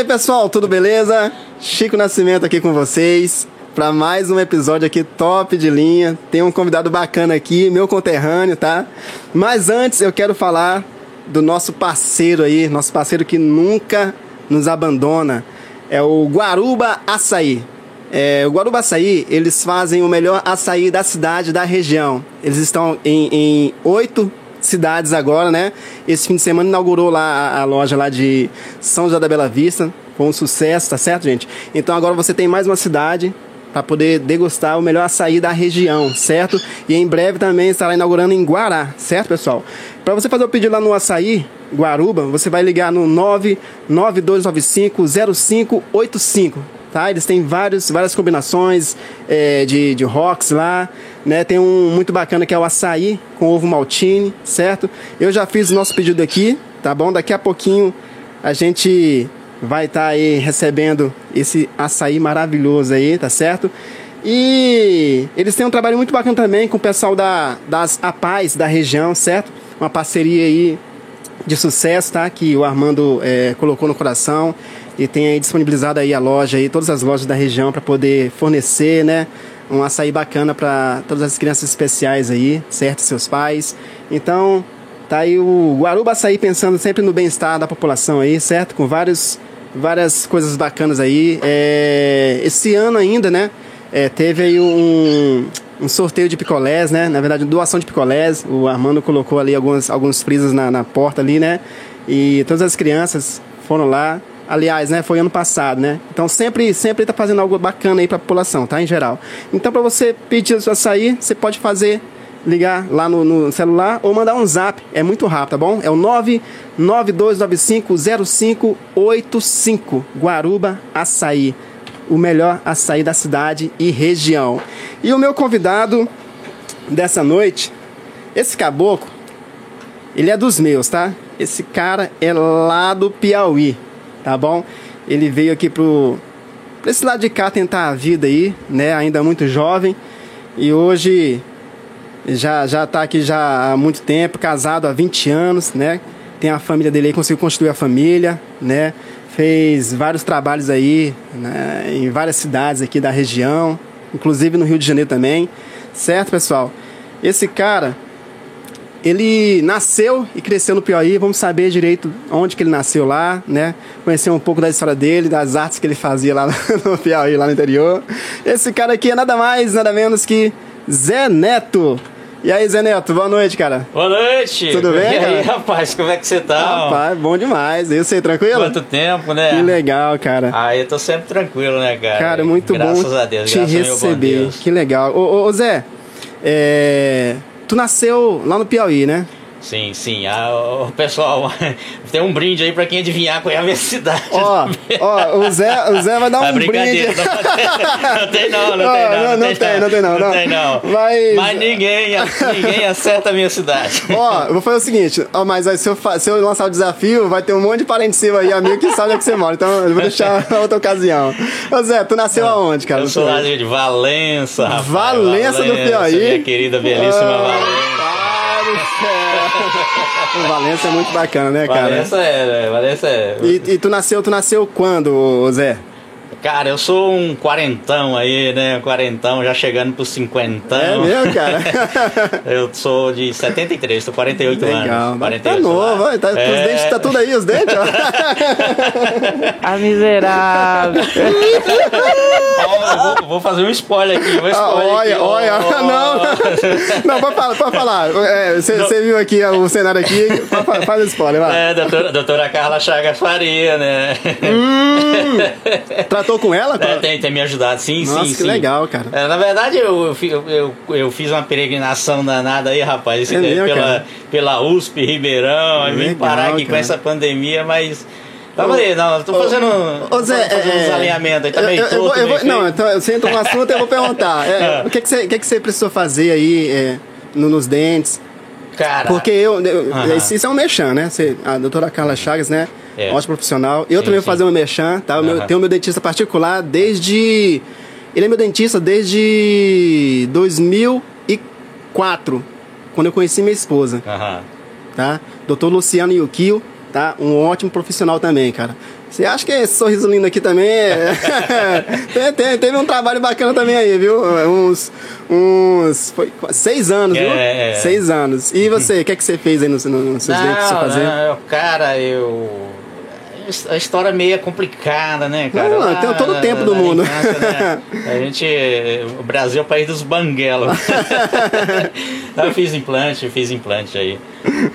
Aí pessoal, tudo beleza? Chico Nascimento aqui com vocês para mais um episódio aqui top de linha. Tem um convidado bacana aqui, meu conterrâneo, tá? Mas antes eu quero falar do nosso parceiro aí, nosso parceiro que nunca nos abandona, é o Guaruba Açaí. É, o Guaruba Açaí, eles fazem o melhor açaí da cidade, da região. Eles estão em oito cidades agora, né? Esse fim de semana inaugurou lá a, a loja lá de São José da Bela Vista. Foi um sucesso, tá certo, gente? Então agora você tem mais uma cidade para poder degustar o melhor açaí da região, certo? E em breve também estará inaugurando em Guará, certo, pessoal? Para você fazer o pedido lá no açaí Guaruba, você vai ligar no 99295 0585 tá? Eles têm vários, várias combinações é, de, de rocks lá, né? Tem um muito bacana que é o açaí com ovo maltine, certo? Eu já fiz o nosso pedido aqui, tá bom? Daqui a pouquinho a gente vai estar tá aí recebendo esse açaí maravilhoso aí, tá certo? E eles têm um trabalho muito bacana também com o pessoal da, das APAES da região, certo? Uma parceria aí de sucesso, tá? Que o Armando é, colocou no coração e tem aí disponibilizado aí a loja aí, todas as lojas da região para poder fornecer, né? Um açaí bacana para todas as crianças especiais aí, certo? Seus pais. Então, tá aí o Guaruba Açaí pensando sempre no bem-estar da população aí, certo? Com vários, várias coisas bacanas aí. É, esse ano ainda, né? É, teve aí um, um sorteio de picolés, né? Na verdade, doação de picolés. O Armando colocou ali alguns, alguns frisas na, na porta ali, né? E todas as crianças foram lá Aliás, né, foi ano passado, né? Então sempre sempre tá fazendo algo bacana aí para a população, tá? Em geral. Então para você pedir seu açaí, você pode fazer ligar lá no, no, celular ou mandar um zap. É muito rápido, tá bom? É o 992950585. Guaruba Açaí. O melhor açaí da cidade e região. E o meu convidado dessa noite, esse caboclo, ele é dos meus, tá? Esse cara é lá do Piauí tá bom? Ele veio aqui pro pra esse lado de cá tentar a vida aí, né? Ainda muito jovem e hoje já já tá aqui já há muito tempo, casado há 20 anos, né? Tem a família dele aí, conseguiu construir a família, né? Fez vários trabalhos aí né? em várias cidades aqui da região, inclusive no Rio de Janeiro também, certo, pessoal? Esse cara ele nasceu e cresceu no Piauí, vamos saber direito onde que ele nasceu lá, né? Conhecer um pouco da história dele, das artes que ele fazia lá no Piauí, lá no interior. Esse cara aqui é nada mais, nada menos que Zé Neto. E aí, Zé Neto, boa noite, cara. Boa noite. Tudo bem, E cara? aí, rapaz, como é que você tá? Rapaz, bom demais. E você, tranquilo? Quanto tempo, né? Que legal, cara. Ah, eu tô sempre tranquilo, né, cara? Cara, muito Graças bom a Deus, te graças ao meu bom receber. Deus. Que legal. Ô, ô, ô, Zé, é... tu nasceu lá no Piauí, né? Sim, sim. Ah, o pessoal, tem um brinde aí pra quem adivinhar qual é a minha cidade. Ó, ó, o Zé, o Zé vai dar É um brinde. não tem não, não tem não. não, não tem, não tem não, não. Tem não. Mas- Mas ninguém, ninguém acerta a minha cidade. Ó, eu vou fazer o seguinte, ó, mas aí se eu, se eu lançar o desafio, vai ter um monte de parente seu aí, amigo, que sabe onde é que você mora. Então eu vou deixar pra outra ocasião. Ô Zé, tu nasceu aonde, cara? Eu sou lá de Valença, rapaz. Valença do Piauí. Minha querida, belíssima Ah, Valença. Do céu. O Valença é muito bacana, né, cara? Valença é, né? Valença é. E, e tu nasceu, tu nasceu quando, Zé? Cara, eu sou um quarentão aí, né? Quarentão, já chegando pro cinquentão. É mesmo, cara? Eu sou de 73, tô 48 Legal, anos. mas 48 tá novo, ó, tá, É. os dentes tá tudo aí, os dentes, ó. A miserável. Eu vou, vou fazer um spoiler aqui. Um Ah, spoiler olha, aqui, olha, não, não, pode falar, pode falar. Você viu aqui o cenário aqui, pode faz o spoiler, vai. É, doutora, doutora Carla Chagas Faria, né? Hum, tratou com ela? É, tem, tem me ajudado, sim, Nossa, sim, que sim. legal, cara. É, na verdade, eu, eu, eu, eu, fiz uma peregrinação danada aí, rapaz. É mesmo, pela, cara? pela USP Ribeirão. Aí vim Legal, parar aqui com cara. essa pandemia, mas. Vamos aí, não, tô fazendo, Ô, Zé, tô fazendo é, uns alinhamentos aí, tá meio eu- eu torto, eu meio vou- Não, então você entrou no assunto, eu vou perguntar. É, Ah. o que, que, você, que, que você precisou fazer aí é, no- nos dentes? Cara, Porque eu. eu- Aham. isso, é um merchan, né? Você- a doutora Carla Chagas, né? É. Ótimo profissional. Eu Sim, também vou sim. fazer um merchan, tá? Aham. tenho meu dentista particular desde. Ele é meu dentista desde 2004, quando eu conheci minha esposa, Aham. tá? Doutor Luciano Yukio, tá? Um ótimo profissional também, cara. Você acha que esse sorriso lindo aqui também é... tem, tem- teve um trabalho bacana também aí, viu? Uns, uns foi seis anos, viu? É. Seis anos. E você, o que é que você fez aí nos, nos seus dentes pra você Não, fazer? não, cara, eu. A história meio complicada, né, cara? Não, tem todo o tempo do mundo. né, A gente. O Brasil é o país dos banguelos. eu fiz implante, fiz implante aí.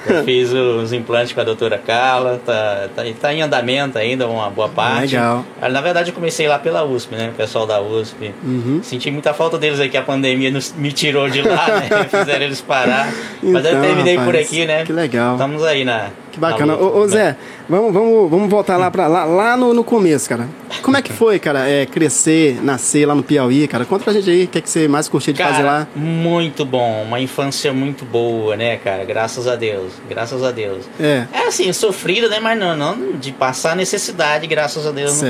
Eu fiz os implantes com a doutora Carla, tá, tá, tá em andamento ainda, uma boa parte. Legal. Ah, Na verdade, eu comecei lá pela USP, né? O pessoal da USP. Uhum. Senti muita falta deles aí, que a pandemia nos, me tirou de lá, né? Fizeram eles parar. Mas eu Então, terminei por rapaz, aqui, né? que legal. Estamos aí na. Que bacana. na luta, Ô, ô né? Vamos, vamos, vamos voltar lá, pra, lá, lá no, no começo, cara. Como é que foi, cara, é, crescer, nascer lá no Piauí, cara? Conta pra gente aí o que, é que você mais curtiu de fazer lá. muito bom, uma infância muito boa, né, cara? Graças a Deus, graças a Deus. É, É assim, sofrida, né? Mas não, não de passar necessidade, graças a Deus,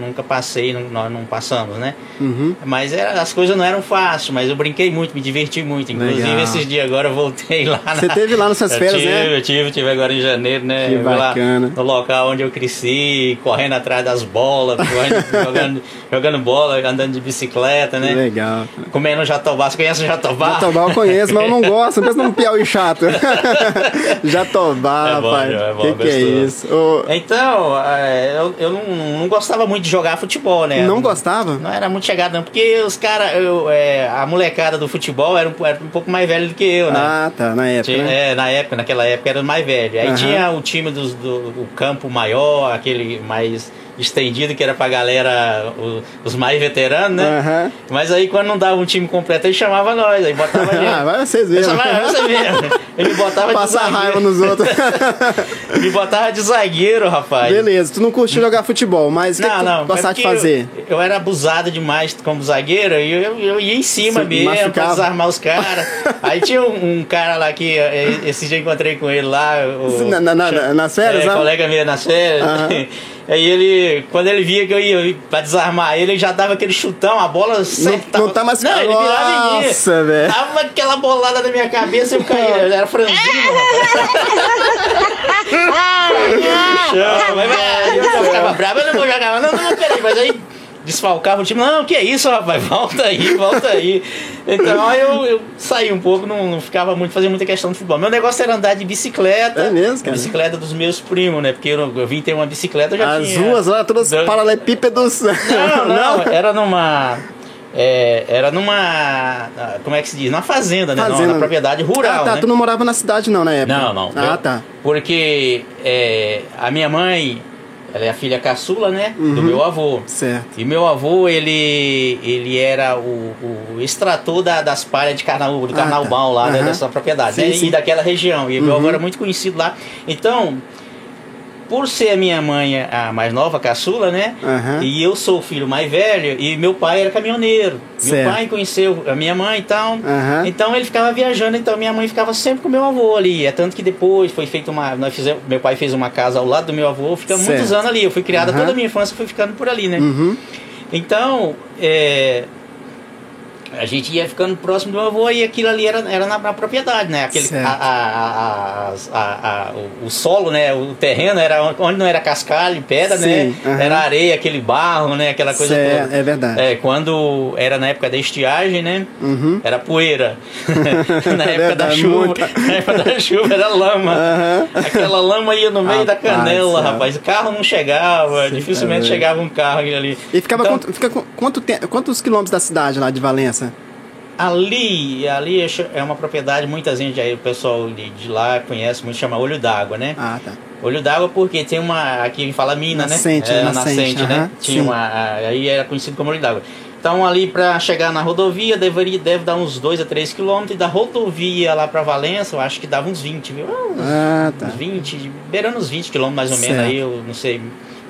nunca passei, nós não passamos, né? uhum. Mas era, as coisas não eram fáceis, mas eu brinquei muito, me diverti muito. Inclusive, Legal. esses dias agora eu voltei lá Você na- teve lá nessas férias, tive, né? Eu tive, tive agora em janeiro, né? Que lá bacana. no local onde eu cresci, correndo atrás das bolas, correndo, jogando, jogando bola, andando de bicicleta, né? Legal. Comendo jatobá. Você conhece o jatobá? Jatobá eu conheço, mas eu não gosto. Não pensa num Piauí chato. Jatobá, É bom, rapaz. é bom, que que é isso? Ô, Então, é, eu, eu não, não gostava muito de jogar futebol, né? não gostava? Não era muito chegado, não, porque os caras, é, a molecada do futebol era um, era um pouco mais velho do que eu, né? Ah, tá, na época, Tinha- né? É, na época, naquela época era mais velho. Aí Aham. tinha o time dos, do o campo maior, aquele mais estendido, que era pra galera, os mais veteranos, né? Aham. Mas aí quando não dava um time completo, ele chamava nós, aí botava gente. Ah, vai vocês verem. vai você mesmo. Ele botava Passar de raiva zagueiro. nos outros. Ele botava de zagueiro, rapaz. Beleza, tu não curtiu jogar futebol, mas o que, Não, tu não. gostava é de fazer? Eu, eu era abusado demais como zagueiro e eu, eu ia em cima Se mesmo pra machucava. desarmar os caras. Aí tinha um, um cara lá que eh, esse dia eu encontrei com ele lá. O, Na- na- na- nas férias, é, colega meu nas férias. Aham. Aí ele, quando ele via que eu ia pra desarmar ele, ele já dava aquele chutão, a bola sempre não tá mais- Não, ele virava em mim. Nossa, velho. Dava aquela bolada na minha cabeça e eu caía. Era franzino, rapaz. Chama, mas, aí eu ficava bravo, eu não vou jogar. Não, não, não, peraí, mas aí desfalcava o time. Não, que é isso, rapaz? Volta aí, volta aí. Então aí eu, eu saí um pouco, não, não ficava muito, fazia muita questão de futebol. Meu negócio era andar de bicicleta. É mesmo, cara? Bicicleta dos meus primos, né? Porque eu, eu vim ter uma bicicleta, eu já As tinha. ruas lá, todas Eu- paralelepípedos. Não, não, era numa. é, era numa. Como é que se diz? Numa fazenda, né? Fazenda. Numa propriedade rural. Ah, tá. né? Tu não morava na cidade, não, na época? Não, não. Ah, Eu- tá. Porque é, a minha mãe, ela é a filha caçula, né? Do Uhum. meu avô. Certo. E meu avô, ele, ele era o, o extrator da- das palhas de carnaval, do Ah, carnaval tá. lá, né, Aham. dessa propriedade, Sim, né, sim. e daquela região. E meu Uhum. avô era muito conhecido lá. Então, por ser a minha mãe a mais nova, a caçula, né? Aham. E eu sou o filho mais velho, e meu pai era caminhoneiro. Certo. Meu pai conheceu a minha mãe e tal. Aham. Então ele ficava viajando, então minha mãe ficava sempre com meu avô ali. É tanto que depois foi feita uma. Nós fizemos, meu pai fez uma casa ao lado do meu avô, ficamos Certo. muitos anos ali. Eu fui criada Aham. toda a minha infância, fui ficando por ali, né? Uhum. Então, é, a gente ia ficando próximo do avô e aquilo ali era, era na, na propriedade, né? Aquele, a, a- o, o solo, né? O terreno era onde não era cascalho, pedra, Sim, né? aham. Era areia, aquele barro, né? Aquela coisa Certo, toda. é verdade. É, quando era na época da estiagem, né? Uhum. Era poeira. na É época da verdade, chuva, muita. na época da chuva era lama. Aham. Aquela lama ia no meio da Rapaz, canela, rapaz. O carro não chegava, Sim, dificilmente tá chegava um carro ali. E ficava Então, quanto, fica quanto quantos quilômetros da cidade lá de Valença? Ali, ali é é uma propriedade, muita gente aí, o pessoal de, de lá conhece muito, chama Olho d'Água, né? Ah, tá. Olho d'Água porque tem uma, aqui fala mina, Nascente, né? É, nascente, nascente, né? aham, Tinha sim. uma, aí era conhecido como Olho d'Água. Então ali para chegar na rodovia deveria, deve dar uns 2 a 3 quilômetros e da rodovia lá para Valença eu acho que dava uns 20, viu? Uns, Ah, tá. uns 20, beirando uns 20 quilômetros mais ou menos Certo. aí, eu não sei,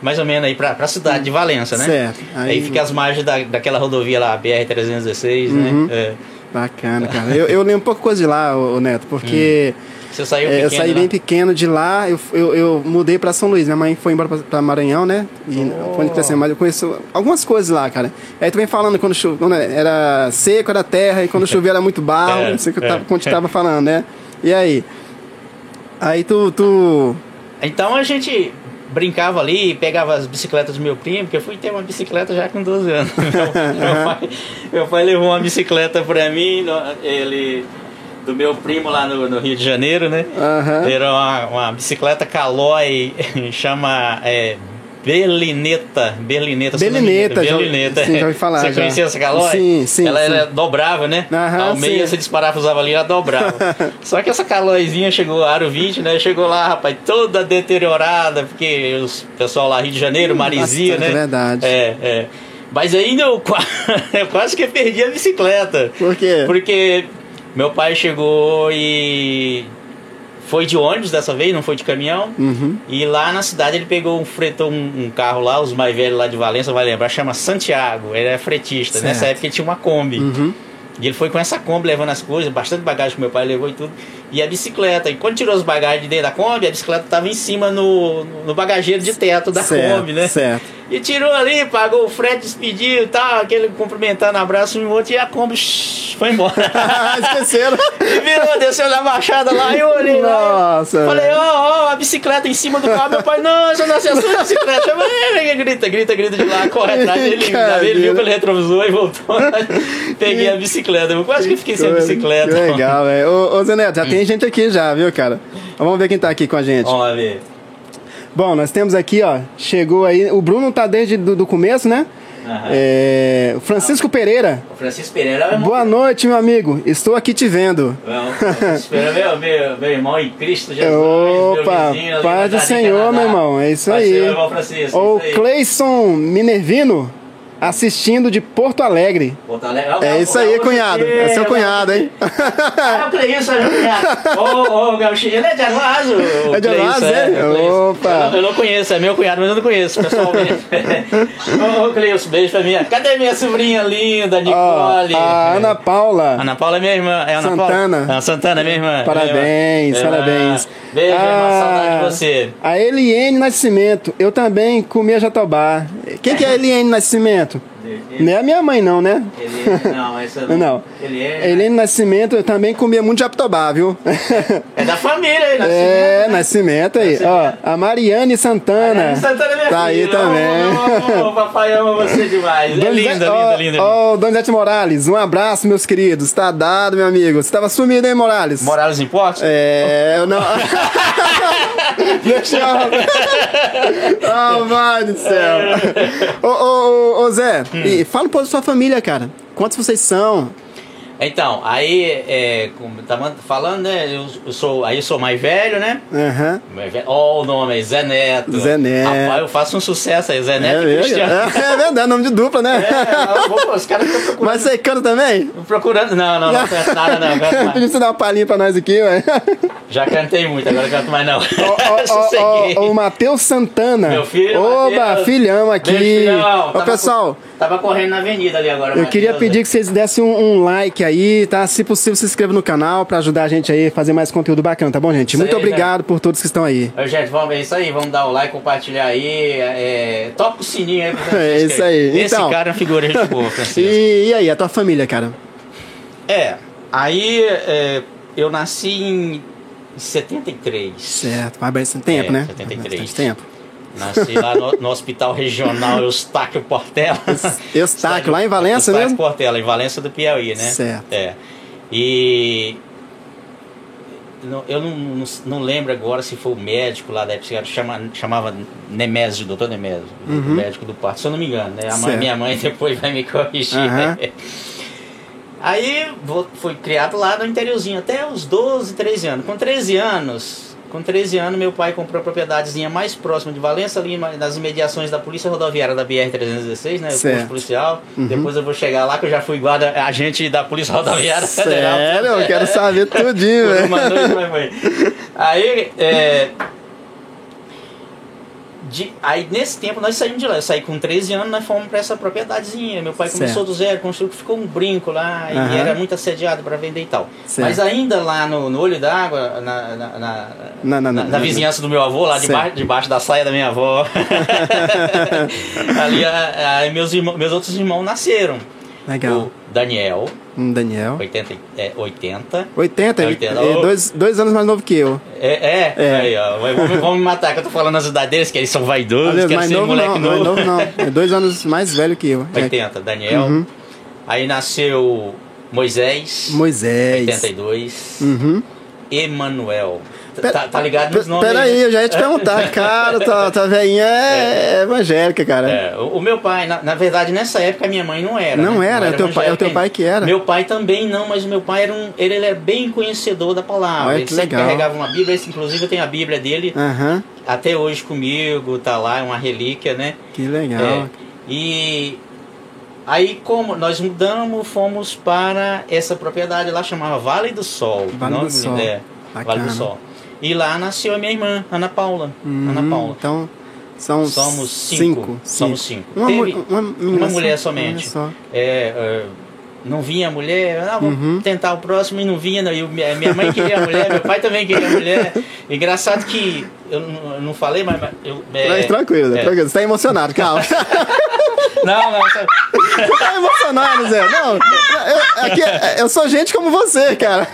mais ou menos aí pra, pra cidade de Valença, né? Certo. Aí, fica as margens da, daquela rodovia lá, BR-316, Uhum. né? É. Bacana, cara. Eu, eu lembro pouca coisa de lá, ô, ô Neto, porque Você saiu é, eu pequeno, saí né? bem pequeno de lá, eu, eu, eu mudei pra São Luís. Minha mãe foi embora pra, pra Maranhão, né? E Oh. foi crescendo, mas eu conheço algumas coisas lá, cara. Aí tu vem falando quando, cho- quando era seco, era terra, e quando chovia era muito barro, É, não sei o que eu é. tava, tu tava falando, né? E aí? Aí tu, tu Então a gente brincava ali, pegava as bicicletas do meu primo, porque eu fui ter uma bicicleta já com 12 anos. Meu, meu pai, meu pai levou uma bicicleta pra mim, ele do meu primo lá no, no Rio de Janeiro, né? Aham. Era uma, uma bicicleta Caloi, chama é, Berlineta. Berlineta. Berlineta, já- Berlineta. sim, já ouvi falar, Você já. conhecia essa Caloi? Sim, sim, Ela sim. era dobrável, né? Aham, Ao meio sim. você desparafusava ali, ela dobrava. Só que essa Calóizinha chegou, aro 20, né? Chegou lá, rapaz, toda deteriorada, porque os pessoal lá Rio de Janeiro, Marizia, bastante, né? é verdade. É, é. Mas ainda eu, eu quase que perdi a bicicleta. Por quê? Porque meu pai chegou e foi de ônibus dessa vez, não foi de caminhão. Uhum. E lá na cidade ele pegou fretou um, um carro lá, os mais velhos lá de Valença vai lembrar, chama Santiago, ele é fretista. Certo. Nessa época ele tinha uma Kombi. Uhum. E ele foi com essa Kombi levando as coisas, bastante bagagem que meu pai levou e tudo. E a bicicleta. E quando tirou as bagagens de dentro da Kombi, a bicicleta estava em cima no, no bagageiro de teto da certo, Kombi, né? Certo. E tirou ali, pagou o frete, despediu e tal, aquele cumprimentando, abraço um e outro, e a Kombi shh, foi embora. Esqueceram. E virou, desceu na baixada lá e eu olhei lá. Nossa, Falei, velho. ó, ó, a bicicleta em cima do carro. Meu pai, não, não é a bicicleta. Falei, grita, grita, grita de lá, corre atrás dele. Ele viu pelo retrovisor e voltou. Peguei a bicicleta. Eu quase que fiquei sem a bicicleta. Que legal, velho. Ô, ô já tem gente aqui já, viu, cara? Vamos ver quem tá aqui com a gente. Vamos ver. Bom, nós temos aqui, ó, chegou aí, o Bruno tá desde do, do começo, né? Aham. É, o Francisco Pereira. O Francisco Pereira é. Boa noite, meu amigo. Estou aqui te vendo. Pereira é meu, meu, meu irmão em Cristo Jesus. Opa, vizinho paz do Senhor, meu irmão. É isso Vai aí. irmão Francisco. O isso aí. Cleison Minervino, assistindo de Porto Alegre. Porto Alegre. É isso aí, cunhado. É seu cunhado, hein? Ah, o Cleilson é meu cunhado. Ô, ô, Gauchinho, ele é de Aruazo. o É de Cleilson, é? Cleilson. Opa. Eu não, eu não conheço, é meu cunhado, mas eu não conheço pessoalmente. ô, ô, Cleilson, beijo pra mim. Cadê minha sobrinha linda, Nicole? a Ana Paula. Ana Paula é minha irmã. É Ana Santana. Paula? Ah, Santana, minha irmã. Parabéns, Minha irmã. parabéns. Beijo, irmã, Ah, saudade de você. A Eliene Nascimento, eu também comia jatobá. Quem que é a Eliene Nascimento? É a minha mãe, não, né? Ele, não, essa não. Não. Ele é, Eliene Nascimento, eu também comia muito jatobá, viu? é da família aí, É, Nascimento aí. Ó, a Mariane Santana. Santana é minha Tá aí filha. também. Ô, papai ama você demais. É linda, ó, linda, linda. Ó, Donizete Morales, um abraço, meus queridos. Tá dado, meu amigo. Você tava sumido, hein, Morales? Morales Importes? É, eu não. Deixa eu. Oh, vai do céu. Ô, ô, ô, ô, Zé, Hum. E fala um pouco da sua família, cara. Quantos vocês são? Então, aí, é, como tava falando, né? Eu, sou, aí eu sou mais velho, né? Aham. Velho. Ó, o nome aí, Zé Neto. Zé Neto. Rapaz, eu faço um sucesso aí, Zé É, Neto e mesmo? Cristiano. é, é verdade, nome de dupla, né? É, vou- os caras estão procurando. Mas você canta também? Procurando. Não, não, não canto nada, não. Canto mais. Pediu você dar uma palhinha pra nós aqui, ué. Já cantei muito, agora canto mais não. Sosseguei. ó, ó, o Matheus Santana. Meu filho, Oba, Matheus. filhão aqui. Beijo, filhão. Ô, Tava pessoal, Tava correndo na avenida ali agora. eu queria Matheus. pedir que vocês dessem um, um like aí, tá? Se possível, se inscreva no canal pra ajudar a gente aí a fazer mais conteúdo bacana, tá bom, gente? Isso Muito aí, obrigado por todos que estão aí. Ô, gente, vamos ver isso aí, vamos dar o like, compartilhar aí, é, toca o sininho aí. pra É isso aí. Esse Então. cara é uma figura gente boa, Francisco. E, e aí, a tua família, cara? É, aí é, eu nasci em 73. Certo, vai bastante tempo, É, né? 73. Bastante tempo. Nasci lá no, no Hospital Regional Eustáquio Portela. Eustáquio, lá em Valença Eustáquio mesmo? Portela, em Valença do Piauí, né? Certo. É. E eu não, não, não lembro agora se foi o médico lá da época, chama, chamava Nemésio, doutor Nemésio, o médico do parto, se eu não me engano, né? Mãe- Uhum. Minha mãe depois vai me corrigir. Aham. Aí vou- fui criado lá no interiorzinho, até os 12, 13 anos. Com 13 anos, com 13 anos, meu pai comprou a propriedadezinha mais próxima de Valença, ali nas imediações da Polícia Rodoviária da BR-316, né? O Certo. posto policial. Depois eu vou chegar lá, que eu já fui guarda agente da Polícia Rodoviária Federal. Sério, eu quero saber tudinho, velho. Aí, é, de- aí nesse tempo nós saímos de lá. Eu saí com 13 anos, nós fomos para essa propriedadezinha. Meu pai começou Certo. do zero, construiu, ficou um brinco lá Aham. e era muito assediado para vender e tal. Certo. Mas ainda lá no, no olho d'água, na, na, na, Na- vizinhança do meu avô, lá debaixo, debaixo da saia da minha avó. Ali a- a- meus, irmãos, meus outros irmãos nasceram. Legal. O Daniel, Hum, Daniel. 80, é, 80 80, ele- 80. ele é dois, dois anos mais novo que eu. É, é, É. Aí, ó, vão, vão me matar que eu tô falando as idades deles, que eles são vaidosos, mais ser novo moleque não, novo. novo não. É dois anos mais velho que eu. É. 80, Daniel. Uhum. Aí nasceu Moisés, Moisés. 82. Uhum. Emanuel. Pera- Tá, tá ligado nos nomes? Pera aí, eu já ia te perguntar. Cara, tua, tua velhinha é, evangélica, cara. É, o, o meu pai, na, na verdade, nessa época a minha mãe não era. Não né? era, é o teu pai- é o teu pai que era. Meu pai também não, mas o meu pai era um, ele, ele era bem conhecedor da palavra. Olha ele sempre legal. carregava uma Bíblia, esse, inclusive eu tenho a Bíblia dele Aham, até hoje comigo, tá lá, é uma relíquia, né? que legal. É, e aí como nós mudamos, fomos para essa propriedade lá chamava Vale do Sol. Vale do Sol. É, Vale do Sol. E lá nasceu a minha irmã, Ana Paula. Uhum, Ana Paula. Então, são Somos cinco. Somos cinco. Uma, Teve uma, menina uma mulher somente. É, é, não vinha a mulher, ah, vou Uhum. tentar o próximo e não vinha. Não. E minha mãe queria a mulher, meu pai também queria a mulher. Engraçado que eu não, eu não falei, mas eu. é, Mas tranquilo, é. tranquilo. Você tá emocionado, calma. Não, não, sabe? Você tá emocionado, Zé. Não, eu, aqui, eu sou gente como você, cara.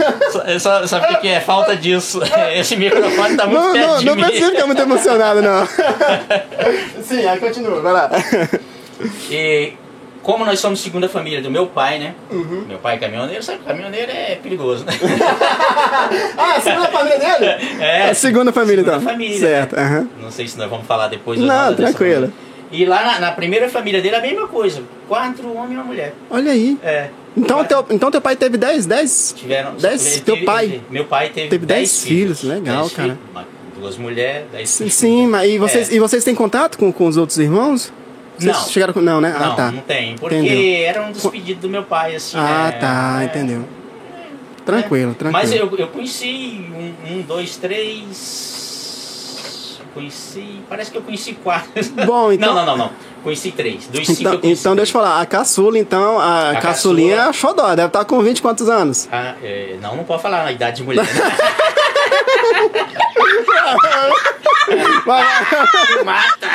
Só- Sabe o que é? Falta disso. Esse microfone tá muito Não, perto não, de não mim. precisa ficar muito emocionado, não. Sim, aí continua, vai lá. E como nós somos segunda família do meu pai, né? Uhum. Meu pai é caminhoneiro, sabe que caminhoneiro é perigoso, né? Ah, segunda família dele? É, A segunda família, segunda então. família, Certo, né? aham. Não sei se nós vamos falar depois ou Não, dessa tranquilo. E lá na, na primeira família dele a mesma coisa. Quatro homens e uma mulher. Olha aí. É. Então teu, então teu pai teve 10, 10? tiveram dez- ele teu teve- pai meu pai teve, teve dez dez filhos, legal, Dez cara. filhos, duas mulheres, dez Sim, filhos. sim, mas e vocês, É. e vocês têm contato com, com os outros irmãos? Vocês Não. chegaram com. Não, né? Não, ah, tá. não tem. Porque Entendeu. era um dos pedidos do meu pai, assim. Ah, né? tá, É. entendeu. Tranquilo, tranquilo. Mas eu, eu conheci um, um, dois, três. Conheci. Parece que eu conheci quatro. Bom, então- Não, não, não, não. Conheci três. Dos cinco Então, eu conheci. então deixa eu falar, a caçula, então, a, A caçulinha caçula- é a xodó, deve estar com 20 e quantos anos? Ah, é, não, não pode falar na idade de mulher. Né? Mata!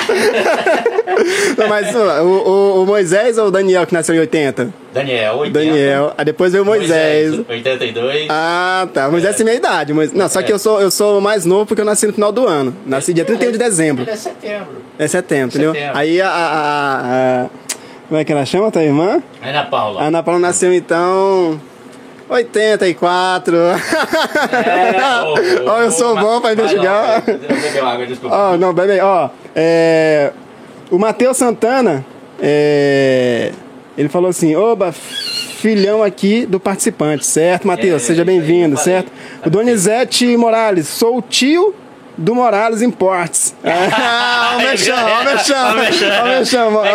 Não, mas o, o- o Moisés ou o Daniel que nasceu em 80? Daniel, 80. Daniel, aí depois veio o Moisés. 82. Ah, tá. Moisés tem minha idade. Moisés... Não, só que eu sou, eu sou mais novo porque eu nasci no final do ano. Nasci dia 31 de dezembro. Ele é setembro. É setembro, entendeu? Setembro. Aí a, a- a- a- Como é que ela chama, tua irmã? Ana Paula. A Ana Paula nasceu então. 84. É, ô, Ó, eu sou bom pra vai investigar. Ó, não, bebe, ó. É, o Matheus Santana, é, ele falou assim: Oba, filhão aqui do participante, certo, Matheus? É, Seja bem-vindo, certo? O Donizete Morales, sou o tio do Morales Importes. Ah, o mexão, o mexão, Ó, o mexão. o. É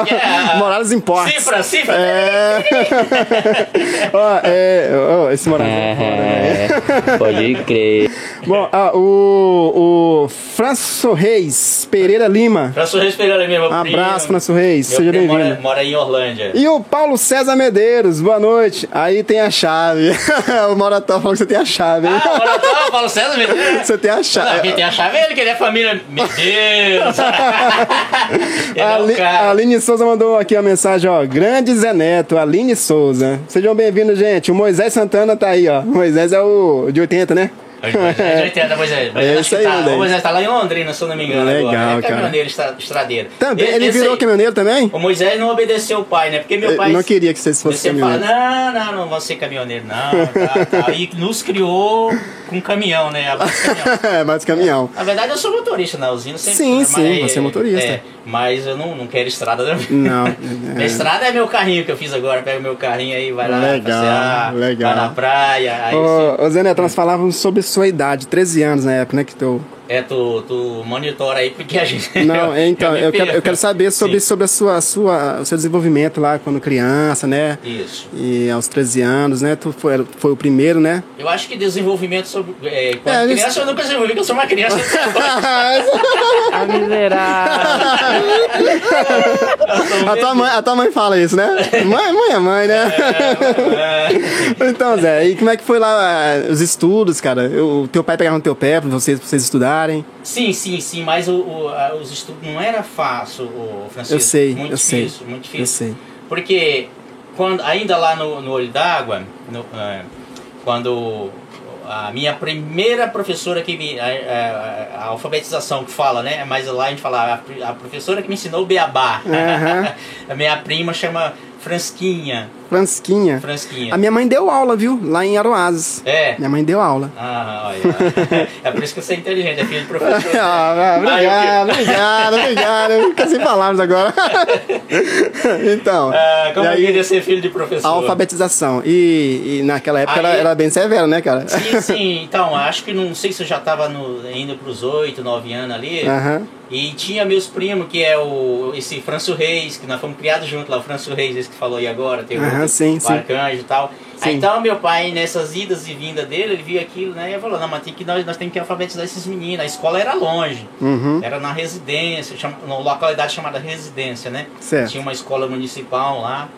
é, Morales Importes. Cifra, cifra. É. Ó, é. ó, esse Morales é né? É, pode crer. Bom, ah, o, o Franço Reis Pereira Lima. Franço Reis Pereira, meu Um primo. abraço, Franço Reis. Meu Seja bem-vindo. Mora, mora em Orlândia. E o Paulo César Medeiros, boa noite. Aí tem a chave. o Morató falou que você tem a chave. hein? Ah, tá, Paulo César, meu Deus. Você tem a Não, chave. quem tem a chave ele, que ele é família. Meu Deus! é a Aline Souza mandou aqui a mensagem, ó. Grande Zé Neto, Aline Souza. Sejam bem-vindos, gente. O Moisés Santana tá aí, ó. O Moisés é o de 80, né? É de 80, Moisés. Mas É acho isso que aí, tá, Moisés. o Moisés tá lá em Londrina, se eu não me engano. Legal, agora. É cara. caminhoneiro, estra- estradeiro. Também, ele virou aí, caminhoneiro também? O Moisés não obedeceu o pai, né? Porque meu Eu pai. não queria que vocês fossem caminhoneiros. não, não, não vou ser caminhoneiro, não. Tá, tá. E nos criou com caminhão, né? A base caminhão. É, mais caminhão. Na verdade, eu sou motorista na usina. Sempre, Sim, mas- sim, você é motorista. É, mas eu não, não quero estrada da minha Não. Minha estrada é meu carrinho que eu fiz agora. Pega o meu carrinho aí, vai lá Legal, passear, legal. vai na praia. Aí sim. Ô, ô Zé Neto, nós falávamos sobre sua idade, 13 anos na época, né? Que tu... É, tu, tu monitora aí porque a gente. Não, é, então, me eu quero, eu quero saber sobre, Sim. sobre a sua, a sua, o seu desenvolvimento lá quando criança, né? Isso. E aos 13 anos, né? Tu foi, foi o primeiro, né? Eu acho que desenvolvimento sobre. É, quando É, criança eu nunca desenvolvi, porque eu sou uma criança. A miserável. a, tua mãe, a tua mãe fala isso, né? Mãe, mãe é mãe, né? É, então, Zé, e como é que foi lá ah, os estudos, cara? O teu pai pegava no teu pé pra vocês, pra vocês estudarem? Sim, sim, sim, mas o, o- a- os estudos não era fácil, o Francisco. Eu sei, muito eu sei. difícil, muito difícil. Eu sei. Porque quando, ainda lá no, no olho d'água, é, quando a minha primeira professora que me. A, a- a alfabetização que fala, né? Mas lá a gente fala, a, professora que me ensinou o beabá. Aham. a minha prima chama Fransquinha. Fransquinha. Fransquinha. A minha mãe deu aula, viu? Lá em Aroazes. É. Minha mãe deu aula. Ah, olha. É por isso que você é inteligente, é filho de professor. Ah, obrigado, obrigado, obrigado. Fica sem palavras agora. então, Ah, como eu queria ser filho de professor. a alfabetização. E, e naquela época Aí- era, era bem severo, né, cara? Sim, sim. Então, acho que não sei se eu já estava indo para os 8, 9 anos ali. Aham. E tinha meus primos, que é o esse Franço Reis, que nós fomos criados juntos lá, o Franço Reis, esse que falou aí agora, tem o, Outro, sim, sim. Arcanjo e tal. Aí, então meu pai, nessas idas e vindas dele, ele viu aquilo, né? E falou, não, mas tem que, nós, nós temos que alfabetizar esses meninos. A escola era longe, Uhum. era na residência, chama, numa localidade chamada Residência, né? Certo. Tinha uma escola municipal lá.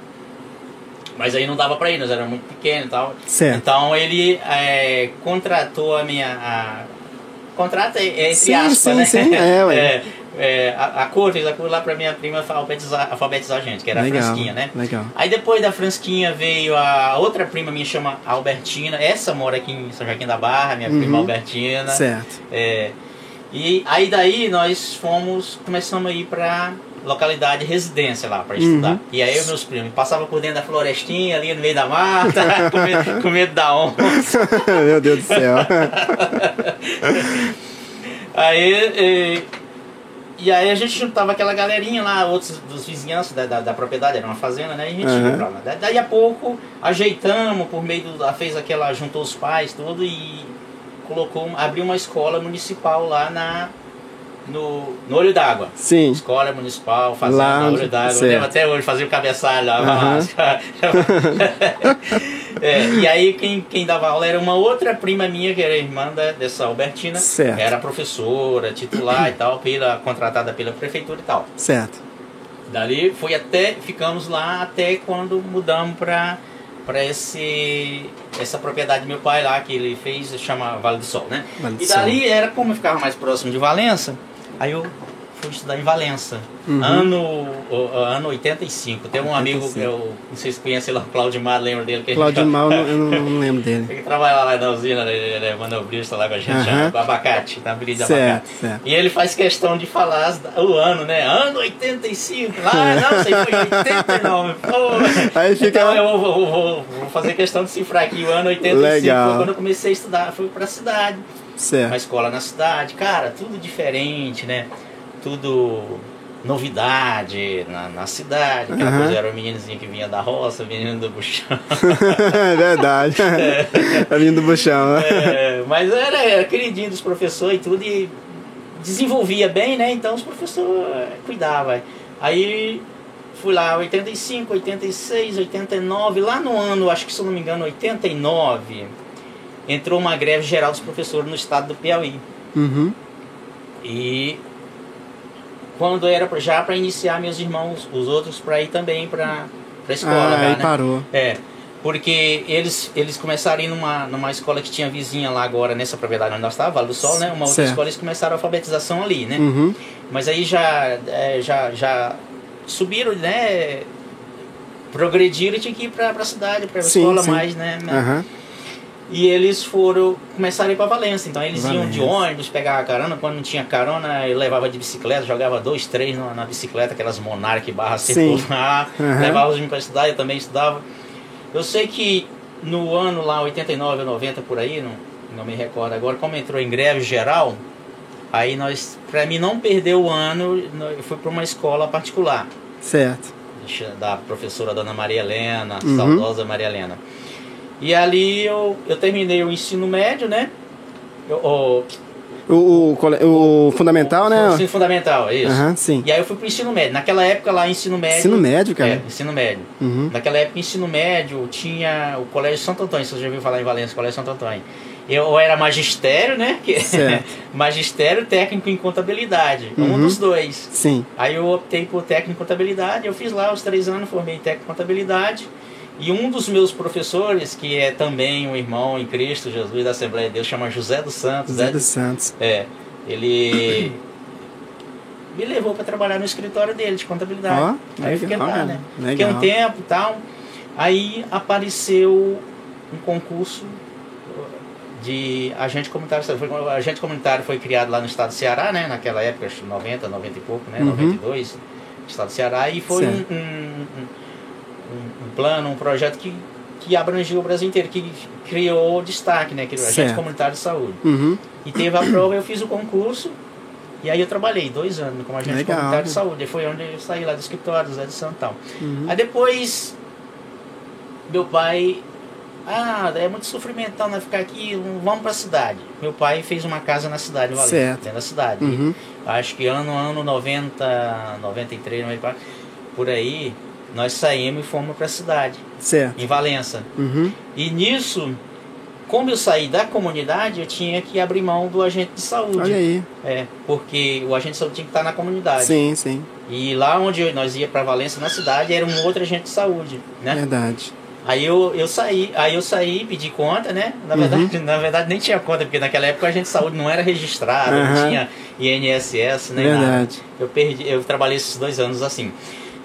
Mas aí não dava pra ir, nós éramos muito pequenos e tal. Certo. Então ele é, contratou a minha. A, contrata é entre Sim, aspas, sim, né? sim, é, ué. É, é, a, a cor fez a cor lá pra minha prima alfabetizar, alfabetizar a gente, que era Legal, a Fransquinha, né? legal. Aí depois da Fransquinha veio a outra prima minha, chama Albertina. Essa mora aqui em São Joaquim da Barra, minha prima Uhum. Albertina. Certo. É, e aí daí nós fomos, começamos a ir pra localidade residência lá para estudar. Uhum. E aí eu e meus primos passavam por dentro da florestinha ali no meio da mata, com, medo, com medo da onça. Meu Deus do céu. Aí e, aí a gente juntava aquela galerinha lá, outros dos vizinhanços da, da, da propriedade, era uma fazenda, né? E a gente Uhum. lá. Da- Daí a pouco ajeitamos por meio do. fez aquela. juntou os pais tudo e colocou, abriu uma escola municipal lá na. No, no Olho d'Água. Sim. Escola Municipal, Fazenda Lá Olho d'Água. Eu lembro até hoje, fazia o cabeçalho lá. É, e aí quem, quem dava aula era uma outra prima minha, que era irmã da, dessa Albertina. Certo. Era professora, titular e tal, pela, contratada pela prefeitura e tal. Certo. Dali foi até, ficamos lá até quando mudamos para para esse essa propriedade do meu pai lá que ele fez, chama Vale do Sol, né? Vale do e Sol. dali era como eu ficava mais próximo de Valença, aí eu fui estudar em Valença. Uhum. Ano ano 85. Tem um amigo, 85. eu não sei se conhece lá, o Claudio Mar, lembra dele que a gente- Cláudio Mal, eu não, não lembro dele. ele trabalha lá na usina, ele é manobrista lá com a gente, Aham. chama, com abacate, na Certo, abacate. certo. E ele faz questão de falar o ano, né? Ano 85. Lá, não, sei, foi 89. Pô. Aí fica- Então eu vou, vou- vou- fazer questão de cifrar aqui o ano 85. Legal. Quando eu comecei a estudar, fui pra cidade. Uma Certo. escola na cidade. Cara, tudo diferente, né? Tudo novidade na, na cidade. Aquela Aham. coisa era o meninozinho que vinha da roça, o menino do buchão. É verdade. É vindo do buchão. né? É, mas era, era queridinho dos professores e tudo, e desenvolvia bem, né? Então os professores cuidavam. Aí fui lá, 85, 86, 89, lá no ano, acho que se eu não me engano, 89, entrou uma greve geral dos professores no estado do Piauí. Uhum. E quando era já para iniciar meus irmãos, os outros, para ir também para a escola. Ah, já, né? parou. É, porque eles, eles começaram a ir numa, numa escola que tinha vizinha lá agora, nessa propriedade onde nós estávamos, Vale do Sol, né? Uma outra Certo. escola, eles começaram a alfabetização ali, né? Uhum. Mas aí já, é, já, já subiram, né? Progrediram e tinha que ir para a cidade, para a escola sim. mais, né? Aham. E eles foram, começaram a ir para Valença. Então eles iam de ônibus, pegavam carona. Quando não tinha carona, eu levava de bicicleta, jogava dois, três na, na bicicleta, aquelas Monarch barra circular. Aham. Levava os meninos para estudar, eu também estudava. Eu sei que no ano lá, 89 ou 90 por aí, não, não me recordo agora, como entrou em greve geral, aí nós, para mim não perder o ano, eu fui para uma escola particular Certo. da professora Dona Maria Helena, Uhum. saudosa Maria Helena. E ali eu, eu terminei o ensino médio, né? Eu- o, O, o, o fundamental, o né? ensino fundamental, isso. Aham, sim. E aí eu fui pro ensino médio. Naquela época lá, ensino médio. Ensino médio, cara? É, ensino médio. Uhum. Naquela época, ensino médio, tinha o Colégio Santo Antônio, você já ouviu falar em Valência, Colégio Santo Antônio. Eu era magistério, né? Que- magistério técnico em contabilidade. Um Uhum. dos dois. Sim. Aí eu optei por técnico em contabilidade, eu fiz lá os três anos, formei em técnico em contabilidade. E um dos meus professores, que é também um irmão em Cristo Jesus da Assembleia de Deus, chama José dos Santos. José né? dos Santos. É, ele me levou para trabalhar no escritório dele de contabilidade. Ó, aí legal, fiquei lá, né? Legal. Fiquei um tempo e tal. Aí apareceu um concurso de agente comunitário. Foi, o agente comunitário foi criado lá no estado do Ceará, né? Naquela época, acho que 90, 90 e pouco, né? Uhum. 92, no estado do Ceará. E foi um, Certo. um, um- um plano, um projeto que, que abrangiu o Brasil inteiro, que criou destaque, né? Que agente comunitário de saúde. Uhum. E teve a prova, eu fiz o concurso. E aí eu trabalhei dois anos como agente Legal. comunitário de saúde. E foi onde eu saí lá do escritório, do Zé de Santão. Uhum. Aí depois, meu pai. Ah, é muito sofrimento então, né? Ficar aqui, vamos pra cidade. Meu pai fez uma casa na cidade, Valinhos, Certo. dentro da cidade. Uhum. Acho que ano, ano 90, 93, 94, por aí, nós saímos e fomos pra cidade, Certo. em Valença. Uhum. E nisso, como eu saí da comunidade, eu tinha que abrir mão do agente de saúde. Olha aí. É, porque o agente de saúde tinha que estar na comunidade. Sim, sim. E lá onde nós ia para Valença, na cidade, era um outro agente de saúde, né? Verdade. Aí eu, eu saí, aí eu saí, pedi conta, né? Na Uhum. verdade, na verdade nem tinha conta, porque naquela época o agente de saúde não era registrado, Aham. não tinha INSS, nem nada. Verdade. Eu perdi, eu trabalhei esses dois anos assim.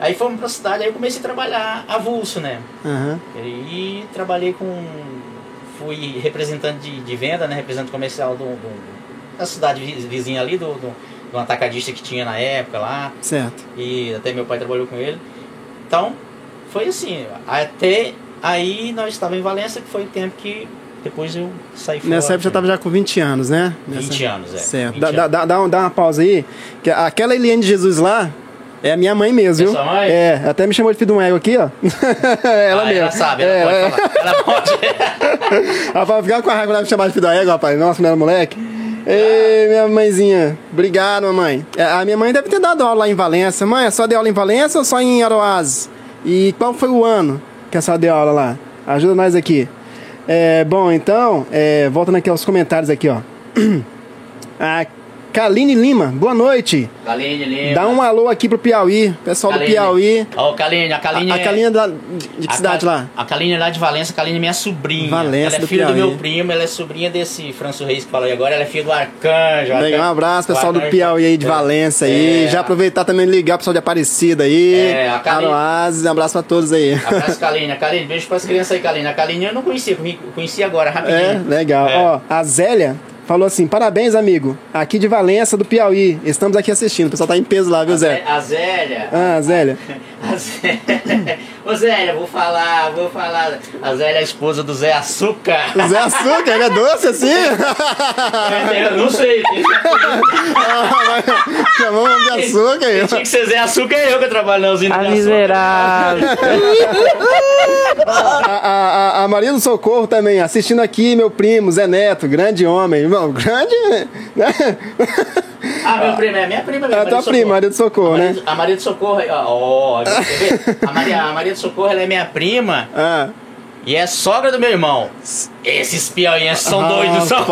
Aí fomos pra cidade, aí eu comecei a trabalhar avulso, né? Aham. E trabalhei com. Fui representante de, de venda, né? Representante comercial do, do- da cidade vi- vizinha ali, do, do, do atacadista que tinha na época lá. Certo. E até meu pai trabalhou com ele. Então, foi assim. Até aí nós estávamos em Valença, que foi o tempo que depois eu saí fora. Nessa época já estava já com 20 anos, né? Nessa... 20 anos, é. Certo. 20 Dá, anos. dá, dá dá uma pausa aí. Que aquela Eliane de Jesus lá é a minha mãe mesmo, É viu? sua mãe? É, até me chamou de filho de um ego aqui, ó. ela Ah, mesmo. ela sabe, ela É, pode é. falar. Ela pode. Rapaz, ficar com a raiva ela me chamar de filho da égua, rapaz. Nossa, era moleque. Ei, minha mãezinha. Obrigado, mamãe. É, A minha mãe deve ter dado aula lá em Valença. Mãe, a senhora deu aula em Valença ou só em Aroaz? E qual foi o ano que a senhora deu aula lá? Ajuda nós aqui. É, bom, então, é, voltando aqui aos comentários aqui, ó. A Kaline Lima, boa noite. Kaline, Lima. Dá um alô aqui pro Piauí. Pessoal do Kaline. Piauí. Ó, Kaline, a Kaline A, a é- Kaline é da, de que cidade lá? A Kaline é lá de Valença, a Kaline é minha sobrinha. Valença ela é do filha do Piauí. meu primo, ela é sobrinha desse Franço Reis que falou aí agora, ela é filha do Arcanjo. Legal, um abraço, pessoal do Piauí aí de É. Valença aí. É. Já aproveitar também ligar pro pessoal de Aparecida aí. É, a Kaline- Aroazes, um abraço pra todos aí. Abraço, Kaline. A Kaline, beijo pras crianças aí, Kaline. A Kaline eu não conhecia, conhe- conheci agora, É, rapidinho. legal. É. Ó, a Zélia falou assim: parabéns, amigo. Aqui de Valença, do Piauí. Estamos aqui assistindo. O pessoal tá em peso lá, viu, Zé? A Zélia. Ah, Zélia. A Zélia. Ô Zélia, vou falar, vou falar. A Zélia é a esposa do Zé Açúcar. O Zé Açúcar, ele é doce assim? Eu não sei. Chamou o de açúcar aí. Quem tinha que ser Zé Açúcar é eu que eu trabalho na usina A miserável. A, a, a- a Maria do Socorro também, assistindo aqui, meu primo, Zé Neto, grande homem. Irmão, grande. né? Ah, meu primo, é minha prima. É a tua prima, Maria do Socorro, A Maria, né? a Maria do Socorro, ó, ó? A, Maria, a Maria do Socorro ela é minha prima Ah. e é sogra do meu irmão. Esses piauienses são doidos, são.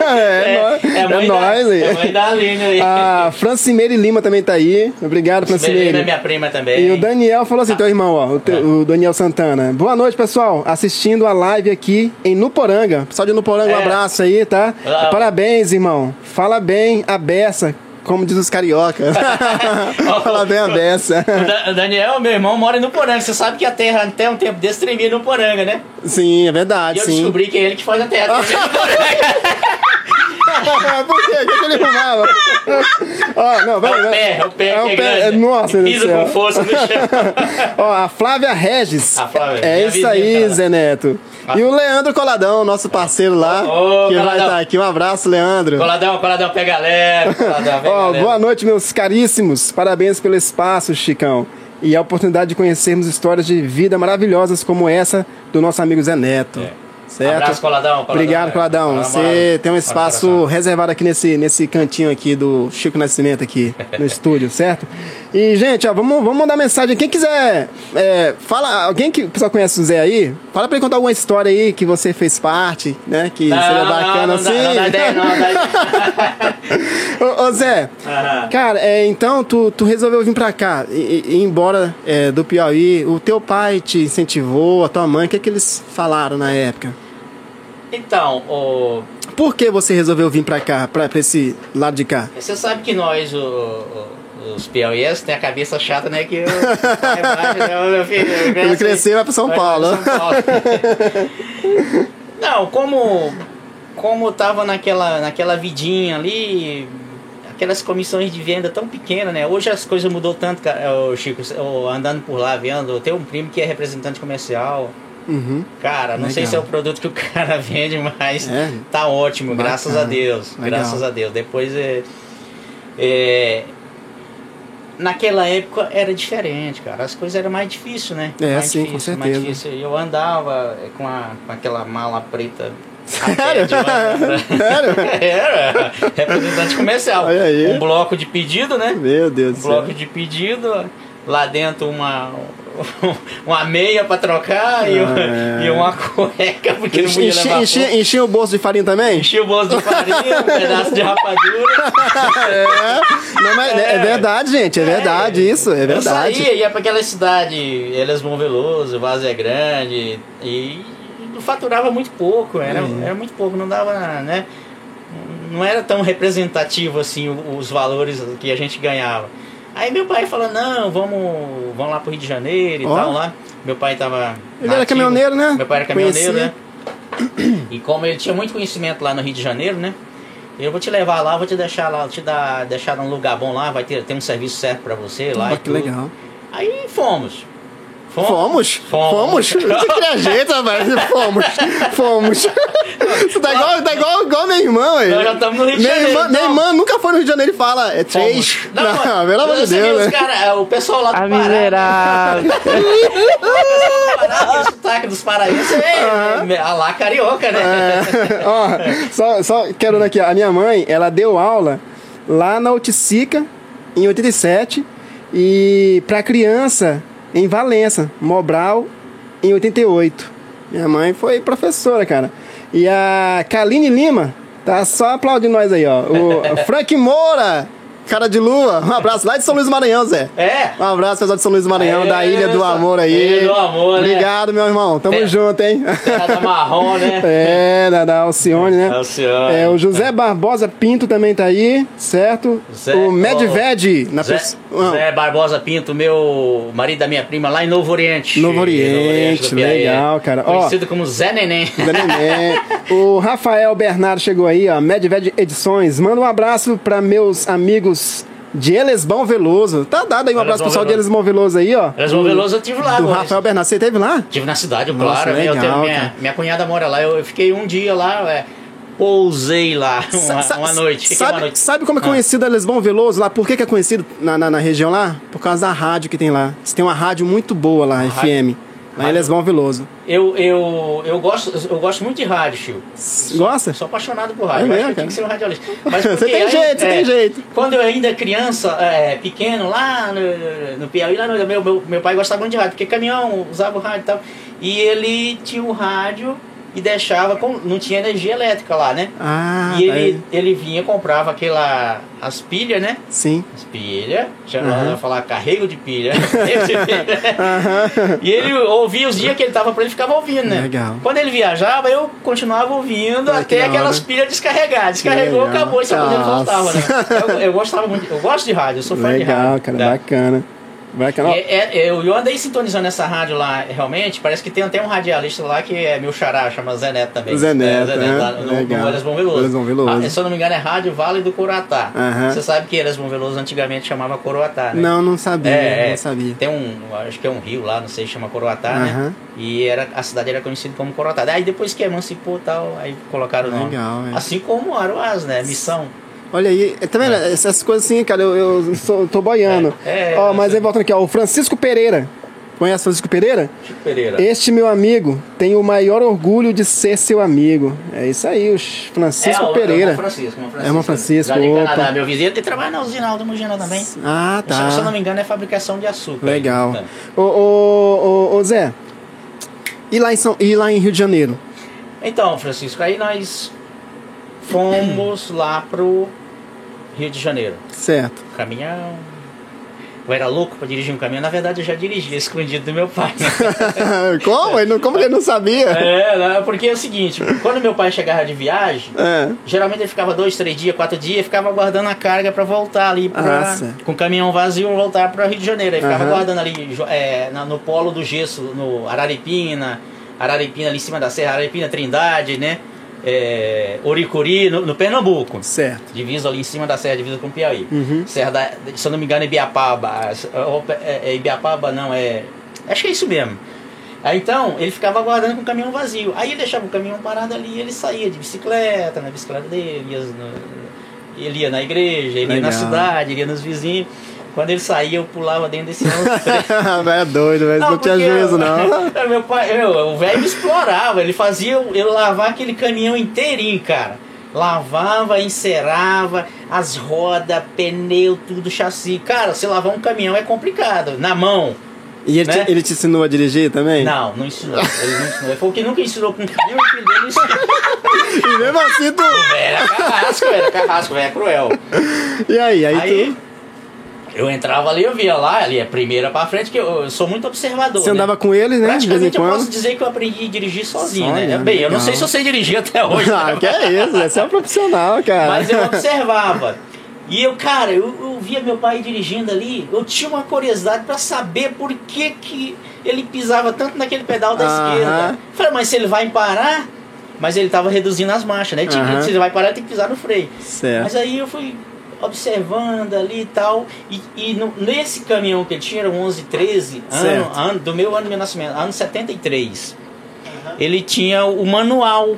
É, é, mãe nóis da, aí. É mãe da Aline aí. A Francimeire Lima também tá aí. Obrigado, Beleza, é Francimeire. minha prima também. E o Daniel falou assim, teu irmão, ó, o, te- o Daniel Santana. Boa noite, pessoal. Assistindo a live aqui em Nuporanga. Pessoal de Nuporanga, um É. abraço aí, tá? Ah. Parabéns, irmão. Fala bem a beça, como diz os carioca. Fala bem a beça. O Da- o Daniel, meu irmão, mora no Poranga. Você sabe que a terra até um tempo desse tremia no Poranga, né? Sim, é E verdade, eu sim. descobri que é ele que faz a terra tremer no Poranga. Por quê? O que, que ele fumava? Ó, não, vai, É o pé, é o pé É o é pé, grande. nossa, E Deus pisa do céu. com força no chão. Ó, a Flávia Regis. A Flávia, é isso aí. Zé Neto. E o Leandro Coladão, nosso parceiro lá, ô, que vai Coladão. estar aqui. Um abraço, Leandro. Coladão, coladão, pega leve. Coladão, pega Ó, leve. boa noite, meus caríssimos. Parabéns pelo espaço, Chicão. E a oportunidade de conhecermos histórias de vida maravilhosas como essa do nosso amigo Zé Neto. É. Certo? Abraço, Coladão, Coladão. Obrigado, Coladão. Coladão, Você tem um espaço reservado aqui nesse, nesse cantinho aqui do Chico Nascimento aqui no estúdio, certo? E, gente, ó, vamos, vamos mandar mensagem. Quem quiser, é, fala, alguém que o pessoal conhece o Zé aí, fala pra ele contar alguma história aí que você fez parte, né? Que Não, seria bacana não, assim. Não, não dá ideia, não, não dá ideia. ô, ô, Zé, Aham. cara, é, então tu, tu resolveu vir pra cá e, e- e ir embora é, do Piauí. O teu pai te incentivou, a tua mãe, o que, é que eles falaram na época? Então, o, Por que você resolveu vir pra cá, pra, pra esse lado de cá? você sabe que nós, o, o- os piauienses, tem a cabeça chata, né? Que o filho, Ele cresceu e vai pra São Paulo. São Paulo. Não, como como tava naquela naquela vidinha ali, aquelas comissões de venda tão pequenas, né? Hoje as coisas mudou tanto, cara, ô, Chico, andando por lá vendo, eu tenho um primo que é representante comercial. Uhum. Cara, não sei Legal. se é o produto que o cara vende, mas É. tá ótimo, Bacana. graças a Deus. Legal. Graças a Deus. Depois é, é, Naquela época era diferente, cara. As coisas eram mais difíceis, né? É, mais sim, com difícil, mais certeza. difícil. Eu andava é, com, a, com aquela mala preta. Sério? uma- Sério? Era, representante comercial. Olha aí. Um bloco de pedido, né? Meu Deus do Um céu. bloco de pedido, lá dentro uma, uma meia pra trocar e, uma, Ah, é. e uma cueca, porque não Enchi- podia enchi- levar enchi-. Enchia o bolso de farinha também? Enchia o bolso de farinha, um pedaço de rapadura. É, não, mas é, É. verdade, gente. É verdade isso, é Eu verdade. saía, ia pra aquela cidade, Elisbon Veloso, Vazia Grande, e faturava muito pouco, era, É. era muito pouco, não dava, né? Não era tão representativo assim os valores que a gente ganhava. Aí meu pai falou, não, vamos, vamos lá pro Rio de Janeiro e Ó. tal lá. Meu pai tava. Ele era nativo. caminhoneiro, né? Meu pai era caminhoneiro, Conhecia. né? E como ele tinha muito conhecimento lá no Rio de Janeiro, né? Eu vou te levar lá, vou te deixar lá, vou te dar, deixar num lugar bom lá, vai ter, ter um serviço certo pra você lá. E que tudo. legal. Aí fomos. Fomos? Fomos. Fomos? Você cria jeito, rapaz. Fomos. Fomos. Você tá igual, tá igual, igual meu irmão, aí. Nós já estamos no Rio de minha Janeiro, irmã, minha então. irmã nunca foi no Rio de Janeiro e fala, é três. Fomos. Não, pelo amor de você Deus, né? os cara, o pessoal lá do A Pará. miserável. O pessoal do Pará, aquele sotaque dos paraenses é, é, a lá carioca, né? É, ó, só, só quero aqui, a minha mãe, ela deu aula lá na Oticica, em 87, e pra criança em Valença, Mobral, em 88. Minha mãe foi professora, cara. E a Kaline Lima tá só aplaudindo nós aí, ó. O Frank Moura, cara de lua, um abraço lá de São Luís do Maranhão, Zé. É. Um abraço, pessoal de São Luís do Maranhão, É, da Ilha do Amor aí. Ilha do Amor, né? Obrigado, meu irmão. Tamo Terra- junto, hein? Terra da marrom, né? É, da, da Alcione, né? Alcione. É, o José Barbosa Pinto também tá aí, certo? Zé- o Medved, na Zé, Ah, Zé Barbosa Pinto, meu marido da minha prima, lá em Novo Oriente. Novo Oriente, do Piauí. legal, cara. Ó. Conhecido como Zé Neném. Zé Neném. o Rafael Bernardo chegou aí, ó. Medved Edições. Manda um abraço para meus amigos de Elesbão Veloso. Tá dado aí um abraço pessoal de Veloso. Elesbão Veloso aí, ó. Elesbão Veloso eu tive lá Do agora. Rafael Bernardo. Você teve lá? Estive na cidade, Nossa, claro. né? eu legal, tenho, minha, minha cunhada mora lá. Eu, eu fiquei um dia lá, é, pousei lá, uma, Sa- uma noite. Sabe, uma noite. sabe como é Ah. conhecido a Lesbão Veloso lá? Por que, que é conhecido na, na, na região lá? Por causa da rádio que tem lá. Você tem uma rádio muito boa lá, FM. Lá em Rádio. Lesbão Veloso. Eu, eu, eu, gosto, eu gosto muito de rádio, Chico. Gosta? Sou apaixonado por rádio. É eu mesmo, acho que eu tinha que ser um radialista. Mas Você tem aí, jeito, você é, tem jeito. Quando eu ainda é criança, é, pequeno, lá no, no Piauí, lá no, meu, meu, meu pai gostava muito de rádio, porque caminhão usava o rádio e tal. E ele tinha o rádio e deixava, com, não tinha energia elétrica lá, né? Ah, e ele, ele vinha, comprava aquela, as pilhas, né? Sim. As pilhas, já Aham. vai falar carrego de pilha. De. Aham. E ele ouvia os dias que ele tava pra ele ficava ouvindo, né? Legal. Quando ele viajava, eu continuava ouvindo Ai, até aquelas pilhas descarregar. Descarregou, legal. acabou, e só quando ele voltava, né? Eu, eu gostava muito, eu gosto de rádio, eu sou fã de Legal, rádio. cara. né? Bacana. Bacana. E é- é- eu, eu andei sintonizando essa rádio lá, realmente, parece que tem até um radialista lá que é meu xará, chama Zé Neto também. Zé Neto, É, Zé Neto, né? lá no, Legal. no Elisbon Veloso. Elisbon Veloso. Ah, se eu não me engano é Rádio Vale do Coroatá. Você sabe que Elisbon Veloso antigamente chamava Coroatá, né? Não, não sabia. É, é. Não sabia. Tem um, acho que é um rio lá, não sei, chama Coroatá, né? E era, a cidade era conhecida como Coroatá. Aí depois que emancipou e tal, aí colocaram o nome. Legal, é. Assim como Aruás, né? Missão. Olha aí, tá vendo? Essas coisas assim, cara, eu, eu sou, tô boiando. É, é, ó, mas você- aí voltando aqui, ó, o Francisco Pereira. Conhece Francisco Pereira? Chico Pereira. Este meu amigo tem o maior orgulho de ser seu amigo. É isso aí, o Francisco é, o- Pereira. É o Francisco, o Francisco. É o Francisco, Já de opa. Canadá. Meu vizinho, ele trabalha na usina Alto Mugina também. Ah, tá. Se eu não me engano, é fabricação de açúcar. Legal. É. Ô, ô, ô, ô, Zé, e lá, em São, e lá em Rio de Janeiro? Então, Francisco, aí nós fomos lá pro Rio de Janeiro. Certo. Caminhão. Eu era louco pra dirigir um caminhão. Na verdade, eu já dirigia escondido do meu pai. como? Ele não, como que ele não sabia? é, né? porque é o seguinte: quando meu pai chegava de viagem, É. geralmente ele ficava dois, três dias, quatro dias, ficava aguardando a carga pra voltar ali pra, Ah, com o caminhão vazio voltar para Rio de Janeiro. Aí ficava Aham. aguardando ali é, no polo do gesso, no Araripina. Araripina ali em cima da serra, Araripina Trindade, né? É, Oricuri, no, no Pernambuco. Certo. Divisa ali em cima da serra, divisa com o Piauí. Uhum. Serra da, se eu não me engano, é Ibiapaba. É, é Ibiapaba não, é. Acho que é isso mesmo. Aí então, ele ficava aguardando com o caminhão vazio. Aí ele deixava o caminhão parado ali e ele saía de bicicleta, na bicicleta dele, ia, no, ele ia na igreja, ele ia na cidade, ele ia nos vizinhos. Quando ele saía, eu pulava dentro desse ônibus. É doido, velho. Não, tinha porque juízo, não. Meu pai, eu, o velho explorava, ele fazia eu, lavar aquele caminhão inteirinho, cara. Lavava, encerava, as rodas, pneu, tudo, chassi. Cara, você lavar um caminhão é complicado, na mão. E ele, Né? te, ele te ensinou a dirigir também? Não, não ensinou. Ele não ensinou. Ele falou que nunca ensinou com caminhão e filho dele não ensinou. E mesmo assim, tu. Era carrasco, era carrasco, velho, é cruel. E aí? Aí, Aí tu. Eu entrava ali, eu via lá, ali a primeira pra frente, que eu, eu sou muito observador. Você né? andava com ele, né? Praticamente eu posso dizer que eu aprendi a dirigir sozinho, Olha, né? Bem, eu não legal. sei se eu sei dirigir até hoje. Ah, né? que é isso? Você é um profissional, cara. Mas eu observava. E eu, cara, eu, eu via meu pai dirigindo ali, eu tinha uma curiosidade pra saber por que, que ele pisava tanto naquele pedal da esquerda. Falei, mas se ele vai parar, mas ele tava reduzindo as marchas, né? Tinha. Se ele vai parar, tem que pisar no freio. Certo. Mas aí eu fui observando ali e tal. E, e no- nesse caminhão que ele tinha, era um 11, 13, ano, ano, do meu ano de meu nascimento, ano 73. Ele tinha o manual.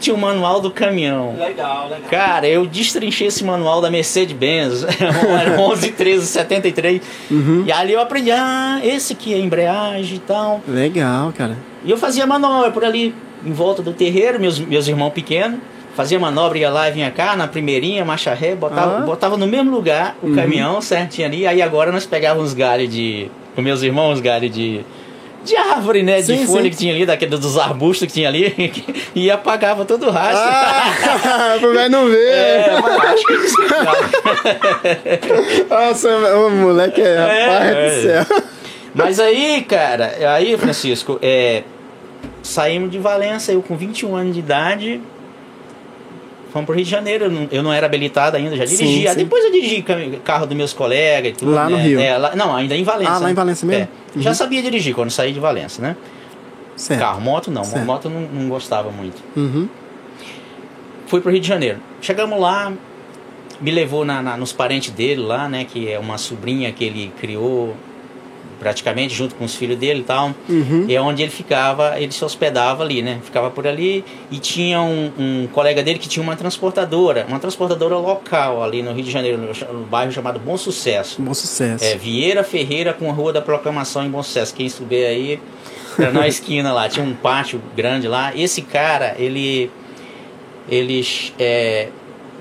Tinha o manual do caminhão. Legal, legal. Cara, eu destrinchei esse manual da Mercedes-Benz, era 11, 13, 73. Uhum. E ali eu aprendi, ah, esse aqui é embreagem e tal. Legal, cara. E eu fazia manobra por ali, em volta do terreiro, meus, meus irmãos pequenos. Fazia manobra, ia lá e vinha cá, na primeirinha, marcha ré, botava, Ah. botava no mesmo lugar o Uhum. caminhão certinho ali. Aí agora nós pegávamos galhos de. Com meus irmãos, galhos de. De árvore, né? Sim, de folha sim. que tinha ali, daquele, dos arbustos que tinha ali, e apagava todo o rastro. Ah, velho não ver. É, mas acho que isso Nossa, o moleque é, rapaz é. do céu. Mas aí, cara, aí, Francisco, é, saímos de Valença, eu com 21 anos de idade, fomos pro Rio de Janeiro. Eu não, eu não era habilitado ainda, já Sim, dirigia. sim. Depois eu dirigi carro dos meus colegas e tudo. Lá no né? Rio? É, lá- não, ainda em Valença. Ah, lá em Valença mesmo? É. Já sabia dirigir quando saí de Valença, né? Certo. Carro, moto não. Certo. Moto não, não gostava muito. Uhum. Fui pro Rio de Janeiro. Chegamos lá, me levou na, na- nos parentes dele lá, né? Que é uma sobrinha que ele criou praticamente junto com os filhos dele e tal. Uhum. E é onde ele ficava, ele se hospedava ali, né? Ficava por ali e tinha um, um colega dele que tinha uma transportadora, uma transportadora local ali no Rio de Janeiro, no, no bairro chamado Bom Sucesso. Bom sucesso. É, Vieira Ferreira com a Rua da Proclamação em Bom Sucesso. Quem souber aí, era na esquina lá, tinha um pátio grande lá. Esse cara, ele, ele é,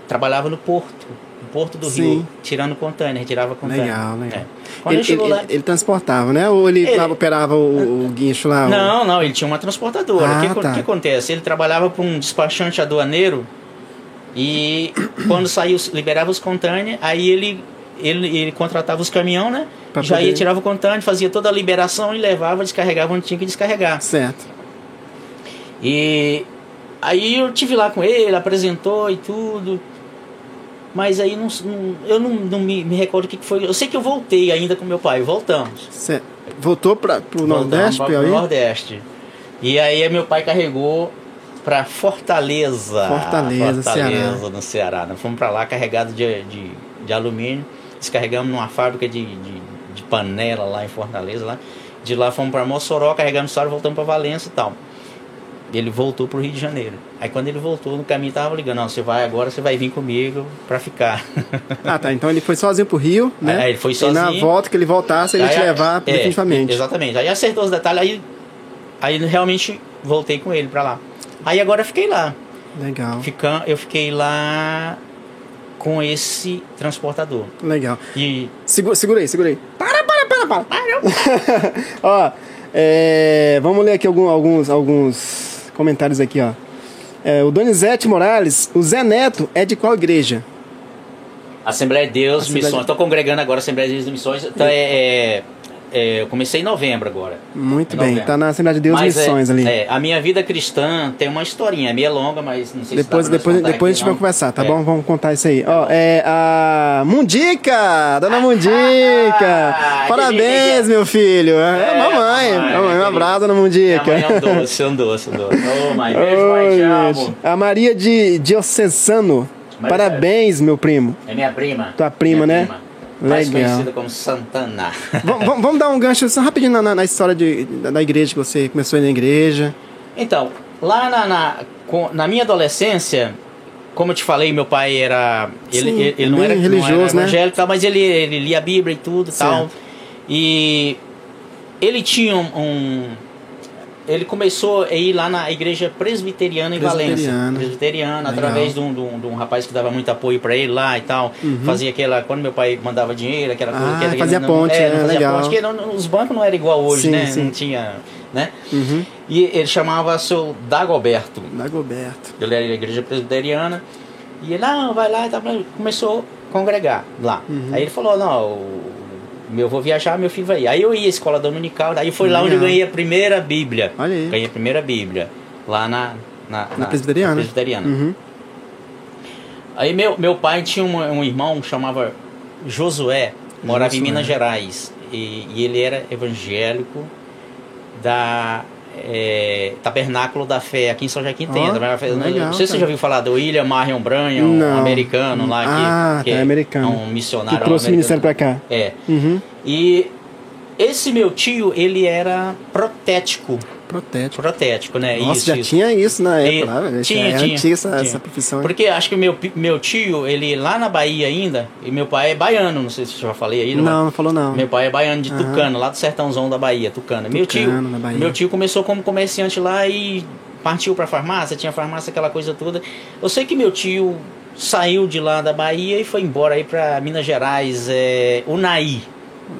trabalhava no porto, porto do Sim. Rio, tirando container, retirava container. Legal, legal. É. Ele, ele lá... ele transportava, né? Ou ele, operava o, o guincho lá? Não, não, ele tinha uma transportadora. Ah, o que, acon- tá. que acontece? Ele trabalhava para um despachante aduaneiro e quando saiu, liberava os containers, aí ele, ele, ele contratava os caminhões, né? Pra Já poder- ia, tirava o container, fazia toda a liberação e levava, descarregava onde tinha que descarregar. Certo. E aí eu tive lá com ele, apresentou e tudo. Mas aí não, não- eu não, não me, me recordo o que foi. Eu sei que eu voltei ainda com meu pai, voltamos. Voltou para pro Voltamos Nordeste, Piauí? pro Nordeste. E aí meu pai carregou pra Fortaleza. Fortaleza, Fortaleza, Ceará. no Ceará. Nós fomos pra lá carregado de, de, de alumínio. Descarregamos numa fábrica de, de, de panela lá em Fortaleza. Lá. De lá fomos pra Mossoró, carregamos história, voltamos pra Valença e tal. Ele voltou pro Rio de Janeiro. Aí quando ele voltou, no caminho tava ligando, não, você vai agora, você vai vir comigo pra ficar. Ah, tá. Então ele foi sozinho pro Rio, né? Aí ele foi E na sozinho. volta que ele voltasse, ele ia te Aí, levar é, definitivamente. Exatamente. Aí acertou os detalhes, aí, aí realmente voltei com ele pra lá. Aí agora eu fiquei lá. Legal, Fica, eu fiquei lá com esse transportador. legal. E Segura, segura aí, segura aí. Para, para, para, para. ó, é, vamos ler aqui algum- alguns, alguns comentários aqui, ó. É, o Donizete Morales, o Zé Neto é de qual igreja? Assembleia de Deus, Assembleia Missões. de- Estou congregando agora Assembleia de Deus e Missões. Então é, é, é, eu comecei em novembro agora. Muito Em bem, tá na Assembleia de Deus Mas Missões é, ali. é, a minha vida cristã tem uma historinha, é meio longa, mas não sei Depois, se dá depois, depois a gente vai conversar, tá É. bom? Vamos contar isso aí. Ó, é a Mundica! Dona Mundica! Ah, Parabéns, meu filho! É, É, mamãe! mamãe, um abraço, Dona Minha Mundica! mãe é um doce, é um doce, um. Ô, mãe, beijo, pai, te amo. A Maria de Diocesano. Parabéns, meu primo. É minha prima. Tua prima, Minha né? prima. Mais Legal. conhecida como Santana. Vamos- dar um gancho só rapidinho na, na- na história de, da, igreja que você começou na igreja. Então, lá na, na, na minha adolescência, como eu te falei, meu pai era. Ele, Sim, ele, ele não, era, não religioso, era né? evangélico, tal, mas ele, ele lia a Bíblia e tudo e tal. E ele tinha um, um- Ele começou a ir lá na igreja presbiteriana em Valência. Presbiteriana. Legal. através de um, de, um, de um rapaz que dava muito apoio pra ele lá e tal. Fazia aquela. Quando meu pai mandava dinheiro, aquela coisa. Uhum. Ah, que era- fazia não, ponte, é, é, não fazia legal. ponte, porque não- os bancos não eram igual hoje, Sim, né? sim. Não tinha. Né? Uhum. E ele chamava seu Dagoberto. Dagoberto. Ele era da igreja presbiteriana. E ele, não, vai lá e tal. Começou a congregar lá. Uhum. Aí ele falou, não, o meu vou viajar, meu filho vai ir. Aí eu ia à escola dominical, daí foi lá onde eu ganhei a primeira Bíblia. Olha aí. Ganhei a primeira Bíblia. Lá na. Na, Na presbiteriana. na presbiteriana. Uhum. Aí meu, meu pai tinha um, um irmão que chamava Josué, morava em Josué. Minas Gerais. E, e ele era evangélico da é, Tabernáculo da Fé, aqui em São Joaquim tem. Fé. Não- legal, não sei se você já ouviu falar do William Marion Branham, um americano lá que, Ah, que tá, americano. é um missionário. Que trouxe o americano. ministério pra cá. É. Uhum. E esse meu tio, ele era protético. Protético. Protético, né? Nossa, isso, já isso. tinha isso na E- época. lá, tinha, é tinha, essa, tinha. essa profissão. aí. Porque acho que meu, meu tio, ele lá na Bahia ainda, e meu pai é baiano, não sei se eu já falei aí. Não, não falou não. Meu pai é baiano de Aham. Tucano, lá do sertãozão da Bahia, Tucano. meu tio, Tucano, na Bahia. meu tio começou como comerciante lá e partiu pra farmácia, tinha farmácia, aquela coisa toda. Eu sei que meu tio saiu de lá da Bahia e foi embora aí pra Minas Gerais, é, Unai,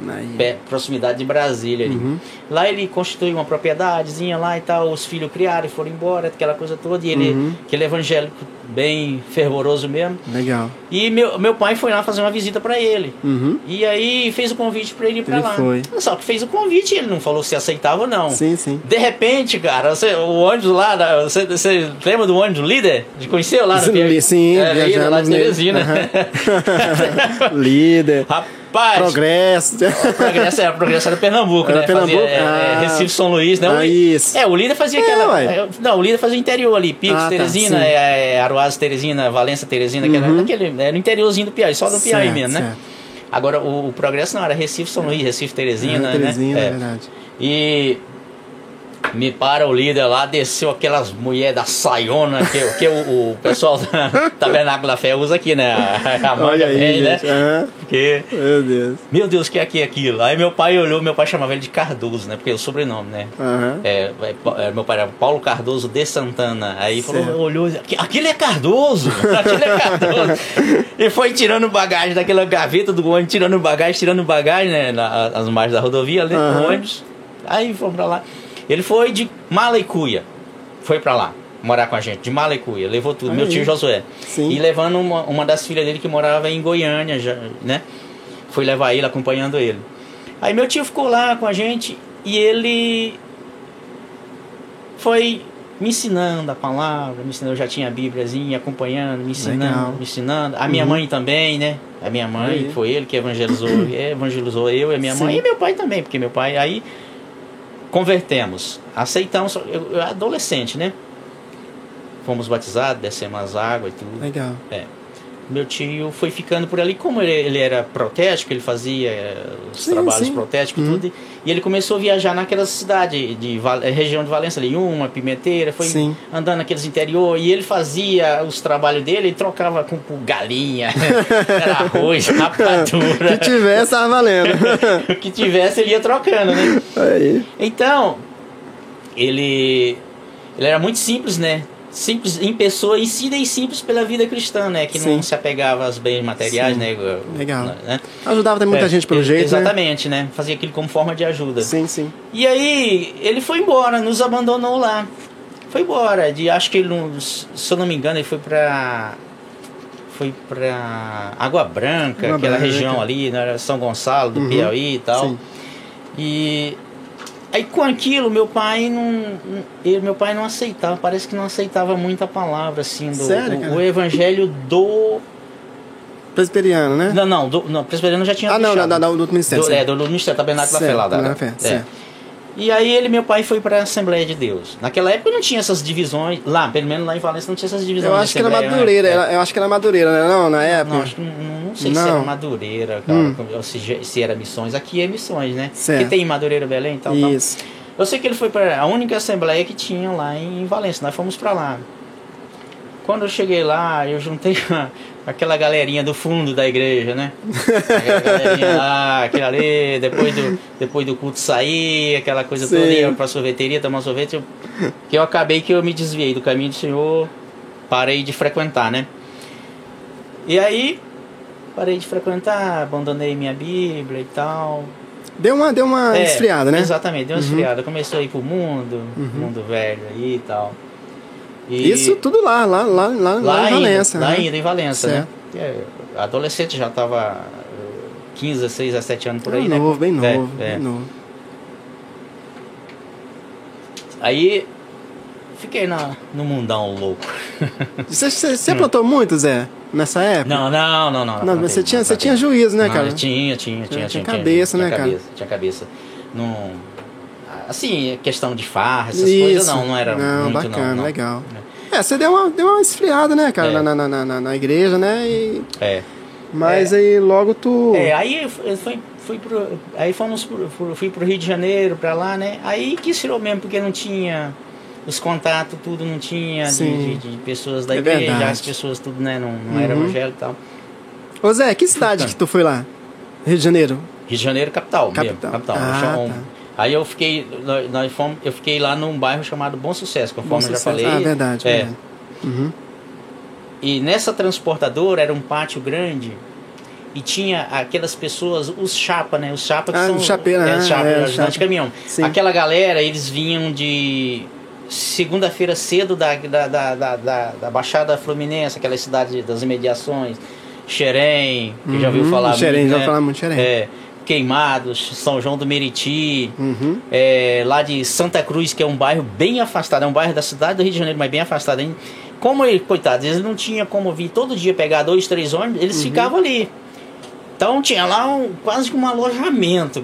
Aí. pé- proximidade de Brasília ali. Uhum. Lá ele constituiu uma propriedadezinha lá e tal, os filhos criaram e foram embora, aquela coisa toda, e ele, Uhum. aquele evangélico bem fervoroso mesmo. Legal. E meu, meu pai foi lá fazer uma visita pra ele. Uhum. E aí fez o convite pra ele ir pra Ele lá. foi. Só que fez o convite, ele não falou se aceitava ou não. Sim, sim. De repente, cara, você- o ônibus lá, você, você lembra do ônibus líder? De conheceu lá Sim, sim, é, viajamos lá de. Teresina. Aham. Líder. Rapaz, Progresso. Progresso era, progresso era Pernambuco, Era né? Pernambuco? Fazia, é, é, Ah. Recife, São Luís, né? Ah, isso. É, o líder fazia É, aquela. ué. é, não, o líder fazia o interior ali, Picos, Ah, tá, Teresina, sim. é, é, Aruás, Teresina, Valença, Teresina, que era, Uhum. naquele, era no interiorzinho do Piauí, só do Piauí Certo, mesmo, né? certo. Agora, o, o progresso não era Recife, São Luís, Recife, Teresina, Ah, Teresina, né? é É. verdade. E me para o líder lá, desceu aquelas mulheres da saiona que, que o, o pessoal da Tabernáculo da Fé usa aqui, né? A, manga aí, vem, né? Porque Meu Deus. meu Deus, que é aqui aquilo? Aí meu pai olhou, meu pai chamava ele de Cardoso, né? Porque é o sobrenome, né? Aham. É, é, é, meu pai era Paulo Cardoso de Santana. Aí falou, Certo. olhou, "Aqui- aquele é Cardoso, aquele é Cardoso. e foi tirando bagagem daquela gaveta do ônibus, tirando bagagem, tirando bagagem, né? Na, as margens da rodovia, ali no ônibus. Aí fomos pra lá. Ele foi de Malecuia, foi pra lá. Morar com a gente, de Malecuia, levou tudo, meu Aí. tio Josué. Sim. E levando uma, uma das filhas dele que morava em Goiânia, já, né? Fui levar ele, acompanhando ele. Aí meu tio ficou lá com a gente e ele foi me ensinando a palavra, me ensinando, eu já tinha a Bíbliazinha, acompanhando, me ensinando, Legal. me ensinando. A minha mãe também, né? A minha mãe, Aí. foi ele que evangelizou, evangelizou eu e a minha Sim. mãe, e meu pai também, porque meu pai aí convertemos, aceitamos, eu, eu adolescente, né? Fomos batizados, descemos as águas e tudo. Legal. É. Meu tio foi ficando por ali, como ele, ele era protético, ele fazia eh, os Sim, trabalhos sim. protéticos e Uhum. tudo, e ele começou a viajar naquela cidade, de Val- eh, região de Valença, ali, uma, Pimenteira, foi Sim. andando naqueles interior, e ele fazia os trabalhos dele e trocava com, com galinha, arroz, rapadura, tivesse, tava valendo. o que tivesse ele ia trocando, né? Aí. Então, ele, ele era muito simples, né? Simples em pessoa e si e simples pela vida cristã, né? Que Sim. não se apegava aos bens materiais, Sim. né? Legal. Né? Ajudava também muita É, gente pelo ex- jeito, né? Exatamente, né? Fazia aquilo como forma de ajuda. Sim, sim. E aí, ele foi embora, nos abandonou lá. Foi embora. De, acho que ele, se eu não me engano, ele foi pra. Foi pra Água Branca, Água aquela Branca. região ali, né? São Gonçalo, do Uhum, Piauí e tal. sim. E aí com aquilo meu pai não, ele, meu pai não aceitava, parece que não aceitava muito a palavra assim do Sério, o- o, evangelho do Presbiteriano, né? não não, do, não presbiteriano já tinha ah, não, deixado. não, não, do outro ministério. do, é, do, do Ministério Tabernáculo da Fé lá. da- da Fé, é. E aí ele, meu pai, foi para a Assembleia de Deus. Naquela época não tinha essas divisões, lá, pelo menos lá em Valência não tinha essas divisões. Eu acho que era né? Madureira, É. era- eu acho que era Madureira, né? Não, na época. Não, acho não, não sei se Não. era Madureira, cara, Hum. se, se era Missões. Aqui é Missões, né? Certo. Que tem em Madureira, Belém e tal, tal. Isso. Eu sei que ele foi para a única assembleia que tinha lá em Valência. Nós fomos para lá. Quando eu cheguei lá, eu juntei aquela galerinha do fundo da igreja, né? Aquela galerinha lá, aquela ali, depois do, depois do culto sair, aquela coisa Sim. toda, ia pra sorveteria, tomar sorvete. eu- que eu acabei que eu me desviei do caminho do Senhor, parei de frequentar, né? E aí, parei de frequentar, abandonei minha Bíblia e tal. Deu uma, deu uma É, esfriada, né? Exatamente, deu uma Uhum. esfriada. Começou a ir pro mundo, mundo velho aí e tal. E Isso tudo lá, lá, lá, lá, lá, em ainda, Valência. lá né? ainda em Valência, Certo. né? É, adolescente já tava eh, 15, 16, 17 anos por aí, Ah, né? novo, bem É, novo, é. bem novo. Aí fiquei na, no mundão louco. Você, você, você aprontou muito, Zé, nessa época? não, não, não, não. Não, mas você tinha, não você tinha juízo, né, Não, cara? Tinha, tinha, tinha, tinha tinha. cabeça, né, cara? Tinha cabeça. Não. Assim, questão de farra, essas Isso. coisas não, não era Não, muito bacana, não, não. legal. É, você deu uma, deu uma esfriada, né, cara, É. na, na, na, na, igreja, né? E, É. mas aí logo tu. É, aí eu fui- pro, aí fomos pro, fui pro Rio de Janeiro, pra lá, né? Aí que tirou mesmo, porque não tinha os contatos, tudo não tinha de, de, de pessoas da É igreja, verdade. as pessoas tudo, né? Não, não era Uhum. evangélico e tal. Ô Zé, que cidade que tu foi lá? Rio de Janeiro? Rio de Janeiro, capital, mesmo, Capital. capital. Ah, tá. Aí eu fiquei, nós, fomos, eu fiquei lá num bairro chamado Bom Sucesso, conforme Bom eu já sucesso. falei. Ah, verdade, É. verdade. Uhum. E nessa transportadora era um pátio grande e tinha aquelas pessoas, os chapa, né? Os chapa que Ah, são. chapeiro, é, ah, chapa, é, ajudante chapa. de caminhão. Sim. Aquela galera, eles vinham de segunda-feira cedo da, da, da, da, da- da Baixada Fluminense, aquela cidade das imediações, Xerém, que já ouviu Uhum, falar Xerém, muito, já né? falar muito Xerém. É, Queimados, São João do Meriti, Uhum. é, lá de Santa Cruz, que é um bairro bem afastado, é um bairro da cidade do Rio de Janeiro, mas bem afastado. Hein? Como ele, coitados, eles não tinham como vir todo dia pegar dois, três ônibus, eles Uhum. ficavam ali. Então tinha lá um, quase que um alojamento.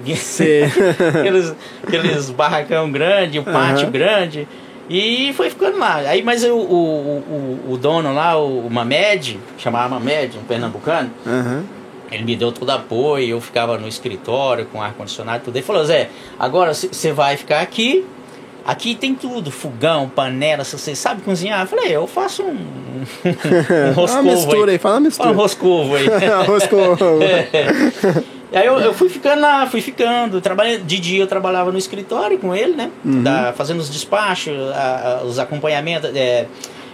aqueles, aqueles barracão grande, o pátio Aham. grande. E foi ficando lá. Aí, mas o, o, o, o dono lá, o Mamed, chamava Mamed, um pernambucano, Aham. Ele me deu todo apoio, eu ficava no escritório com ar-condicionado e tudo. Ele falou, Zé, agora você vai ficar aqui, aqui tem tudo, fogão, panela, se você sabe cozinhar. Eu falei, eu faço um, um roscovo Uma mistura aí, fala uma Fala um mistura. roscovo aí. Com. É. E aí eu, eu fui ficando lá, fui ficando. Trabalhei, de dia eu trabalhava no escritório com ele, né? Uhum. Da- fazendo os despachos, a- a- os acompanhamentos, é,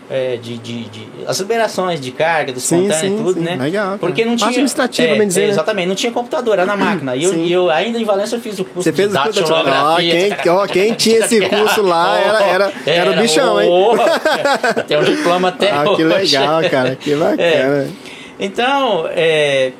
é, de, de, de- as liberações de carga, dos Sim, contâneos e sim, tudo, sim. né? Legal. Porque não tinha. administrativa, é, bem dizer, é? Exatamente, não tinha computador, era na máquina. E eu, e eu ainda em Valência eu fiz o curso Você fez de o curso datilografia. Ó, quem, ó, quem tinha esse curso lá era, era, era o bichão, hein? Tem um diploma até Ah, que legal, cara. Que bacana. Então, é,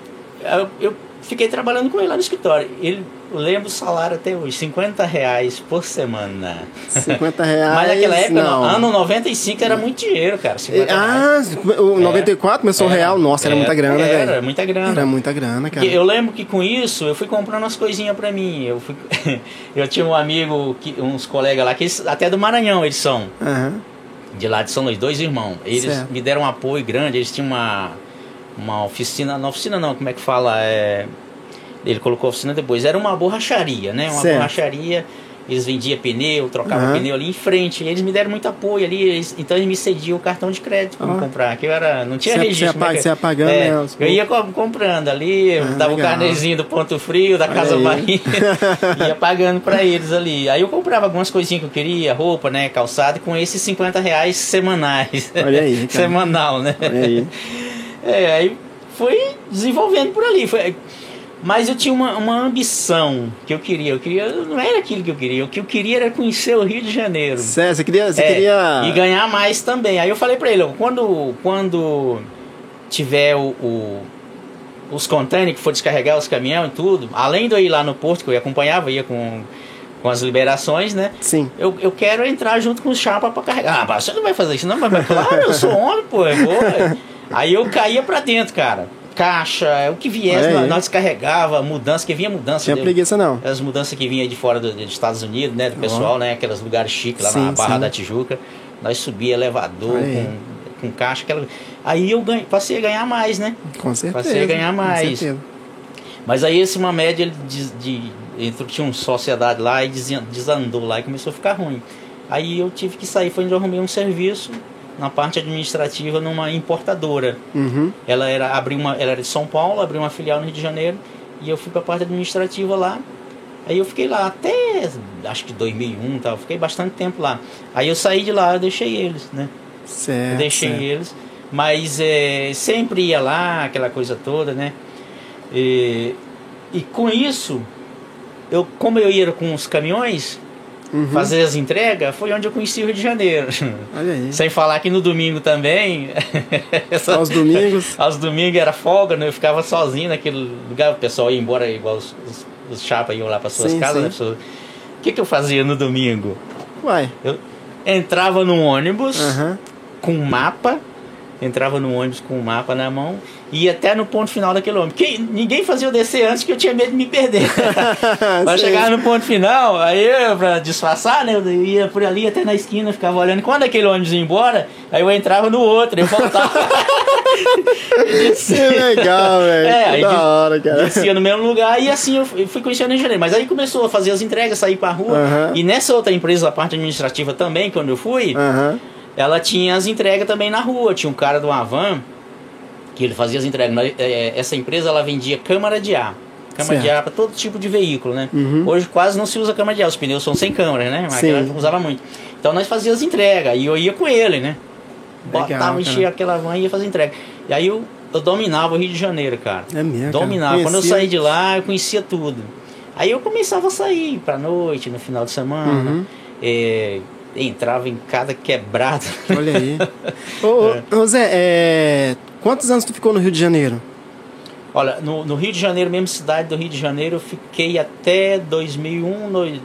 eu, eu fiquei trabalhando com ele lá no escritório. Ele, lembro o salário até hoje, 50 reais por semana. 50 reais. Mas naquela época, não. no ano 95, era muito dinheiro, cara. 50 reais. Ah, o 94 começou Era, real. Nossa, era, muita grana, Era, velho. muita grana. Era muita grana, cara. Eu lembro que com isso eu fui comprando umas coisinhas pra mim. Eu, fui, eu tinha um amigo, que, uns colegas lá, que eles, até do Maranhão eles são. Aham. de lá de São Luís, dois irmãos. Eles Certo. me deram um apoio grande, eles tinham uma, uma oficina, na oficina não, como é que fala? É, ele colocou a oficina depois, era uma borracharia, né? Uma Certo. borracharia, eles vendiam pneu, trocavam Aham. pneu ali em frente, eles me deram muito apoio ali, eles- então eles me cediam o cartão de crédito para Ó. comprar, que eu era, não tinha Você- registro. você né, apa- que- você ia pagando, é, né, Eu ia co- comprando ali, Ah, dava o legal. carnezinho do Ponto Frio, da Olha Casa. Bahia, ia pagando para eles ali. Aí eu comprava algumas coisinhas que eu queria, roupa, né, calçado, com esses 50 reais semanais. Olha aí, cara. Semanal, né? Olha aí. É, aí foi desenvolvendo por ali. Foi, mas eu tinha uma, uma ambição que eu queria. Eu queria. Não era aquilo que eu queria. O que eu queria era conhecer o Rio de Janeiro. Sério, você queria. Você É, queria... E ganhar mais também. Aí eu falei pra ele, quando, quando tiver o, o, os contêineres que for descarregar os caminhões e tudo, além de eu ir lá no porto, que eu acompanhava, ia com, com as liberações, né? Sim. Eu, eu quero entrar junto com os chapa pra carregar. Ah, você não vai fazer isso, não? Mas, claro, eu sou homem, pô, eu vou. Aí eu caía pra dentro, cara. Caixa, o que viesse, aí. nós, nós descarregava, mudança, que vinha mudança. Tinha preguiça não. as mudanças que vinha de fora do- dos Estados Unidos, né? Do pessoal, né? Aqueles lugares chiques lá Sim, na Barra sim. da Tijuca. Nós subia elevador Aí. com, com caixa. Aquela... Aí eu ganhei, passei a ganhar mais, né? Com certeza. Passei a ganhar com mais. certeza. Mas aí esse uma média ele de, de, entrou, tinha uma sociedade lá e desandou lá e começou a ficar ruim. Aí eu tive que sair, foi onde eu arrumei um serviço na parte administrativa numa importadora. Uhum. Ela era abriu uma, ela era de São Paulo, abriu uma filial no Rio de Janeiro e eu fui para a parte administrativa lá. Aí eu fiquei lá até acho que 2001, tal, fiquei bastante tempo lá. Aí eu saí de lá, eu deixei eles, né? Certo. Eu deixei certo. eles, mas é, sempre ia lá, aquela coisa toda, né? E, e com isso, eu, como eu ia com os caminhões Uhum. fazer as entregas, foi onde eu conheci o Rio de Janeiro. Olha aí. Sem falar que no domingo também. essa- Aos domingos. aos domingos era folga, né? Eu ficava sozinho naquele lugar, o pessoal ia embora igual os, os, os chapas iam lá para suas Sim, casas, sim. né? O que, que eu fazia no domingo? Uai. Eu entrava num ônibus Aham. com um mapa, entrava no ônibus com um mapa na mão e ia até no ponto final daquele ônibus. Que ninguém fazia eu descer antes que eu tinha medo de me perder. Mas chegava no ponto final, aí pra disfarçar, né? Eu ia por ali até na esquina, ficava olhando. Quando aquele ônibus ia embora, aí eu entrava no outro, eu voltava. Que legal, velho. É, aí da des- hora, cara. descia no mesmo lugar e assim eu fui conhecendo o de Janeiro. Mas aí começou a fazer as entregas, sair pra rua. E nessa outra empresa, a parte administrativa também, quando eu fui. Ela tinha as entregas também na rua. Tinha um cara de uma van que ele fazia as entregas. É, Essa empresa ela vendia câmara de ar. Câmara de Certo. ar para todo tipo de veículo, né? Uhum. Hoje quase não se usa câmara de ar, os pneus são sem câmara, né? Mas aquela usava muito. Então nós fazíamos as entregas e eu ia com ele, né? Legal, Botava, enchia aquela van e ia fazer entrega. E aí eu, eu dominava o Rio de Janeiro, cara. É mesmo. Dominava. Quando eu saí de lá, eu conhecia tudo. Aí eu começava a sair pra noite, no final de semana. Uhum. É, entrava em cada quebrada. Olha aí. ô, ô, ô, Zé, é... quantos anos tu ficou no Rio de Janeiro? Olha, no, no Rio de Janeiro, mesmo cidade do Rio de Janeiro, eu fiquei até 2001, no-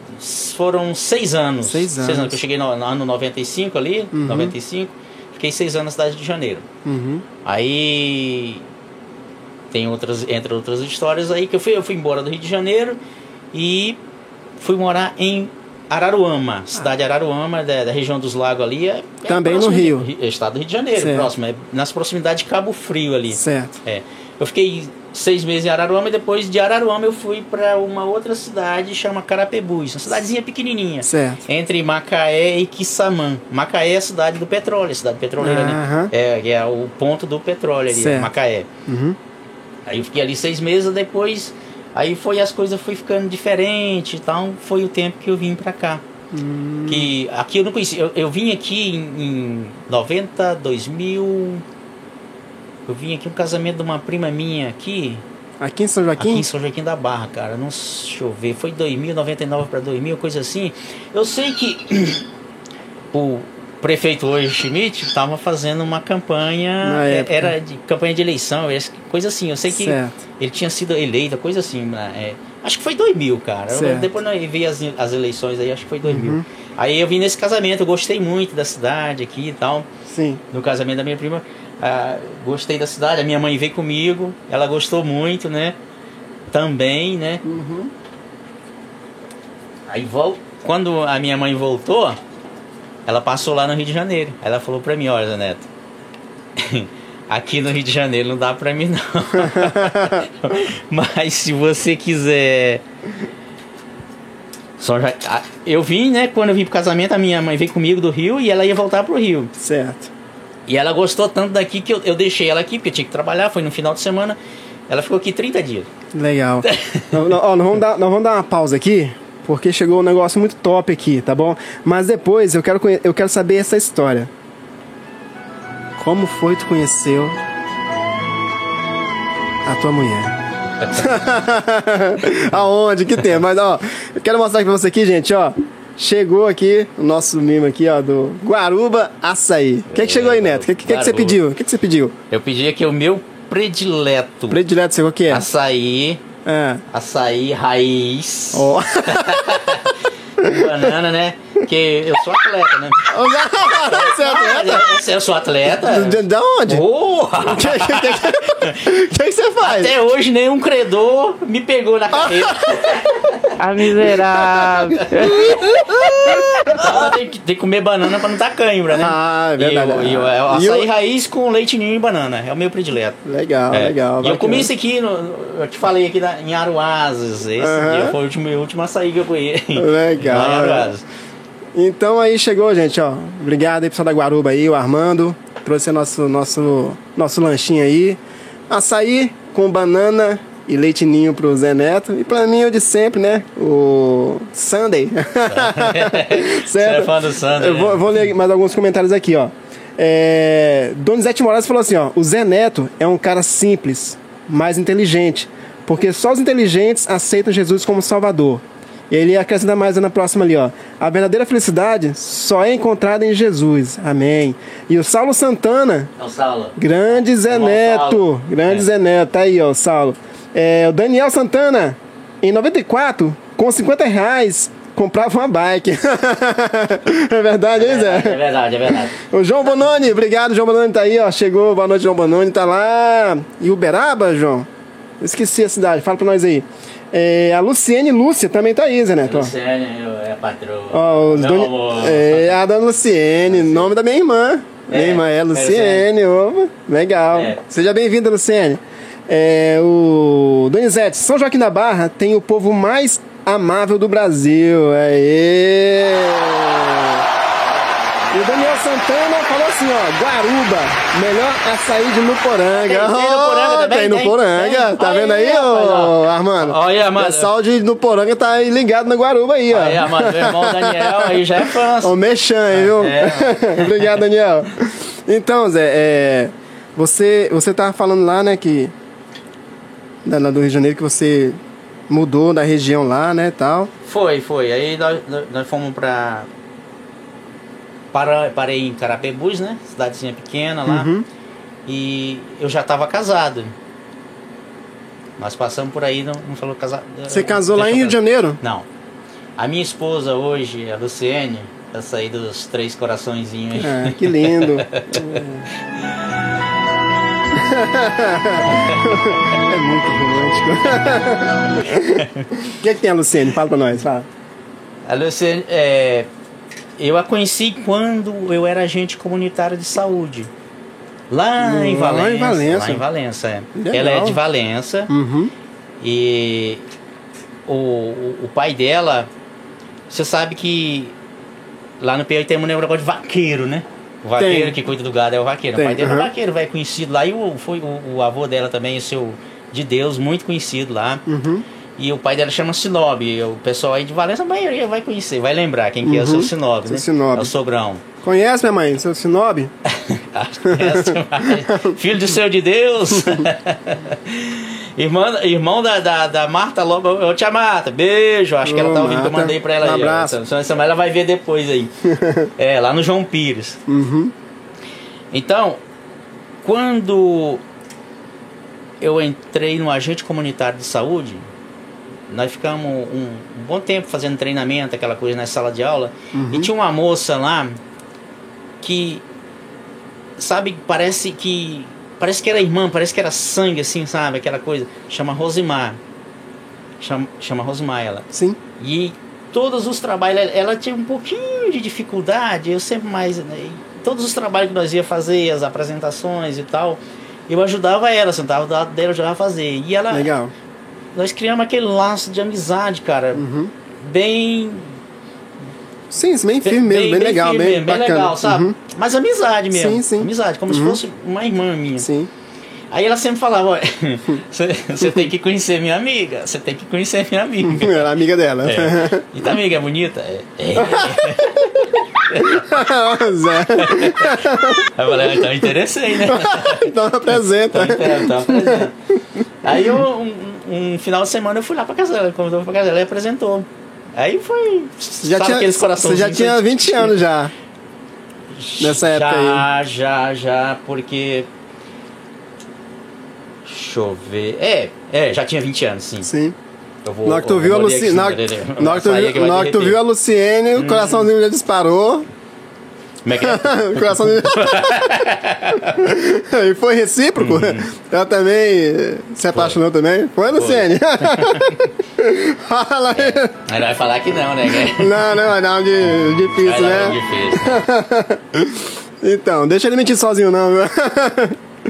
foram seis anos. Seis anos. que eu cheguei no, no ano 95 ali, Uhum. 95, fiquei seis anos na cidade de Janeiro. Uhum. Aí tem outras, entre outras histórias aí que eu fui, eu fui embora do Rio de Janeiro e fui morar em Araruama, cidade de Araruama, da, da região dos lagos ali. É, é Também no próximo de- Rio. é estado do Rio de Janeiro, Certo. próximo, é nas proximidades de Cabo Frio ali. Certo. É. Eu fiquei seis meses em Araruama e depois de Araruama eu fui para uma outra cidade chama Carapebus, uma cidadezinha pequenininha. Certo. Entre Macaé e Quissamã. Macaé é a cidade do petróleo, a cidade petroleira, Aham. né? É, é o ponto do petróleo ali, Certo. Macaé. Uhum. Aí eu fiquei ali seis meses, depois aí foi as coisas foi ficando diferente, então foi o tempo que eu vim para cá. Hum. Que aqui eu não conhecia, eu, eu vim aqui em, em 90, 2000, eu vim aqui um casamento de uma prima minha aqui, Aqui em São aqui Joaquim? em São Joaquim da Barra, cara, não deixa eu ver, foi 2000, 99 para 2000, coisa assim. Eu sei que o prefeito hoje, Schmidt, estava fazendo uma campanha, é, era de campanha de eleição, coisa assim. Eu sei que Certo. ele tinha sido eleito, coisa assim. né? É, acho que foi 2000, cara. Eu- depois eu vi as, as eleições aí, acho que foi 2000. Uhum. Aí eu vim nesse casamento, eu gostei muito da cidade aqui e tal. Sim. No casamento da minha prima, ah, gostei da cidade. A minha mãe veio comigo, ela gostou muito, né? Também, né? Uhum. Aí vol quando a minha mãe voltou, ela passou lá no Rio de Janeiro. Ela falou pra mim, olha, Zé Neto, aqui no Rio de Janeiro não dá pra mim não. Mas se você quiser. Só já... Eu vim, né? Quando eu vim pro casamento, a minha mãe veio comigo do Rio e ela ia voltar pro Rio. Certo. E ela gostou tanto daqui que eu, eu deixei ela aqui, porque eu tinha que trabalhar, foi no final de semana. Ela ficou aqui 30 dias. Legal. Não, não, ó, nós, vamos dar, nós vamos dar uma pausa aqui, porque chegou um negócio muito top aqui, tá bom? Mas depois eu quero, eu quero saber essa história. Como foi que tu conheceu a tua mulher? Aonde? Que tem? Mas ó, eu quero mostrar aqui pra você aqui, gente, ó. Chegou aqui o nosso mimo aqui, ó, do Guaruba Açaí. O que, que chegou aí, Neto? O que, que, que, que você pediu? O que, que você pediu? Eu pedi aqui o meu predileto. Predileto, sei o que é? Açaí, É. açaí raiz, com banana, né? Porque eu sou atleta, né? Você é atleta? Eu sou atleta. De, de onde? Porra! O que, que, que, que, você faz? Até hoje nenhum credor me pegou na carreira. A miserável. Tem que, tem que comer banana pra não dar cãibra, né? Ah, é verdade. E e o, é E o- açaí raiz com leite ninho e banana. É o meu predileto. Legal, É. legal. E eu comi isso aqui, no- eu te falei aqui na- em Aruazes. Esse dia foi o último, o último açaí que eu conheci. Legal, Lá em é. Então aí chegou, gente, ó. Obrigado aí, pessoal da Guaruba aí, o Armando. Trouxe nosso, nosso, nosso lanchinho aí. Açaí com banana e leite ninho pro Zé Neto. E pra mim, o de sempre, né? O Sunday. Você é fã do Sunday, Eu vou, né? vou ler mais alguns comentários aqui, ó. É, Donizete Moraes falou assim, ó. O Zé Neto é um cara simples, mas inteligente. Porque só os inteligentes aceitam Jesus como Salvador. E ele acrescenta mais na próxima ali, ó. A verdadeira felicidade só é encontrada em Jesus. Amém. E o Saulo Santana, É o Saulo. grande Zé Irmão Neto. Grande É. Zé Neto. Tá aí, ó, o Saulo. É, o Daniel Santana, em 94, com 50 reais, comprava uma bike. é verdade, hein, É Zé? verdade, é verdade. O João Bononi, obrigado, João Bononi tá aí, ó. Chegou, boa noite, João Bononi, tá lá. E Uberaba, João? Esqueci a cidade, fala pra nós aí. É, a Luciene Lúcia também tá aí, Zé Neto. ó. Luciane é a patroa. Ó, os doni-. É, a dona Luciene, nome da minha irmã. Minha É, irmã é é Luciene, opa, legal. É. Seja bem-vinda, Luciene. É, o Donizete, São Joaquim da Barra tem o povo mais amável do Brasil. Aê! E o Daniel Santana falou assim, ó, Guaruba, melhor açaí de Nuporanga. Tem- tem Nuporanga também? Tem? Nuporanga, Tem. tá Aí, vendo aí, ô, ó. Armando? Olha, Armando. O pessoal de Nuporanga tá aí ligado na Guaruba aí, ó. Aí, mano, meu irmão Daniel aí já é fã. Ô, Mechan, hein, viu? É. Obrigado, Daniel. Então, Zé, é, você, você tava falando lá, né, que... Da, do Rio de Janeiro, que você mudou da região lá, né, tal. Foi, foi. Aí nós- nós fomos pra. Para, parei em Carapebus, né? Cidadezinha pequena lá. Uhum. E eu já estava casado. Nós passamos por aí, não, não falou casado. Você casou lá em Rio de Janeiro? Não. A minha esposa hoje, a Luciene, essa aí dos três coraçõezinhos. Ah, que lindo. é muito romântico. O que, é que tem a Luciene? Fala pra nós, fala. A Luciene, é, eu a conheci quando eu era agente comunitário de saúde. Lá em Lá em Valença. Valença. Lá em Valença, é. Legal. Ela é de Valença Uhum. e o, o, o pai dela, você sabe que lá no Piauí tem um negócio de vaqueiro, né? O vaqueiro Tem. que cuida do gado é o vaqueiro. Tem, o pai dele é aham. vaqueiro, vai conhecido lá. E o, foi o, o avô dela também, o seu de Deus, muito conhecido lá. Uhum. E o pai dela chama Sinob. E o pessoal aí de Valença, a maioria vai conhecer, vai lembrar quem que é o seu Uhum. Sinob, Seu né? Sinob. É o sogrão. Conhece minha mãe, seu Sinob? Conhece mais. Filho do céu de Deus. Irmã, irmão da, da, da Marta Lobo. Ô, tia Marta, beijo. Acho que ela Ô, tá ouvindo que eu Marta, mandei pra ela um aí. abraço. Essa- Ela vai ver depois aí. É, lá no João Pires. Uhum. Então, quando eu entrei no agente comunitário de saúde, nós ficamos um, um bom tempo fazendo treinamento, aquela coisa na sala de aula, e tinha uma moça lá que, sabe, parece que parece que era irmã, parece que era sangue, assim, sabe, aquela coisa, chama Rosimar, chama, chama Rosimar ela. Sim. E todos os trabalhos, ela, ela tinha um pouquinho de dificuldade, eu sempre mais. né, todos os trabalhos que nós ia fazer, as apresentações e tal, eu ajudava ela, sentava do lado dela, eu ajudava a fazer. E ela. Legal. Nós criamos aquele laço de amizade, cara, Uhum. bem. Sim, bem firme mesmo, bem, legal, firme bem, bem bacana. legal, sabe? Uhum. Mas amizade mesmo. Sim, sim. Amizade, como se Uhum. fosse uma irmã minha. Sim. Aí ela sempre falava, olha, você você tem que conhecer minha amiga, você tem que conhecer minha amiga. Era amiga dela. É. E tua amiga é bonita? É. é. Zé. Aí eu falei, ah, então interessei, né? Então apresenta. Então, então, apresenta. Aí eu, um, um final de semana eu fui lá pra casa dela, convidou pra casa dela e apresentou. Aí foi. Você já, tinha, aqueles você corações. já tinha 20 anos já. nessa época Já, já, já, porque. Deixa eu ver. É, é, já tinha 20 anos, sim. Sim. Eu vou, Na hora que tu viu a Luciene. Na hora que tu viu- a Luciene, o coraçãozinho já disparou. Como é que é? o coraçãozinho. e foi recíproco. Ela também se apaixonou também. Foi, Luciene? Fala aí. Aí vai falar que não, né? Não, não, não, de, difícil, Vai lá, né? difícil. Então, deixa ele mentir sozinho, não, viu?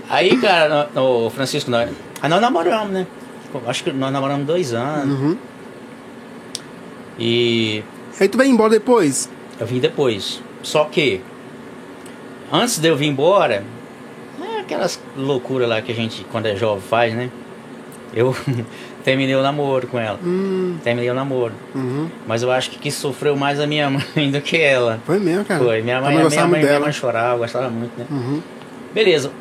Aí, cara, no Francisco, nós, aí nós namoramos, né? Acho que nós namoramos dois anos. Uhum. E Aí tu vai embora depois? eu vim depois. Só que, antes de eu vir embora, é aquelas loucuras lá que a gente, quando é jovem, faz, né? Eu terminei o namoro com ela. Hum, Terminei o namoro. uhum. Mas eu acho que quem sofreu mais a minha mãe do que ela. Foi mesmo, cara. Foi. Minha mãe, minha mãe, minha mãe chorava, gostava muito, né? Uhum. Beleza.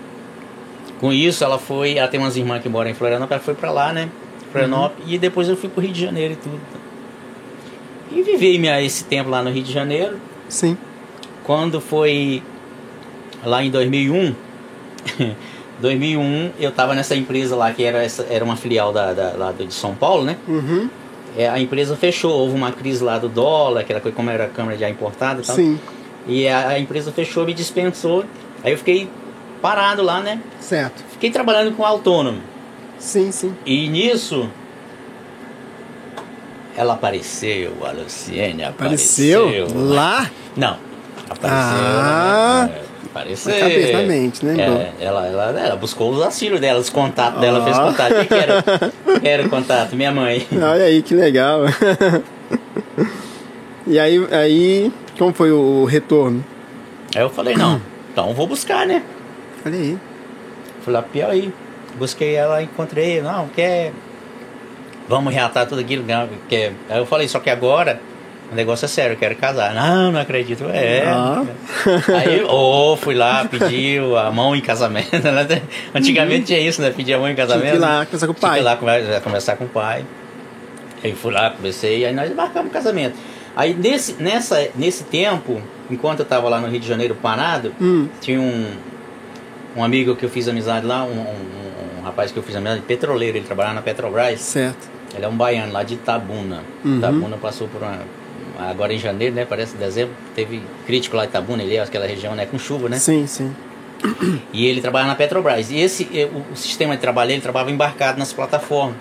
Com isso, ela foi. Ela tem umas irmãs que moram em Florianópolis, ela foi pra lá, né? Florianópolis. E depois eu fui pro Rio de Janeiro e tudo. E vivi minha, esse tempo lá no Rio de Janeiro. Sim. Quando foi lá em 2001, 2001 eu tava nessa empresa lá que era, essa, era uma filial da, da, lá de São Paulo, né? Uhum. É, a empresa fechou, houve uma crise lá do dólar, aquela coisa como era a câmara de ar importada e tal. Sim. E a, a empresa fechou, me dispensou. Aí eu fiquei parado lá, né? Certo. Fiquei trabalhando com autônomo. Sim, sim. E nisso ela apareceu, a Luciene Apareceu? apareceu. Lá? Não. Apareceu. Ah. né? Apareceu. Na cabeça, na mente, né? É, ela, ela, ela buscou os auxílios dela, os contatos dela, Ó. fez contato. Quem que era? Era o contato? Minha mãe. Olha aí, que legal. e aí, aí, como foi o retorno? Aí eu falei, não, então vou buscar, né? Olha aí. Fui lá Piauí. Busquei ela, encontrei, não, quer. Vamos reatar tudo aquilo, não, quer. Aí eu falei, só que agora o negócio é sério, eu quero casar. Não, não acredito. É. Aí, ô, fui lá, pedi a mão em casamento. né? Antigamente tinha isso, né? Pedir a mão em casamento. Tinha que ir lá conversar com o Tinha que pai. ir lá conver- conversar com o pai. Aí fui lá, comecei, aí nós marcamos o casamento. Aí nesse, nessa, nesse tempo, enquanto eu tava lá no Rio de Janeiro parado, Hum, tinha um, um amigo que eu fiz amizade lá, um, um- um rapaz que eu fiz amizade, petroleiro, ele trabalhava na Petrobras. certo. Ele é um baiano lá de Itabuna. Uhum. Itabuna passou por uma. Agora em janeiro, né? Parece dezembro, teve crítico lá em Itabuna, ele é aquela região, né? Com chuva, né? Sim, sim. E ele trabalha na Petrobras. E esse, eh, o, o sistema de trabalho, ele trabalhava embarcado nas plataformas.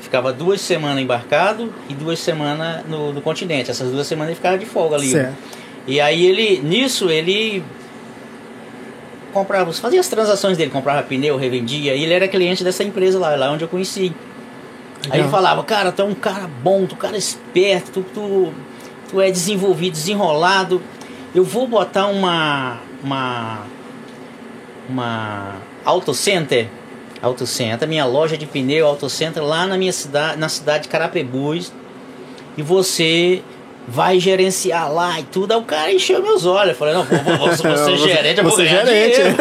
Ficava duas semanas embarcado e duas semanas no, no continente. Essas duas semanas ele ficava de folga ali. Certo. E aí ele, nisso, ele comprava, fazia as transações dele, comprava pneu, revendia, e ele era cliente dessa empresa lá, lá onde eu conheci. Aí ele Legal. falava, cara, tu é um cara bom, tu é um cara esperto, tu, tu, tu é desenvolvido, desenrolado. Eu vou botar uma. uma. uma. Auto Center. Auto Center, minha loja de pneu Auto Center lá na minha cidade, na cidade de Carapebus. E você vai gerenciar lá e tudo. Aí o cara encheu meus olhos. Eu falei, não, vou, ser gerente, eu vou Você ganhar gerente. dinheiro.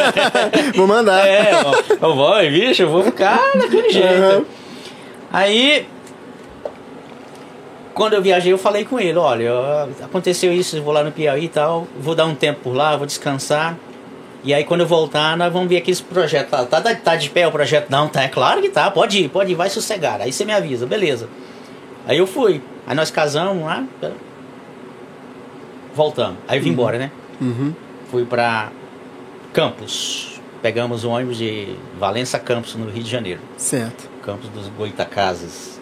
Vou mandar. É, eu vou, bicho, eu vou ficar daquele jeito. Aham. Aí, quando eu viajei, eu falei com ele: olha, aconteceu isso, vou lá no Piauí e tal, vou dar um tempo por lá, vou descansar. E aí, quando eu voltar, nós vamos ver aqui esse projeto. Tá, tá, tá de pé o projeto? Não, tá, é claro que tá, pode ir, pode ir, vai sossegar. Aí você me avisa, beleza. Aí eu fui. Aí nós casamos lá, voltamos. Aí eu vim embora, né? Uhum. fui para Campos. Pegamos o ônibus de Valença Campos, no Rio de Janeiro. Certo. Campos dos Goitacazes.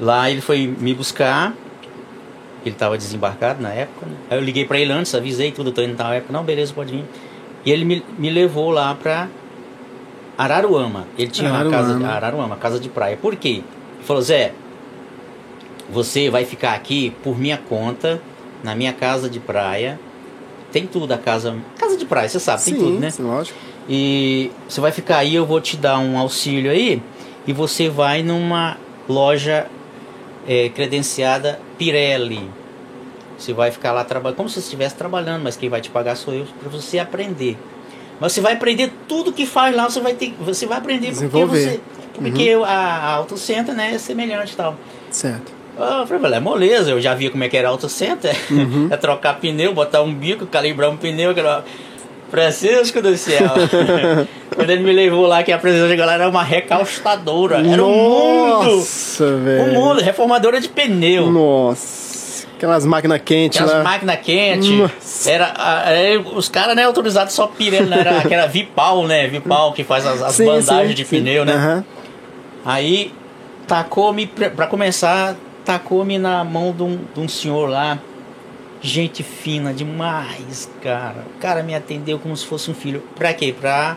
Lá ele foi me buscar. Ele estava desembarcado na época. Né? Aí eu liguei para ele antes, avisei tudo, tô indo na época. Não, beleza, pode vir. E ele me, me levou lá para Araruama. Ele tinha uma casa, Araruama. Araruama, casa de praia. Por quê? Ele falou, Zé, você vai ficar aqui por minha conta, na minha casa de praia. Tem tudo a casa. Casa de praia, você sabe, tem sim, tudo, né? sim, lógico. E você vai ficar aí, eu vou te dar um auxílio aí. E você vai numa loja é, credenciada Pirelli. Você vai ficar lá trabalhando, como se você estivesse trabalhando, mas quem vai te pagar sou eu, para você aprender. Mas você vai aprender tudo que faz lá, você vai ter, você vai aprender porque Desenvolver. você, porque a, a Auto Center, né, é semelhante e tal. Certo. Ah, eu falei, é moleza, eu já via como é que era Auto Center. Uhum. é trocar pneu, botar um bico, calibrar um pneu. Francisco do céu. Quando ele me levou lá, que a presença de galera era uma recaustadora. Era um mundo. Nossa, velho. Um mundo, reformadora de pneu. Nossa. Aquelas máquinas quentes Aquelas lá. máquinas quentes. Nossa. Era, era- os caras não é autorizado só Pirelli, não, era aquela Vipal, né? Vipal que faz as, as Sim, bandagens sim, de sim. pneu, né? Aham. Aí tacou-me, pra pra começar, tacou-me na mão de um, de um senhor lá. Gente fina demais, cara. O cara me atendeu como se fosse um filho. Pra quê? Pra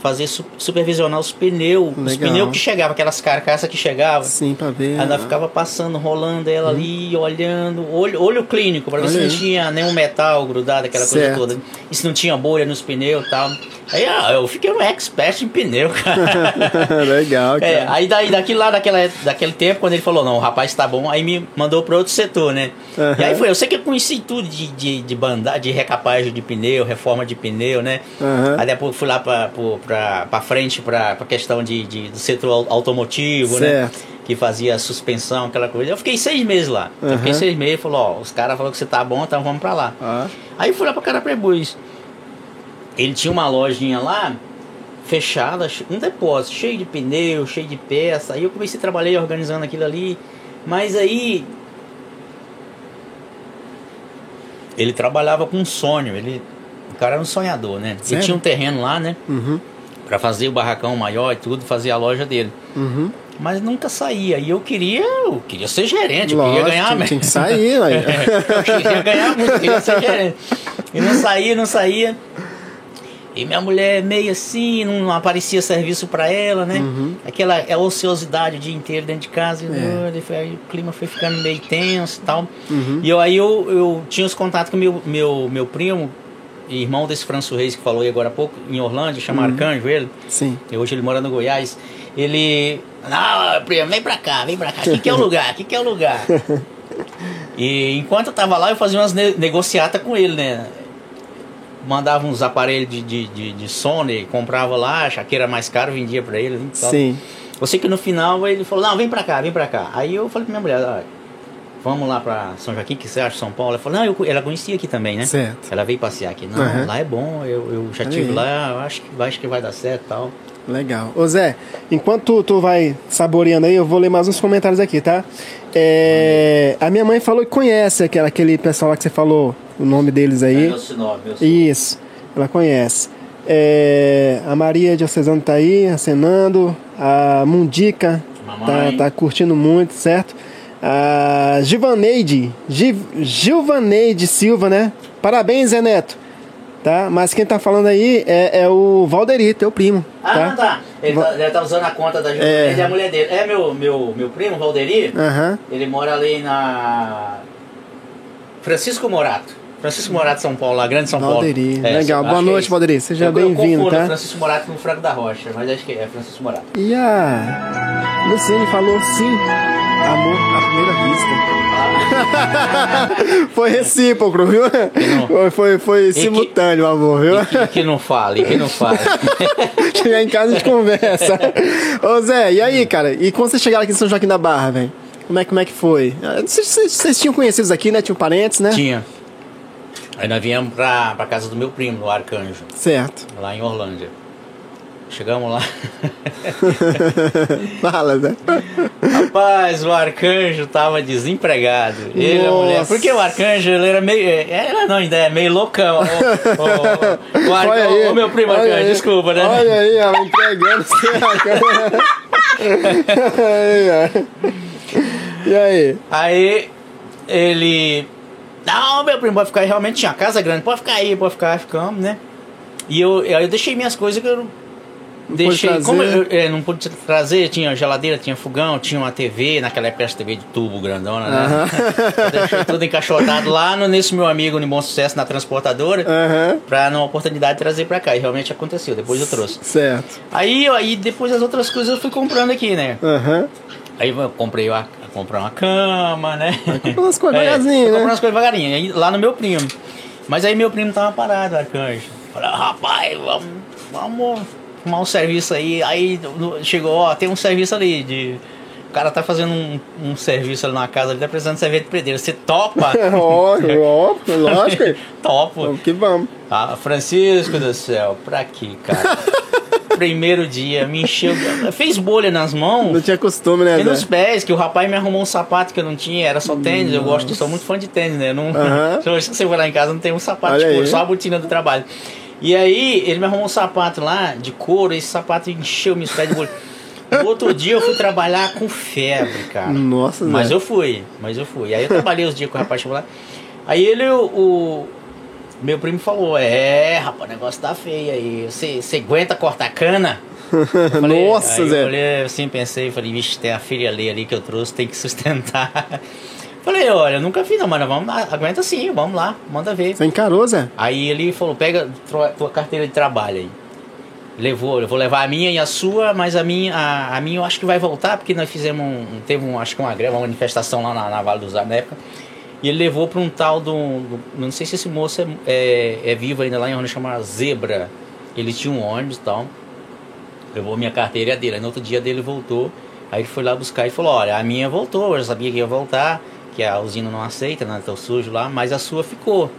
fazer su- supervisionar os pneus. Os Legal. pneus que chegavam, aquelas carcaças que chegavam. Sim, pra ver. Ela ficava passando, rolando ela ali, olhando, olho, olho clínico, pra ver. Olha se não aí. tinha nenhum metal grudado, aquela Certo. coisa toda. E se não tinha bolha nos pneus e tal. Aí ah, eu fiquei um expert em pneu, cara. Legal, cara. É, aí daí, daqui lá, daquela, daquele tempo, quando ele falou, não, o rapaz tá bom, aí me mandou para outro setor, né? Aham. E aí foi, eu sei que eu conheci tudo de, de, de bandar, de recapagem de pneu, reforma de pneu, né? Aham. Aí depois fui lá pra frente, pra, pra questão de, de, do setor au- automotivo, Certo. né? Que fazia suspensão, aquela coisa. Eu fiquei seis meses lá. Eu fiquei seis meses, falou, ó, os caras falaram que você tá bom, então vamos pra lá. Ó. Aí fui lá pra Carapebus. Ele tinha uma lojinha lá, fechada, um depósito, cheio de pneu, cheio de peça. Aí eu comecei a trabalhar organizando aquilo ali. Mas aí. Ele trabalhava com um sonho. Ele, o cara era um sonhador, né? Ele tinha um terreno lá, né? Uhum. Pra fazer o barracão maior e tudo, fazer a loja dele. Uhum. Mas nunca saía. E eu queria, eu queria ser gerente, eu Lógico, queria ganhar tinha, tinha que sair, eu ué. queria ganhar muito, eu queria ser gerente. E não saía, não saía. E minha mulher meio assim, não aparecia serviço pra ela, né? Uhum. Aquela é ociosidade o dia inteiro dentro de casa. E, É. olha, foi- aí o clima foi ficando meio tenso e tal. Uhum. E eu, aí eu, eu tinha os contatos com meu, meu, meu primo, irmão desse Franço Reis que falou aí agora há pouco, em Orlândia, Uhum. chama Arcanjo ele. Sim. E hoje ele mora no Goiás. Ele. Não, primo, vem pra cá, vem pra cá. Aqui que é o lugar, aqui que é o lugar. E enquanto eu tava lá, eu fazia umas ne negociatas com ele, né? Mandava uns aparelhos de, de, de, de Sony, comprava lá, achava que era mais caro, vendia pra ele. tal. Sim. Eu sei que no final ele falou, não, vem pra cá, vem pra cá. Aí eu falei pra minha mulher, "Ah, vamos lá pra São Joaquim, que você acha de São Paulo? Ela falou, não, eu, ela conhecia aqui também, né? Certo. Ela veio passear aqui. Não, Aham. lá é bom, eu, eu já Olha tive lá, acho que, acho que vai dar certo e tal. Legal. Ô Zé, enquanto tu, vai saboreando aí, eu vou ler mais uns comentários aqui, tá? É, a minha mãe falou que conhece aquele, aquele pessoal lá que você falou o nome deles aí. Meu sinal, meu sinal. Isso, ela conhece. É, a Maria Diocesano tá aí, acenando. A Mundica tá, Mamãe. tá curtindo muito, certo? A Givaneide, Gi- Gilvaneide Silva, né? Parabéns, Zé Neto. Tá? Mas quem tá falando aí é, é o Valderi, teu primo. Ah, tá? não, tá. Ele, Va- tá. ele tá usando a conta da É. Juventude e a mulher dele. É meu, meu, meu primo, Valderi. Aham. Ele mora ali na. Francisco Morato. Francisco Morato, São Paulo, lá, Grande São Valderi. Paulo. É, Legal. Boa é noite, isso. Valderi. Seja bem-vindo, tá? Francisco Morato com o Franco da Rocha, mas acho que é Francisco Morato. E a Luciane falou sim. Amor à primeira vista. foi recíproco, viu? não- Foi, foi, foi que- simultâneo, amor, viu? E que, que não fale, que não fale. Chegar em casa a gente conversa. Ô Zé, e aí, cara? E quando vocês chegaram aqui em São Joaquim da Barra, velho? Como é, como é que foi? Vocês tinham conhecidos aqui, né? Tinham parentes, né? Tinha. Aí nós viemos pra, pra casa do meu primo, no Arcanjo, Certo. lá em Orlândia. Chegamos lá. Fala, Zé. Rapaz, o arcanjo tava desempregado. Ele e a mulher. Nossa. Porque o arcanjo ele era meio. Era não, ainda é meio loucão. O, o, o, arcanjo, aí. o meu primo arcanjo, aí. desculpa, né? Olha aí, ó, entregando aí, ó. E aí? Aí ele. Não, meu primo, pode ficar aí. Realmente tinha casa grande, pode ficar aí, pode ficar, ficamos, né? E eu, eu deixei minhas coisas que eu. Deixei, como eu, eu não pude trazer, tinha geladeira, tinha fogão, tinha uma TV, naquela época essa TV de tubo grandona, né? Deixei tudo encaixotado lá no, nesse meu amigo de bom sucesso na transportadora, Aham. pra numa oportunidade trazer pra cá. E realmente aconteceu, depois eu trouxe. Certo. Aí, aí depois as outras coisas eu fui comprando aqui, né? Aham. Aí eu comprei uma, comprei uma cama, né? comprou umas coisas É, devagarzinho, eu né? umas coisas devagarinho, aí lá no meu primo. Mas aí meu primo tava parado, arcanjo. Falei, ah, rapaz, vamos, vamos arrumar um serviço aí. Aí chegou, ó, tem um serviço ali de o cara tá fazendo um, um serviço ali numa casa, ele tá precisando de servente de pedreiro. Você topa? Ó, ó, lógico. Topo. Vamos que vamos. Ah, Francisco do céu, pra quê, cara? Primeiro dia, me encheu. Fez bolha nas mãos. Não tinha costume, né, E nos pés, que o rapaz me arrumou um sapato que eu não tinha, era só tênis. Eu gosto, sou muito fã de tênis, né? Eu não, Aham. Hoje que você vai lá em casa, não tem um sapato Olha aí. só a botina do trabalho. E aí, ele me arrumou um sapato lá de couro, esse sapato encheu meus pés de bolha. No outro dia eu fui trabalhar com febre, cara. Nossa. Mas eu fui, mas eu fui. Aí eu trabalhei os dias com o rapaz chegou lá. Aí ele, o, o- meu primo falou, é, rapaz, o negócio tá feio aí. Você você aguenta cortar cana? Falei- Nossa, Zé. Eu falei assim, pensei, falei, vixe, tem a filha ali, ali que eu trouxe, tem que sustentar. Falei, olha, nunca fiz não, mas vamos lá, aguenta sim, vamos lá, manda ver. Você encarou, Zé? Aí ele falou, pega tua, carteira de trabalho aí. Levou, eu vou levar a minha e a sua, mas a minha, a, a minha eu acho que vai voltar, porque nós fizemos um, teve um, acho que uma greve, uma manifestação lá na, na Vale dos época. E ele levou para um tal do, do- Não sei se esse moço é, é, é vivo ainda lá em onde chama Zebra. Ele tinha um ônibus e tal. Levou minha carteira dele. Aí no outro dia dele voltou. Aí ele foi lá buscar e falou: Olha, a minha voltou, eu já sabia que ia voltar, que a usina não aceita, né? Tá sujo lá, mas a sua ficou.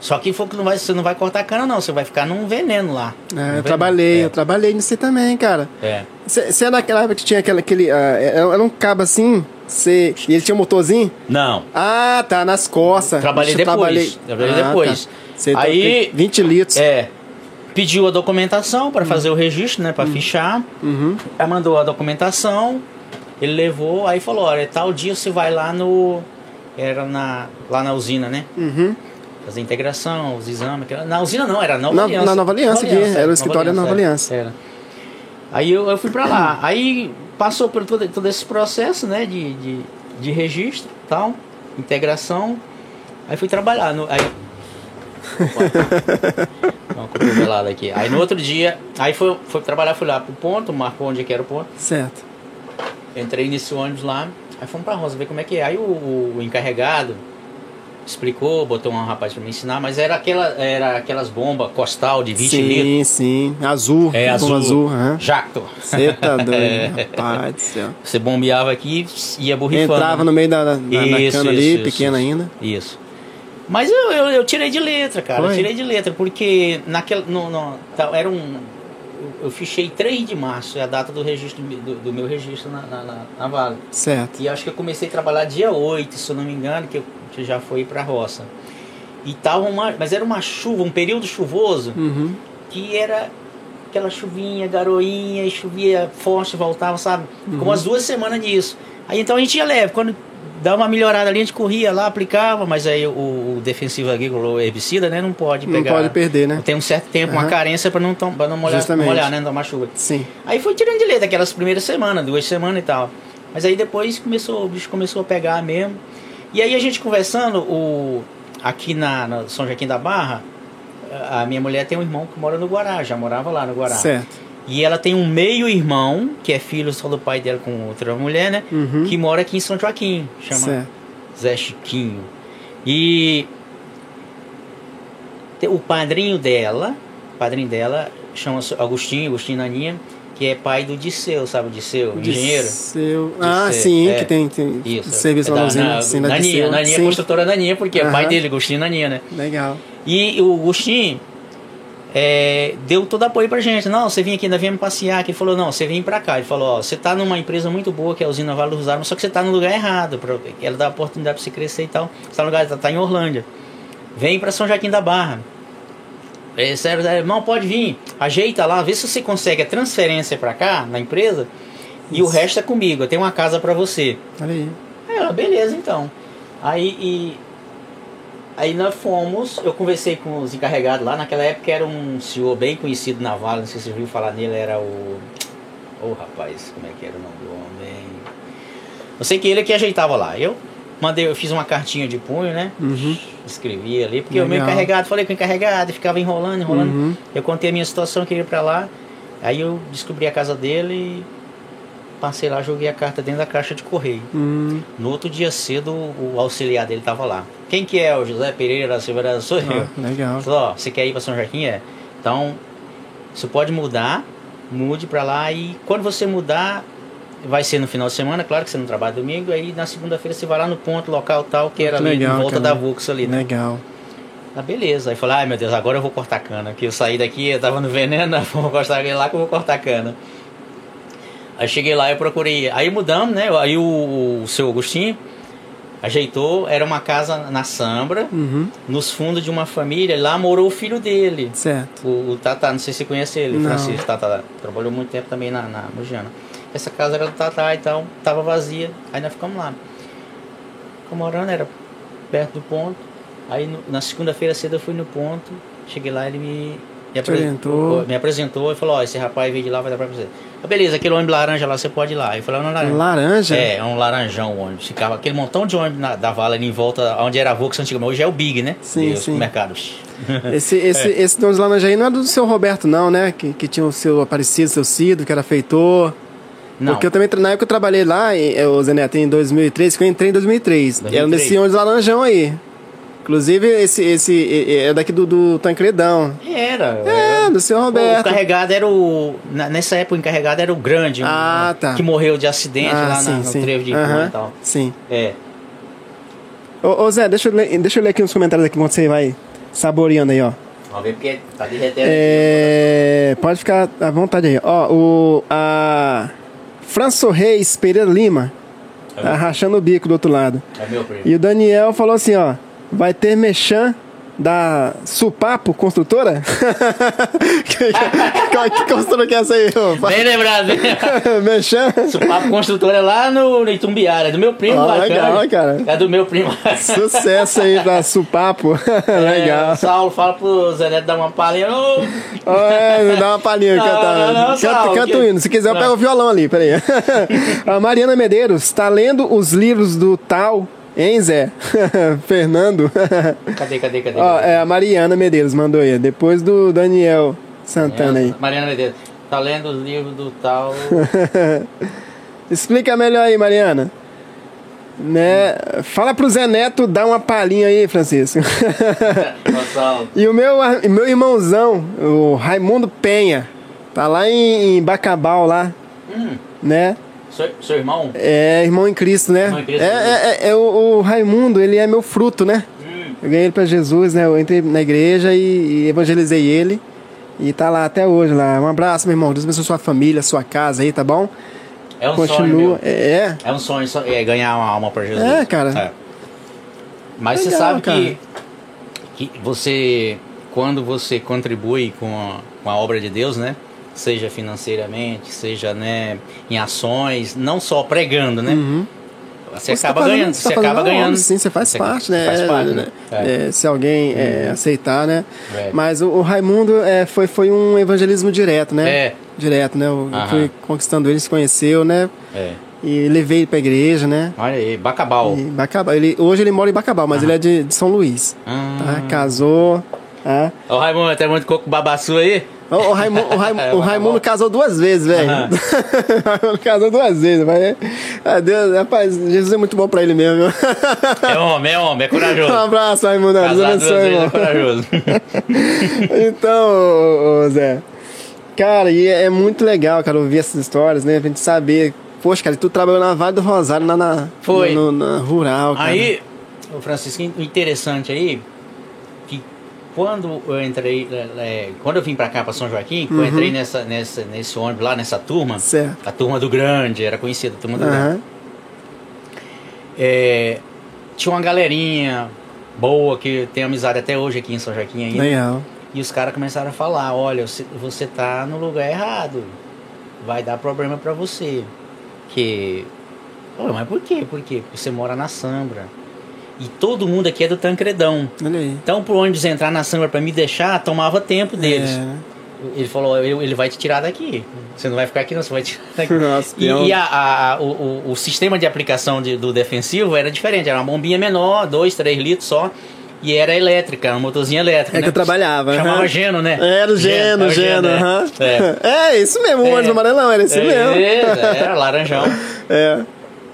Só que falou que não vai, você não vai cortar a cana, não, você vai ficar num veneno lá. É, Num eu veneno. trabalhei, É, eu trabalhei nisso aí também, cara. é. Você é naquela época que tinha aquele. aquele ah, era um cabo assim, cê, e ele tinha um motorzinho? Não. Ah, tá, nas costas. Trabalhei Deixa depois. Trabalhei Ah, depois. tá. Aí- tem 20 litros. É. Pediu a documentação para fazer o registro, né? Para fichar. Uhum. Aí mandou a documentação, ele levou, aí falou, olha, tal dia você vai lá no. Era na, lá na usina, né? Uhum. Fazer integração, os exames. Na usina não, era Nova Na- Aliança. na Nova Aliança aqui, era o escritório da Nova Aliança. Era. Aí eu, eu fui pra lá. Aí passou por todo, todo esse processo, né? De, de, de registro tal, integração. Aí fui trabalhar. No, aí, uma cotovelada aqui. Aí no outro dia, aí foi, foi trabalhar, fui lá pro ponto, marcou onde que era o ponto. Certo. Entrei nesse ônibus lá, aí fomos pra Rosa ver como é que é. Aí o, o encarregado explicou, botou um rapaz pra me ensinar, mas era, aquela, era aquelas bombas costal de 20 sim, litros. sim. Azul. É azul. azul. aham. Jacto. Você tá doido, É. rapaz do céu. Você bombeava aqui e ia borrifando. Entrava no meio da, da, Isso, cana isso, ali, isso, pequena ainda. Isso. Mas eu, eu, eu tirei de letra, cara. Eu tirei de letra, porque naquela. No, no, era um. Eu, eu fichei 3 de março, é a data do registro do, do meu registro na, na, na, Vale. Certo. E acho que eu comecei a trabalhar dia 8, se eu não me engano, que eu que já fui pra roça. E tava uma. Mas era uma chuva, um período chuvoso, Uhum. que era aquela chuvinha, garoinha, e chovia forte, voltava, sabe? Ficou umas duas semanas disso. Aí então a gente ia leve. Quando dava uma melhorada ali, a gente corria lá, aplicava, mas aí o, o defensivo agrícola, o herbicida, né, não pode Não pegar. pode perder, né? Tem um certo tempo, uma Aham. carência pra não, pra não molhar, não Justamente. molhar, né? Não tomar chuva. Sim. Aí foi tirando de letra aquelas primeiras semanas, duas semanas e tal. Mas aí depois começou, o bicho começou a pegar mesmo. E aí a gente conversando, o, aqui na, na São Joaquim da Barra, a minha mulher tem um irmão que mora no Guará, já morava lá no Guará. Certo. E ela tem um meio-irmão, que é filho só do pai dela com outra mulher, né? Uhum. Que mora aqui em São Joaquim, chama Certo. Zé Chiquinho. E o padrinho dela, padrinho dela chama Agostinho, Agostinho Naninha, que é pai do Disseu, sabe Disseu, engenheiro. Seu... Ah, Disseu, sim, é. que tem, tem Isso. serviço é lá da, na sim, da Naninha, Disseu. Naninha, Sim. construtora Naninha, porque é pai dele, Agostinho Naninha, né? Legal. E o Agostinho é, deu todo apoio pra gente. Não, você vem aqui, ainda vem passear. Que ele falou, não, você vem pra cá. Ele falou, ó, você tá numa empresa muito boa, que é a usina Vale dos Armas, só que você tá no lugar errado. Pra, ela dá oportunidade pra você crescer e tal. Você tá no lugar, tá, tá em Orlândia. Vem pra São Joaquim da Barra. É, sério, sério, não, pode vir. Ajeita lá, vê se você consegue a transferência pra cá, na empresa. E o Isso. resto é comigo. Eu tenho uma casa pra você. Olha aí. Aí ela, beleza então. Aí, e, aí nós fomos, eu conversei com os encarregados lá, naquela época era um senhor bem conhecido na Vale, não sei se você ouviu falar nele, era o. Ô rapaz, como é que era o nome do homem? Eu sei que ele que ajeitava lá. Eu mandei, eu fiz uma cartinha de punho, né? Uhum. Escrevi ali, porque o meu Legal. encarregado, falei com o encarregado, ficava enrolando, enrolando. Uhum. Eu contei a minha situação, queria ir pra lá. Aí eu descobri a casa dele e passei lá, joguei a carta dentro da caixa de correio. Hum. No outro dia cedo, o auxiliar dele tava lá. Quem que é? O José Pereira Silveira? Sou eu. Ah, legal. Falou, ó, você quer ir pra São Joaquim? É. Então, você pode mudar, mude pra lá e quando você mudar, vai ser no final de semana, claro que você não trabalha domingo, aí na segunda-feira você vai lá no ponto local tal, que era ali Legal, em volta cara. da Vux ali, né? Legal. Ah, beleza. Aí falei, ai meu Deus, agora eu vou cortar cana. Que eu saí daqui, eu tava no veneno, vou cortar lá que eu vou cortar cana. Aí cheguei lá e procurei. Aí mudamos, né? Aí o, o seu Agostinho ajeitou, era uma casa na Sambra, Uhum. nos fundos de uma família, lá morou o filho dele. Certo. O, o Tata, não sei se você conhece ele, Não. Francisco Tata, trabalhou muito tempo também na, na Mogiana. Essa casa era do Tata, então tava vazia, aí nós ficamos lá. Ficamos morando, era perto do ponto. Aí no- na segunda-feira cedo eu fui no ponto, cheguei lá, ele me, me orientou. me apresentou e falou, ó, esse rapaz veio de lá, vai dar pra você. Ah, beleza, aquele ônibus laranja lá, você pode ir lá. Eu falei, não, laranja. Laranja? É, é um laranjão o ônibus. Ficava aquele montão de ônibus na, da vala ali em volta, onde era a Vox antigamente. Hoje é o Big, né? Sim, E sim. supermercado. Esse, esse, esse dono de laranja aí não é do seu Roberto, não, né? Que, que tinha o seu Aparecido, seu Cido, que era feitor. Não, Porque eu também, na época eu trabalhei lá, Zé Neto, em 2003, que eu entrei em 2003. Era 2003. nesse ônibus laranjão aí. Inclusive, esse, esse é daqui do, do Tancredão. Era. É, do seu O Roberto. encarregado era o. nessa época o encarregado era o grande. um- Ah, tá. Que morreu de acidente Ah, lá sim, na, no sim. trevo de Icuna e tal. Sim. É. Ô, ô, Zé, deixa eu, ler, deixa eu ler aqui uns comentários aqui enquanto você vai saboreando aí, ó. Vamos ver porque tá derretendo. É, pode ficar à vontade aí. Ó, o. A. Franço Reis Pereira Lima. Tá rachando o bico do outro lado. É meu primo. E o Daniel falou assim, ó. Vai ter mechan da Supapo Construtora? que, que, construtora que é essa aí, ô? Bem lembrado, hein? mechan? Papo construtora é lá no, Itumbiara. É do meu primo lá, legal, cara. É do meu primo. Sucesso aí da Supapo. É, legal. Saulo fala pro Zé Neto dar uma palhinha. Ó, é, dá uma palhinha, Não, canta, não, não, canta, Saulo, canta que- o hino. Se quiser, eu pego o violão ali, peraí. a Mariana Medeiros tá lendo os livros do tal, hein, Zé? Fernando. Cadê, cadê, cadê? Ó, cadê? é a Mariana Medeiros mandou aí. Depois do Daniel Santana aí. Mariana Medeiros. Tá lendo os livros do tal. Explica melhor aí, Mariana. Né? Fala pro Zé Neto dar uma palhinha aí, Francisco. E o meu, meu irmãozão, o Raimundo Penha, tá lá em, em Bacabal lá, Hum, né? Seu, seu irmão? É, irmão em Cristo, né? Em Cristo, é, é, é, é o, o Raimundo, ele é meu fruto, né? Hum, Eu ganhei ele pra Jesus, né? Eu entrei na igreja e, e evangelizei ele. E tá lá até hoje lá. Um abraço, meu irmão. Deus abençoe sua família, sua casa aí, tá bom? é um sonho. Continua. Meu. É, É um sonho só- é, ganhar uma alma pra Jesus. É, cara. É. Mas você Legal, sabe cara. que, que você, quando você contribui com a, com a obra de Deus, né? Seja financeiramente, seja né, em ações, não só pregando, né? Uhum. Você, tá acaba fazendo- ganhando, tá você fazendo acaba a obra, ganhando. Sim, você faz Você parte, né? Faz parte, né? É, se alguém é, aceitar, né? É. Mas o, o Raimundo é, foi, foi um evangelismo direto, né? É. Direto, né? Eu Aham. fui conquistando ele, se conheceu, né? É. E levei ele pra igreja, né? Olha aí, Bacabal. E Bacabal. Ele, hoje ele mora em Bacabal, mas ele é de, de São Luís. Ah. Tá? Casou. Tá? Ô Raimundo, tem muito coco babaçu aí? O, o Raimundo, o Raimundo- É, o. Raimundo casou duas vezes, velho. Aham. o Raimundo casou duas vezes. Mas, ah, Deus, rapaz, Jesus é muito bom pra ele mesmo. É homem, é homem, é um corajoso. abraço, Raimundo. Deus Casar duas abençoe, é irmão. corajoso. Então, ô, ô, Zé. Cara, e é, é muito legal, cara, ouvir essas histórias, né? A gente saber. Poxa, cara, tu trabalhou na Vale do Rosário, lá na, Foi. no- na rural, cara. Aí, o Francisco, interessante aí, quando eu entrei, é, é, quando eu vim pra cá, pra São Joaquim, que eu entrei nessa, nessa, nesse ônibus lá, nessa turma, Certo. a turma do Grande, era conhecida, a turma do Grande. Aham. É, tinha uma galerinha boa que tem amizade até hoje aqui em São Joaquim ainda. Legal. E os caras começaram a falar, olha, você, tá no lugar errado. Vai dar problema pra você. Que. Pô, mas por quê? Por quê? Porque você mora na Sambra. E todo mundo aqui é do Tancredão. Então, pro ônibus entrar na Sambra pra me deixar, tomava tempo deles. É, né? Ele falou, "Eu- ele vai te tirar daqui. Você não vai ficar aqui, não, você vai tirar daqui. Nossa, E, e a- a- o, o- sistema de aplicação de- do defensivo era diferente, era uma bombinha menor, 2, 3 litros só, e era elétrica, uma motorzinha elétrica. É né? que eu trabalhava. Chamava aham. Geno, né? Era o Geno, era Geno. é. aham. É. É, isso mesmo, o É. ônibus amarelão, era esse mesmo. É, era laranjão. É,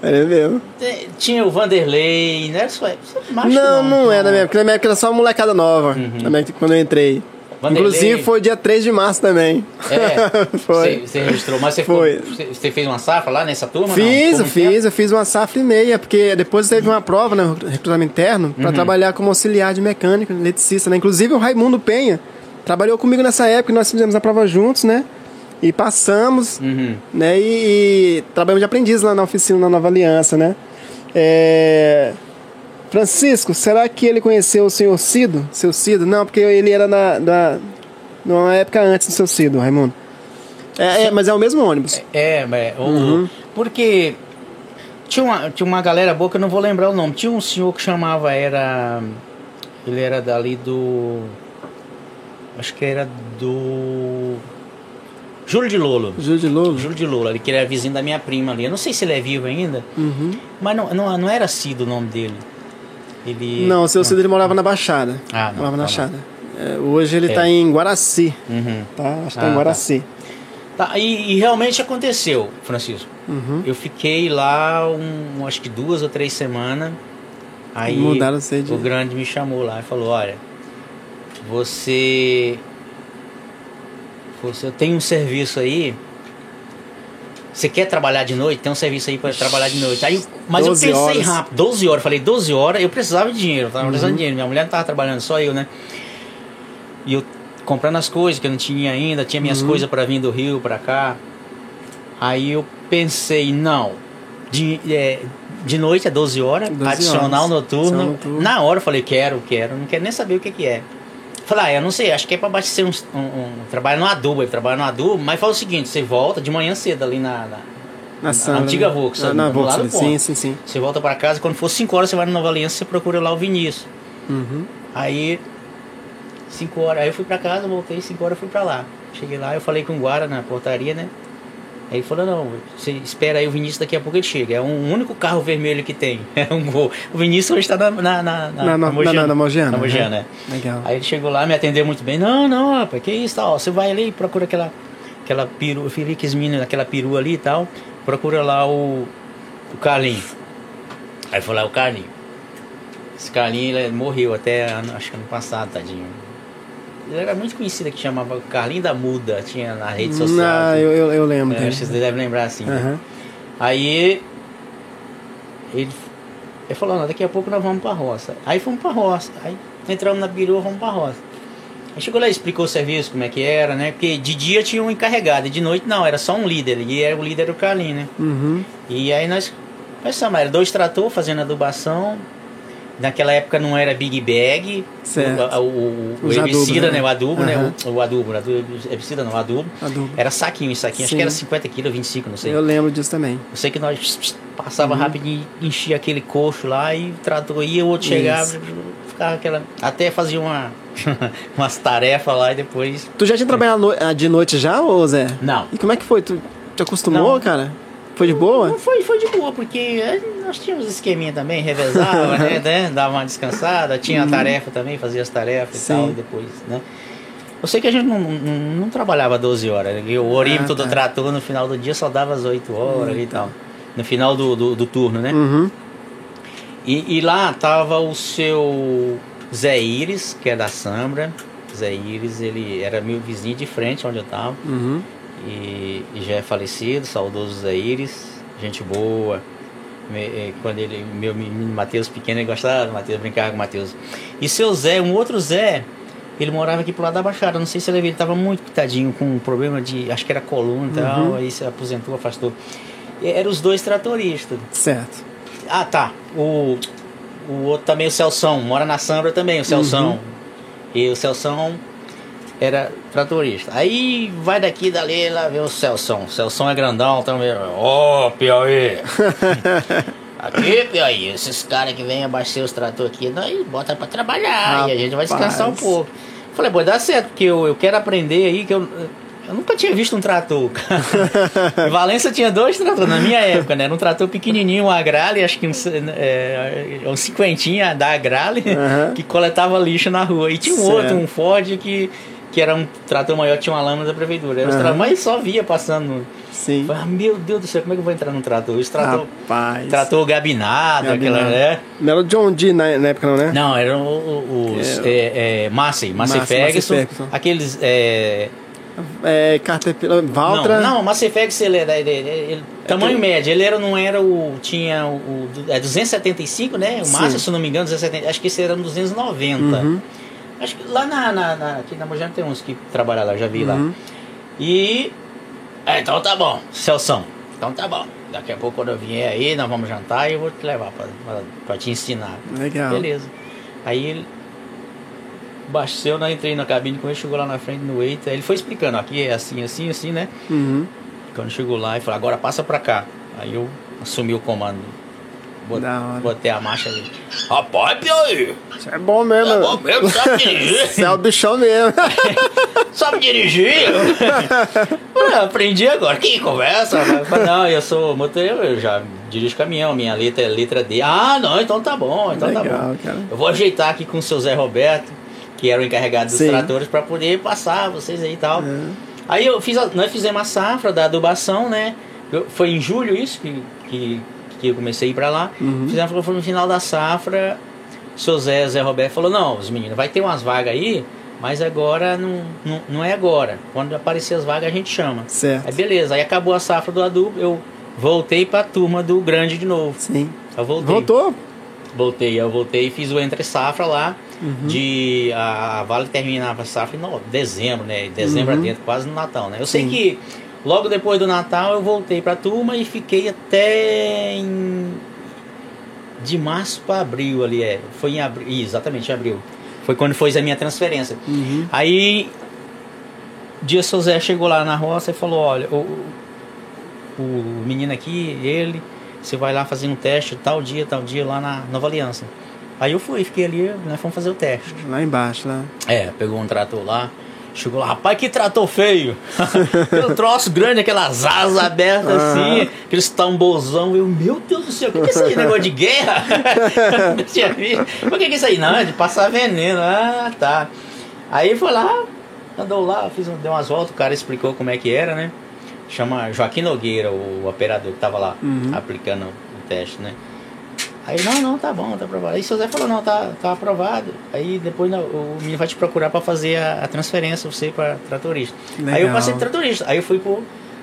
esse mesmo. É, Tinha o Vanderlei, né? Isso é- isso é macho, Não, não era na minha época. Na minha época era só molecada nova. Uhum. Na minha época, quando eu entrei. Vanderlei. Inclusive foi dia 3 de março também. É, foi. Você, registrou, mas você, Foi. ficou- você- fez uma safra lá nessa turma? Fiz, não? eu tempo? fiz, eu fiz uma safra e meia, porque depois teve uma prova, né, recrutamento interno, Uhum. para trabalhar como auxiliar de mecânica, eletricista, né? Inclusive o Raimundo Penha trabalhou comigo nessa época, nós fizemos a prova juntos, né? E passamos, Uhum. né? E, e trabalhamos de aprendiz lá na oficina na Nova Aliança, né? É... Francisco, será que ele conheceu o senhor Cido? Seu Cido? Não, porque ele era na, na, numa época antes do seu Cido, Raimundo. É, é, mas é o mesmo ônibus. É, mas, o- Uhum. porque tinha uma, tinha uma galera boa que eu não vou lembrar o nome. Tinha um senhor que chamava, era. Ele era dali do. Acho que era do. Júlio de Lolo. Júlio de Lolo. Júlio de Lolo, ele que era vizinho da minha prima ali. Eu não sei se ele é vivo ainda, Uhum. mas não, não, não era Cido o nome dele. Ele. Não, o seu Cido ele morava na Baixada. Ah, não, morava na tá Baixada. É, hoje ele É. tá em Guaraci, Uhum. tá? Acho que tá Ah, em tá. Guaraci. Tá, e, e realmente aconteceu, Francisco. Uhum. Eu fiquei lá, um, acho que duas ou três semanas. Aí Mudaram o grande me chamou lá e falou: Olha, você. Você tem um serviço aí. Você quer trabalhar de noite? Tem um serviço aí para trabalhar de noite. Aí, mas eu 12 pensei horas. rápido, 12 horas. Falei, 12 horas, eu precisava de dinheiro, eu tava Uhum. precisando de dinheiro. Minha mulher não tava trabalhando, só eu, né? E eu comprando as coisas que eu não tinha ainda, tinha Uhum. minhas coisas para vir do Rio para cá. Aí eu pensei, não, de, é, de noite é 12 horas, 12 adicional horas. noturno. Adicional noturno. Na hora eu falei, quero, quero, não quero nem saber o que, que é. Falei, ah, eu não sei, acho que é para abastecer um, um, um trabalho no adubo, ele trabalha no adubo, mas fala o seguinte, você volta de manhã cedo ali na, na- Na Sandra, antiga né? Vox, Na, na do Vox, lado sim, sim, sim. você volta para casa, quando for 5 horas você vai na Nova Aliança, você procura lá o Vinícius. Uhum. Aí, 5 horas, aí eu fui pra casa, voltei, 5 horas eu fui pra lá. Cheguei lá, eu falei com o Guara na portaria, né? Aí ele falou, não, você espera aí o Vinícius, daqui a pouco ele chega. É um único carro vermelho que tem. É um gol. O Vinícius hoje tá na, na, na, na, Na- na- Mogiana. na- na Mogiana, Na Mogiana, uhum. é. Legal. Aí ele chegou lá, me atendeu muito bem. Não, não, rapaz, que isso, tal. Você vai ali e procura aquela, aquela peru, eu falei que menino, aquela perua ali e tal. Procura lá o, o Carlinho. Aí foi lá o Carlinho. Esse Carlinho, ele morreu até, acho que ano passado, tadinho. Ele era muito conhecido que chamava Carlinho da Muda, tinha na rede social. Ah, assim. eu, eu, eu lembro É, dele. acho que você deve lembrar assim. né? Aham. Aí ele, ele falou, não, daqui a pouco nós vamos pra roça. Aí fomos pra roça. Aí entramos na perua, fomos pra roça. Aí chegou lá e explicou o serviço, como é que era, né? Porque de dia tinha um encarregado, e de noite não, era só um líder. E era, o líder era o Carlinho, né? Uhum. E aí nós pensamos, era dois trator fazendo adubação. Naquela época não era Big Bag, Certo. o, o, o, herbicida, né? né? O adubo, Aham. né? O, o adubo, né? O herbicida não, adubo. Adubo. Era saquinho, e saquinho, acho Sim. que era 50 quilos, 25, não sei. Eu lembro disso também. Eu sei que nós passava Uhum. rapidinho, enchia aquele coxo lá e tratou, ia, o outro chegava, Isso. ficava aquela. Até fazia uma, umas tarefas lá e depois. Tu já tinha trabalhado ah, de noite já, ô Zé? Não. E como é que foi? Tu te acostumou, Não. cara? Foi de boa? Não foi, foi de boa, porque eh, nós tínhamos esqueminha também, revezava, né, né? Dava uma descansada, tinha a tarefa também, fazia as tarefas e Uhum. Sim. tal, e depois, né? Eu sei que a gente não, não, não trabalhava 12 horas, né? E o orímetro Ah, do tá. trator no final do dia só dava as 8 horas e tal. No final do, do, do turno, né? Uhum. E, e lá tava o seu Zé Iris, que é da Sambra. Zé Iris, ele era meu vizinho de frente onde eu tava. Uhum. E, e já é falecido, saudoso Zé Iris, gente boa. Me- eh, quando ele, meu menino Matheus pequeno, ele gostava do Matheus, brincava com o Matheus. E seu Zé, um outro Zé, ele morava aqui pro lado da Baixada. Não sei se ele, ele tava muito pitadinho com um problema de, acho que era coluna e tal, aí se aposentou, afastou. E eram os dois tratoristas. Certo. Ah, tá. O, o outro também, o Celção, mora na Sambra também, o Celção. E o Celção era tratorista. Aí vai daqui dali lá vê o Celção. O Celção é grandão também. Ô, Piauí! Aqui, Piauí, esses caras que vêm abastecer os tratores aqui, nós bota pra trabalhar e a gente vai descansar um Rapaz. pouco. Falei, pô, dá certo, porque eu, eu quero aprender aí, que eu, eu nunca tinha visto um trator. Em Valência tinha dois tratores na minha época, né? Era um trator pequenininho, um Agrale, acho que um, é, um cinquentinha da Agrale, Aham. que coletava lixo na rua. E tinha um Certo. outro, um Ford, que que era um trator maior, tinha uma lâmina da prefeitura. Era os Aham. tra- Mas só via passando. Sim. Falei, ah, meu Deus do céu, como é que eu vou entrar num trator? Esse trator, Rapaz. trator gabinado, Gabinado. aquela, né? Não era o John Deere na, na época, não, né? Não, eram o- os Era- é, é, Massey, Massey Massey, Ferguson, Massey Ferguson. aqueles é, É, Caterpillar, Valtra. Não, não, Massey Ferguson ele era ele- ele- ele- tamanho aquele- médio, ele era não era o tinha o, o é 275, né? O. Massey, se não me engano, 270, acho que esse era um 290. Uhum. Acho que lá na, na, na aqui na Mojana tem uns que trabalham lá, já vi lá. Uhum. E é, então tá bom, Celção. Então tá bom. Daqui a pouco quando eu vier aí, nós vamos jantar e eu vou te levar pra, pra, pra te ensinar. Legal. Beleza. Aí ele baixou, eu entrei na cabine com ele, chegou lá na frente no waiter, ele foi explicando, aqui é assim, assim, assim, né? Uhum. Quando chegou lá, ele falou, agora passa pra cá. Aí eu assumi o comando. Bot-. Botei a marcha ali. Rapaz, Piauí! Isso é bom mesmo. É bom mesmo, sabe dirigir? Você é o bichão mesmo. Sabe dirigir? Aprendi agora. Que conversa? Eu falei, não, eu sou motoreiro, eu já dirijo caminhão, minha letra é letra D. Ah, não, então tá bom, então tá Legal, bom. cara. Eu vou ajeitar aqui com o seu Zé Roberto, que era o encarregado dos Sim. tratores, pra poder passar vocês aí e tal. É. Aí eu fiz a- nós fizemos a safra da adubação, né? Eu- foi em julho isso que, que, que eu comecei a ir pra lá. Uhum. Fizemos foi no final da safra. Seu Zé, Zé Roberto falou: Não, os meninos, vai ter umas vagas aí, mas agora não, não, não é agora. Quando aparecer as vagas a gente chama. Certo. Aí beleza, aí acabou a safra do adubo, eu voltei pra turma do grande de novo. Sim. Eu voltei. Voltou? Voltei, eu voltei e fiz o entre safra lá. Uhum. De a, a Vale terminava a safra em dezembro, né? Dezembro Uhum. adentro, quase no Natal, né? Eu sei Sim. que logo depois do Natal eu voltei pra turma e fiquei até em de março para abril ali, é. Foi em abril, exatamente em abril. Foi quando foi a minha transferência. Uhum. Aí, dia seu Zé chegou lá na roça e falou: Olha, o, o menino aqui, ele, você vai lá fazer um teste tal dia, tal dia lá na Nova Aliança. Aí eu fui, fiquei ali, nós fomos fazer o teste. Lá embaixo, lá. É, pegou um trator lá, chegou lá, rapaz, que trator feio! Aquele troço grande, aquelas asas abertas assim, aqueles tamborzão. Eu, meu Deus do céu, o que, que é isso aí? Negócio de guerra? Não tinha visto. Mas o que, que é isso aí? Não, é de passar veneno. Ah, tá. Aí foi lá, andou lá, fiz, um- deu umas voltas, o cara explicou como é que era, né? Chama Joaquim Nogueira, o operador que tava lá Uhum. aplicando o teste, né? Aí, não, não, tá bom, tá aprovado. Aí o seu Zé falou, não, tá, tá aprovado. Aí depois o menino vai te procurar pra fazer a, a transferência, você pra tratorista. Aí eu Legal. passei de tratorista, aí eu fui pro,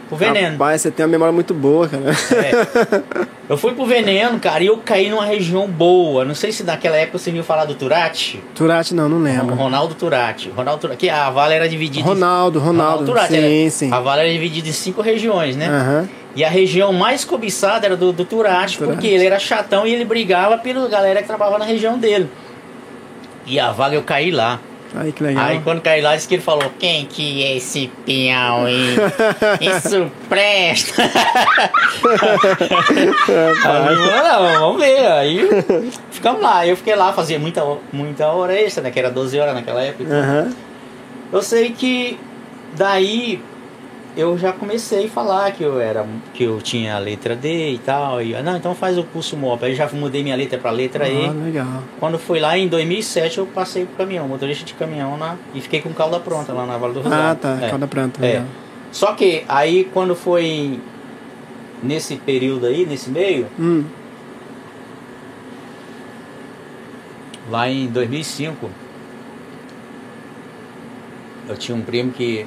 pro veneno. Rapaz, você tem uma memória muito boa, cara. É. Eu fui pro veneno, cara, e eu caí numa região boa. Não sei se naquela época você viu falar do Turati. Turati não, não lembro. Ronaldo Turati. Ronaldo Turati. Que a Vale era dividida Ronaldo, em... Ronaldo. Turati, sim, era- sim. A Vale era dividida em cinco regiões, né? Aham. E a região mais cobiçada era do, do Turati, porque ele era chatão e ele brigava pela galera que trabalhava na região dele. E a vaga eu caí lá. Aí que legal. Aí quando caí lá, disse que ele falou: Quem que é esse Piauí? Isso presta! Aí não, vamos ver. Aí ficamos lá. Eu fiquei lá, fazia muita, muita hora extra, né? Que era 12 horas naquela época. Aham. Eu sei que daí eu já comecei a falar que eu era que eu tinha a letra D e tal. E, não, então faz o curso MOP. Aí já mudei minha letra para letra Ah, E. legal. Quando fui lá em 2007 eu passei pro caminhão, motorista de caminhão na, e fiquei com calda pronta lá na Vale do Rosário. Ah, tá. É. Calda planta, É. Só que aí quando foi nesse período aí, nesse meio, Hum, lá em 2005, eu tinha um primo que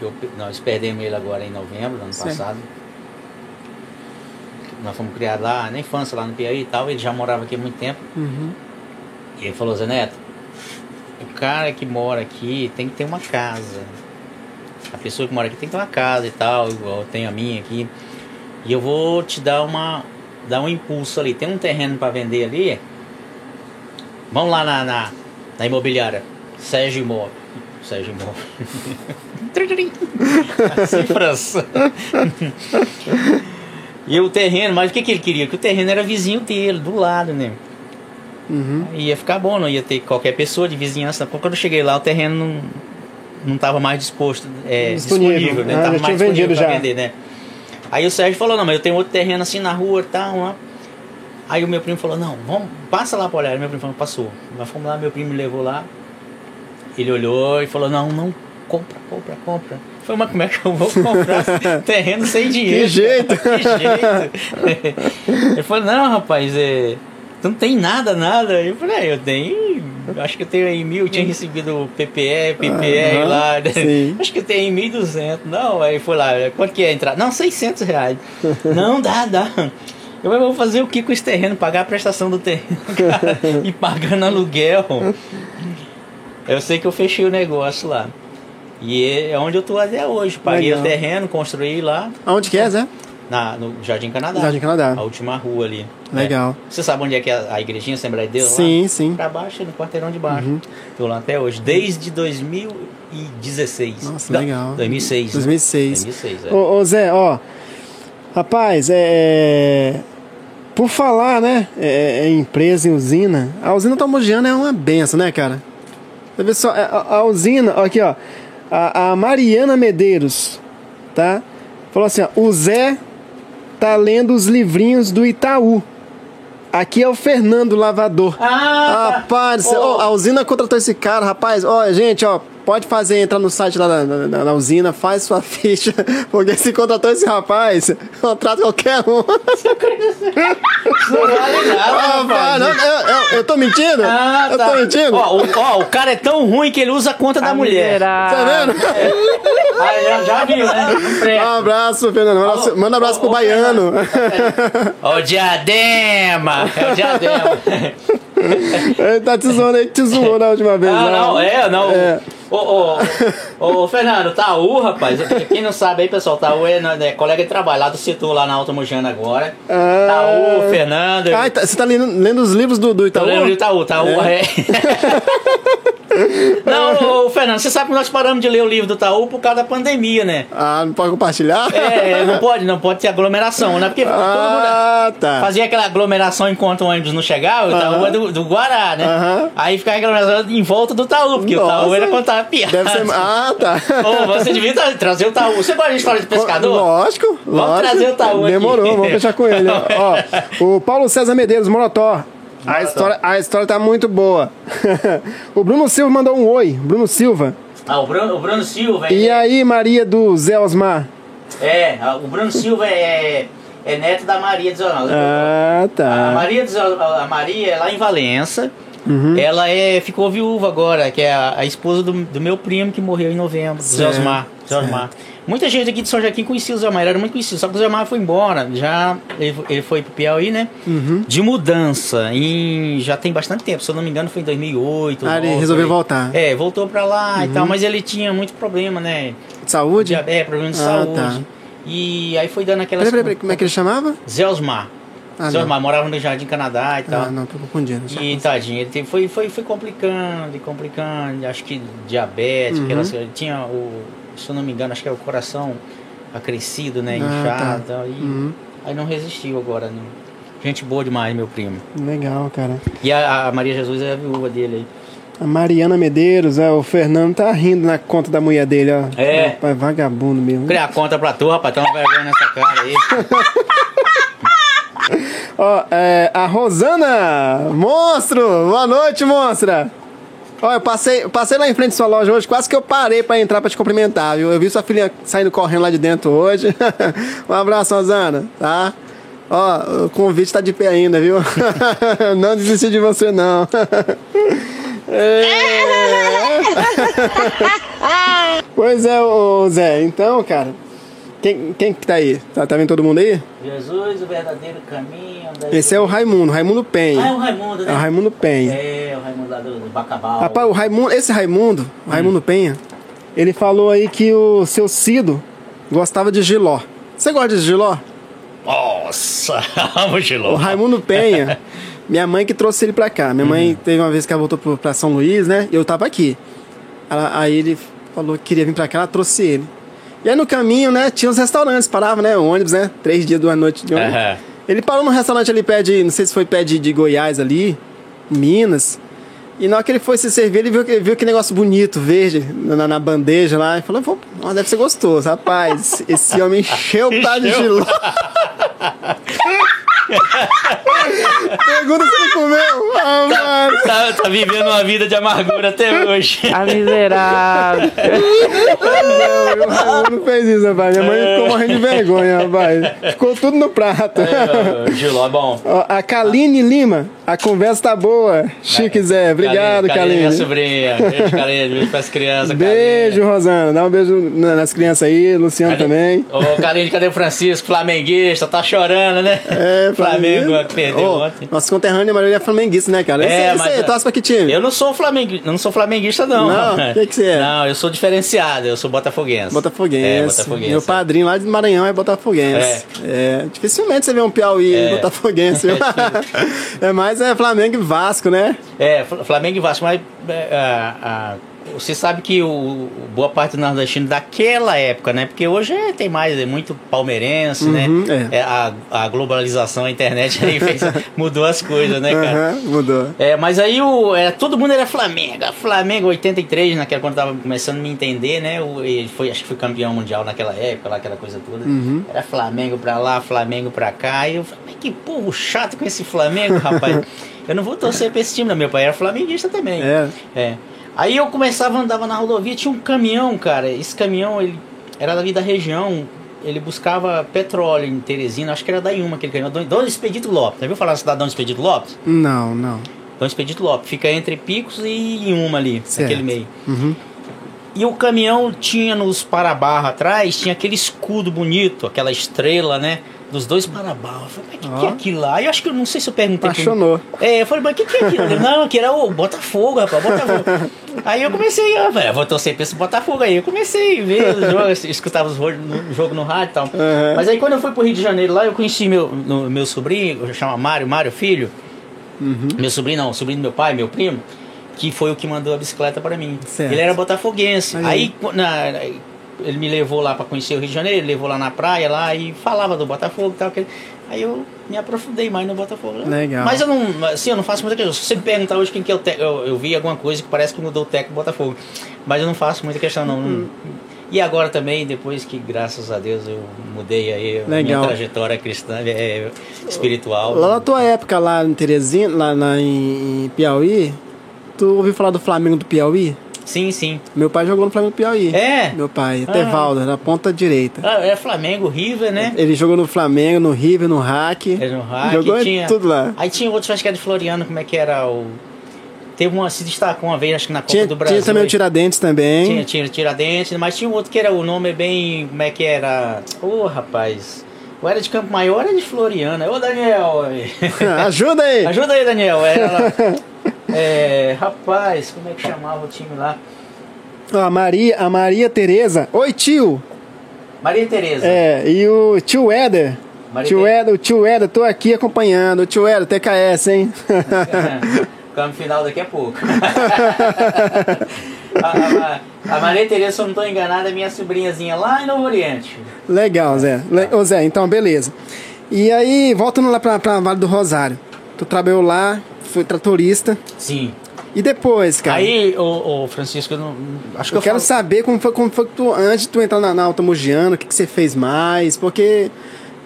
eu, nós perdemos ele agora em novembro do ano Certo. passado. Nós fomos criados lá na infância, lá no Piauí e tal, ele já morava aqui há muito tempo. uhum. E ele falou, Zé Neto, o cara que mora aqui tem que ter uma casa. A pessoa que mora aqui tem que ter uma casa e tal, igual eu tenho a minha aqui. E eu vou te dar uma dar um impulso ali. Tem um terreno para vender ali. Vamos lá na, na, na imobiliária. Sérgio Imóvel. Sérgio Imóvel. Cifras. e o terreno, mas o que, que ele queria? Que o terreno era vizinho dele, do lado, né? Uhum. Ia ficar bom, não ia ter qualquer pessoa de vizinhança. Quando eu cheguei lá, o terreno não, não tava mais disposto, é, Disponível. disponível, né? Ah, tava mais disponível já. vender, né? Aí o Sérgio falou, não, mas eu tenho outro terreno assim na rua e tal, lá. Aí o meu primo falou, não, vamos, passa lá pra olhar. Meu primo falou, passou. Nós fomos lá, meu primo me levou lá. ele olhou e falou, não, não, compra, compra, compra. Falei, mas como é que eu vou comprar terreno sem dinheiro? Que jeito? que jeito? Ele falou, não, rapaz, é, tu não tem nada, nada. Eu falei, é, eu tenho, acho que eu tenho aí mil, tinha recebido PPE, PPR Aham, lá, né? sim. acho que eu tenho aí 1.200. Não, aí foi lá, quanto que é entrar? Não, 600 reais. não, dá, dá. Eu vou fazer o que com esse terreno? Pagar a prestação do terreno, cara, e pagando aluguel. Eu sei que eu fechei o negócio lá. E é onde eu tô até hoje. Paguei Legal. o terreno, construí lá Aonde que é, Zé? na, no Jardim Canadá. Jardim Canadá. A última rua ali. Legal. É. Você sabe onde é que é a igrejinha Assembleia de Deus? Sim, lá? sim. Uhum. Pra baixo, no quarteirão de baixo. Tô lá até hoje, desde 2016. Nossa, Não, legal. 2006. 2006. 2006, é. Ô, ô, Zé, ó. Rapaz, é. Por falar, né? É, em empresa, em usina. A usina Tomogiana é uma benção, né, cara? Você vê só, a, a usina, aqui, ó. A, a Mariana Medeiros, tá? Falou assim, ó. O Zé tá lendo os livrinhos do Itaú. Aqui é o Fernando Lavador. Ah, tá. Rapaz, ó, a usina contratou esse cara, rapaz. Ó, gente, ó, pode fazer, entrar no site lá da, da- da- da usina, faz sua ficha, porque se contratou esse rapaz, contrata qualquer um. Não vale nada, Ah, não, eu, eu, eu tô mentindo? Ah, eu tá. tô mentindo? Ó, o, ó, o cara é tão ruim que ele usa a conta da mulher. Tá vendo? Ah, já, já viu, né? Um abraço, Fernando. Manda, manda um abraço ô, pro ô, baiano. Ó, o diadema! É o diadema. Ele tá te zoando que te zoou na última vez. Ah, né? não, é, não. É. Ô, ô, ô, ô, Fernando, Taú, rapaz, quem não sabe aí, pessoal, Taú é, é colega de trabalho lá do setor lá na Alta Mojana agora. Ah. Taú, Fernando. Ah, tá- você tá lendo, lendo os livros do, do Eu Itaú? lembro de Itaú, Itaú é. não, ô, Fernando, você sabe que nós paramos de ler o livro do Itaú por causa da pandemia, né? Ah, não pode compartilhar? É, não pode, não pode ter aglomeração, né? Porque Ah, tá. fazia aquela aglomeração enquanto o ônibus não chegava, o Itaú Aham. é do, do Guará, né? Aham. Aí ficava aglomeração em volta do Itaú, porque o Itaú Nossa. era contar piada. Deve ser. Ah, tá. Ô, você devia tra- trazer o Taú. Você gosta de história de pescador? Lógico. lógico. trazer o Taú aqui. Demorou, vamos fechar com ele. ó. O Paulo César Medeiros, Morotó. A história, a história tá muito boa. o Bruno Silva mandou um oi. Bruno Silva. Ah, o Bruno, o Bruno Silva. E ele- aí, Maria do Zé Osmar? É, ah, o Bruno Silva é, é neto da Maria de Zonal. Ah, A tá. Maria, de Zon- a Maria é lá em Valença. Uhum. Ela é, ficou viúva agora, que é a, a esposa do, do meu primo que morreu em novembro, Zé Certo, Osmar. Zé Osmar. Muita gente aqui de São Joaquim conhecia o Zé ele era muito conhecido, só que o Zé Osmar foi embora, já ele, ele foi pro Piauí, né? Uhum. De mudança, em, já tem bastante tempo, se eu não me engano foi em 2008. Ah, ele 2009, resolveu aí. voltar. Uhum. É, voltou pra lá e tal, mas ele tinha muito problema, né? Saúde? Diabetes, é, problema de Ah, saúde. tá. E aí foi dando aquelas... Peraí, peraí, peraí, como é que ele chamava? Zé Osmar. Ah, Zé. Osmar morava no Jardim Canadá e tal. Ah, não, tô confundindo. E tadinho, ele teve- foi, foi, foi complicando e complicando, acho que diabetes, Uhum. aquelas- ele tinha o, se eu não me engano, acho que era o coração acrescido, né? Ah, Inchado. tá. e Uhum. Aí não resistiu agora. Né? Gente boa demais, meu primo. Legal, cara. E a, a Maria Jesus é a viúva dele aí. A Mariana Medeiros, é, o Fernando tá rindo na conta da mulher dele, ó. É. Rapaz, vagabundo mesmo. Criar conta pra tu, rapaz, toma vergonha nessa cara aí. Ó, é, a Rosana! Monstro! Boa noite, monstra! Ó, eu passei, eu passei lá em frente à sua loja hoje, quase que eu parei pra entrar pra te cumprimentar, viu? Eu vi sua filha saindo correndo lá de dentro hoje. um abraço, Rosana, tá? Ó, o convite tá de pé ainda, viu? não desisti de você, não. É. pois é, ô Zé, então, cara, quem, quem que tá aí? Tá, tá vendo todo mundo aí? Jesus, o verdadeiro caminho. da- Esse é o Raimundo, Raimundo Ah, é Penha. o Raimundo, né? É o Raimundo Penha. É, o Raimundo lá do, do Bacabal. Rapaz, o Raimundo, esse Raimundo, o Raimundo Penha, ele falou aí que o seu Cido gostava de giló. Você gosta de giló? Nossa, amo O Giló. Raimundo Penha, minha mãe que trouxe ele pra cá. Minha mãe teve uma vez que ela voltou pra São Luís, né? E eu tava aqui. Ela- aí ele falou que queria vir pra cá, ela trouxe ele. E aí no caminho, né, tinha os restaurantes, parava, né? Ônibus, né? Três dias, duas noites de ônibus. Aham. Ele parou num restaurante ali perto de, não sei se foi perto de, de Goiás ali, Minas. E na hora que ele foi se servir, ele viu, que- viu aquele negócio bonito, verde, na, na bandeja lá. E falou, pô, deve ser gostoso. Rapaz, esse homem encheu o pé de Encheu. Pergunta se ele comeu. Ah, mano. tá, tá vivendo uma vida de amargura até hoje. A miserável. Não, não fez isso, rapaz. Minha mãe ficou morrendo de vergonha, rapaz. Ficou tudo no prato. É, Giló, bom. A Kaline Lima, a conversa tá boa. Chique Zé, obrigado, Kaline. Minha Kaline. sobrinha. Beijo, Kaline. Beijo pras crianças. Beijo, Rosana. Dá um beijo na- nas crianças aí, Luciano também. Ô, Kaline, cadê o Francisco? Flamenguista, tá chorando, né? É, Flamengo perdeu Ô, ontem. Nosso conterrâneo, a maioria é flamenguista, né, cara? É, Esse, esse mas- aí, torce pra que time? Eu não sou flamenguista, não sou flamenguista não. Não? O que que você é? Não, eu sou diferenciado, eu sou botafoguense. Botafoguense. É, botafoguense. Meu padrinho lá de Maranhão é botafoguense. É. dificilmente você vê um Piauí É. botafoguense. viu? é mais é Flamengo e Vasco, né? É, Fl- Flamengo e Vasco, mas é, a- você sabe que o, boa parte do nordestino daquela época, né? Porque hoje é- tem mais, é muito palmeirense, Uhum, né? é. a, a globalização, a internet aí fez- mudou as coisas, né, cara? Aham, mudou. É, mas aí o, é, todo mundo era Flamengo. Flamengo 83, naquela quando eu tava começando a me entender, né? O, ele foi, acho que foi campeão mundial naquela época, lá, aquela coisa toda. Uhum. Era Flamengo pra lá, Flamengo pra cá. E eu falei, mas que povo chato com esse Flamengo, rapaz. eu não vou torcer pra esse time, não. Meu pai era flamenguista também. É. É. Aí eu começava, andava na rodovia, tinha um caminhão, cara. Esse caminhão, ele era dali da região. Ele buscava petróleo em Teresina, acho que era da Iuma aquele caminhão. Dom Expedito Lopes. Já viu falar da cidade Dom Expedito Lopes? Não, não. Dom Expedito Lopes. Fica entre Picos e Iuma ali, Certo. naquele meio. Uhum. E o caminhão tinha nos para-barra atrás, tinha aquele escudo bonito, aquela estrela, né? Dos dois para-barra. Eu falei, mas o que, que é aquilo lá? Eu acho que eu não sei se eu perguntei. pro- Apaixonou. é, eu falei, mas o que, que é aquilo? Ele, não, que era o Botafogo, rapaz, Botafogo. aí eu comecei, ah, velho, vou torcer pra esse Botafogo aí. Eu comecei a ver os jogos, escutava os no- jogo no rádio e tal. Uhum. Mas aí quando eu fui pro Rio de Janeiro lá, eu conheci meu, no- meu sobrinho, chama Mário, Mário Filho. Uhum. Meu sobrinho não, sobrinho do meu pai, meu primo, que foi o que mandou a bicicleta para mim. Certo. Ele era botafoguense. Aí. Aí, na- ele me levou lá para conhecer o Rio de Janeiro, ele levou lá na praia lá e falava do Botafogo e tal. que- Aí eu me aprofundei mais no Botafogo. né? Legal. Mas eu não, assim, eu não faço muita questão. Se você me perguntar hoje quem que é o técnico, eu, eu vi alguma coisa que parece que mudou o técnico do Botafogo. Mas eu não faço muita questão não. Uhum. E agora também, depois que, graças a Deus, eu mudei aí a minha Legal. trajetória cristã, é, espiritual. Lá na tua época, lá em Teresina, lá, em, em Piauí, tu ouviu falar do Flamengo do Piauí? Sim, sim. Meu pai jogou no Flamengo Piauí. É? Meu pai, Ah. Tevaldo, na ponta direita. Ah, é Flamengo, River, né? Ele jogou no Flamengo, no River, no Hack. É no Hack, Jogou em tinha, tudo lá. Aí tinha outros, acho que era de Floriano, como é que era o. Teve uma, se destacou uma vez, acho que na Copa Tinha, do Brasil. tinha também o. Tiradentes também. Tinha, tinha Tiradentes, mas tinha um outro que era o nome é bem. Como é que era? Ô rapaz. Ou era de Campo Maior ou era de Floriana. Ô Daniel! Ajuda aí! Ajuda aí, Daniel. Era lá. É, rapaz, como é que chamava o time lá? A Maria, a Maria Tereza. Oi, tio! Maria Tereza. É, e o tio Éder. Maria Tio. Éder, o tio Éder, tô aqui acompanhando. O tio Éder, TKS, hein? Câmbio final daqui a pouco. A, a, a Maria Tereza, se eu não estou enganada, é minha sobrinhazinha lá em Novo Oriente. Legal, Zé. Le- Ô, Zé, então, beleza. E aí, voltando lá pra, pra Vale do Rosário. Tu trabalhou lá, foi tratorista. Sim. E depois, cara? Aí, o, o Francisco, eu não, acho que eu eu, quero falo- saber como foi, como foi que tu, antes de tu entrar na, na Automogiano, o que, que você fez mais, porque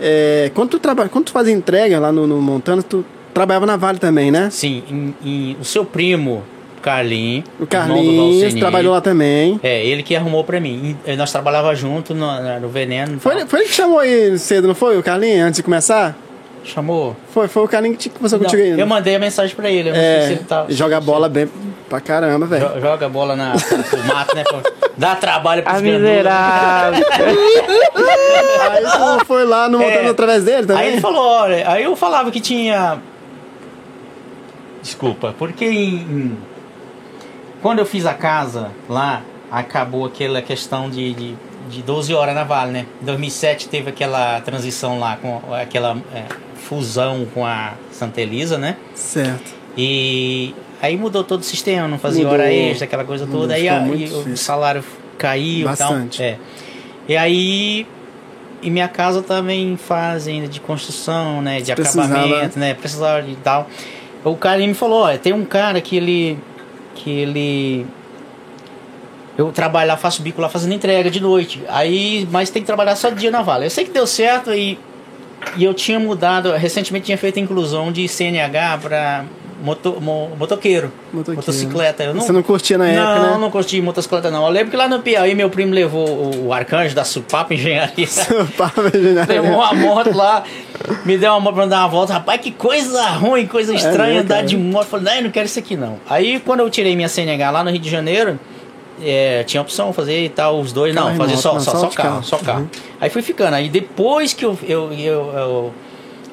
é, quando tu trabalha, quando tu fazia entrega lá no, no Montana, tu trabalhava na Vale também, né? Sim, em- em- o seu primo, Carlinho, O Carlinhos trabalhou lá também. É, ele que arrumou pra mim. E Nós trabalhava junto no, no Veneno. Foi, foi ele que chamou aí cedo, não foi, o Carlinhos, antes de começar? Chamou? Foi, foi o Carlinhos que Não, contigo aí. né? eu mandei a mensagem pra ele. Eu não sei se É, ele tá. joga bola bem pra caramba, velho. Jo- Joga a bola na, no mato, né? Dá trabalho pros A grandulos. miserável. Aí tu foi lá no É. Montana através dele também? Aí ele falou, olha, aí eu falava que tinha. Desculpa, porque em- quando eu fiz a casa lá, acabou aquela questão de, de, de 12 horas na Vale, né? Em 2007 teve aquela transição lá, com aquela é, fusão com a Santa Elisa, né? Certo. E aí mudou todo o sistema, não fazia Mudou. hora extra, aquela coisa Mudou, toda. Aí ficou a- muito e o salário caiu Bastante. e tal. É. E aí, e minha casa também faz ainda de construção, né? De Precisava. acabamento, né? Precisava de tal. O cara me falou, olha, tem um cara que ele. Que ele. Eu trabalho lá, faço bico lá fazendo entrega de noite. Aí, mas tem que trabalhar só dia na vala. Eu sei que deu certo e, e eu tinha mudado, recentemente tinha feito a inclusão de CNH para moto, mo- motoqueiro, Motoqueiro. motocicleta. Eu não, Você não curtia na época, não, né? não curti motocicleta não. Eu lembro que lá no Piauí meu primo levou o, o arcanjo da Supapa Engenharia. Papo imaginário. Levou uma moto lá, me deu uma moto pra dar uma volta. Rapaz, que coisa ruim, coisa estranha né, andar cara? de moto. Falei, não, eu não quero isso aqui não. Aí quando eu tirei minha CNH lá no Rio de Janeiro, é, tinha opção fazer e tal, os dois, não, fazer moto, só, não, só, só só carro, carro. só carro. Uhum. Aí fui ficando. Aí depois que eu, eu, eu, eu,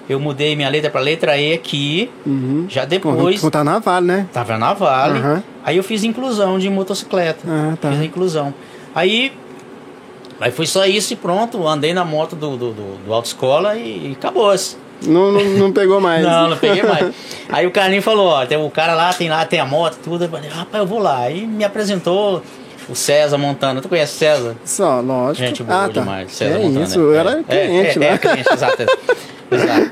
eu mudei minha letra pra letra E aqui, Uhum. já Com, depois. com na Vale, né? Tava na Vale. Aham. Aí eu fiz inclusão de motocicleta. Ah, tá. Fiz a inclusão. Aí. Aí foi só isso e pronto. Andei na moto do, do, do, do autoescola e, e acabou-se. Não, não, não pegou mais. Não, não peguei mais. Aí o Carlinho falou, ó, tem o cara lá, tem lá, tem a moto, tudo. Eu falei, rapaz, eu vou lá. Aí me apresentou o César Montana. Tu conhece o César? Só, lógico. Gente boa ah, tá. demais. César é Montana. isso, eu é. era É, cliente é, lá. É, cliente, exato. exato.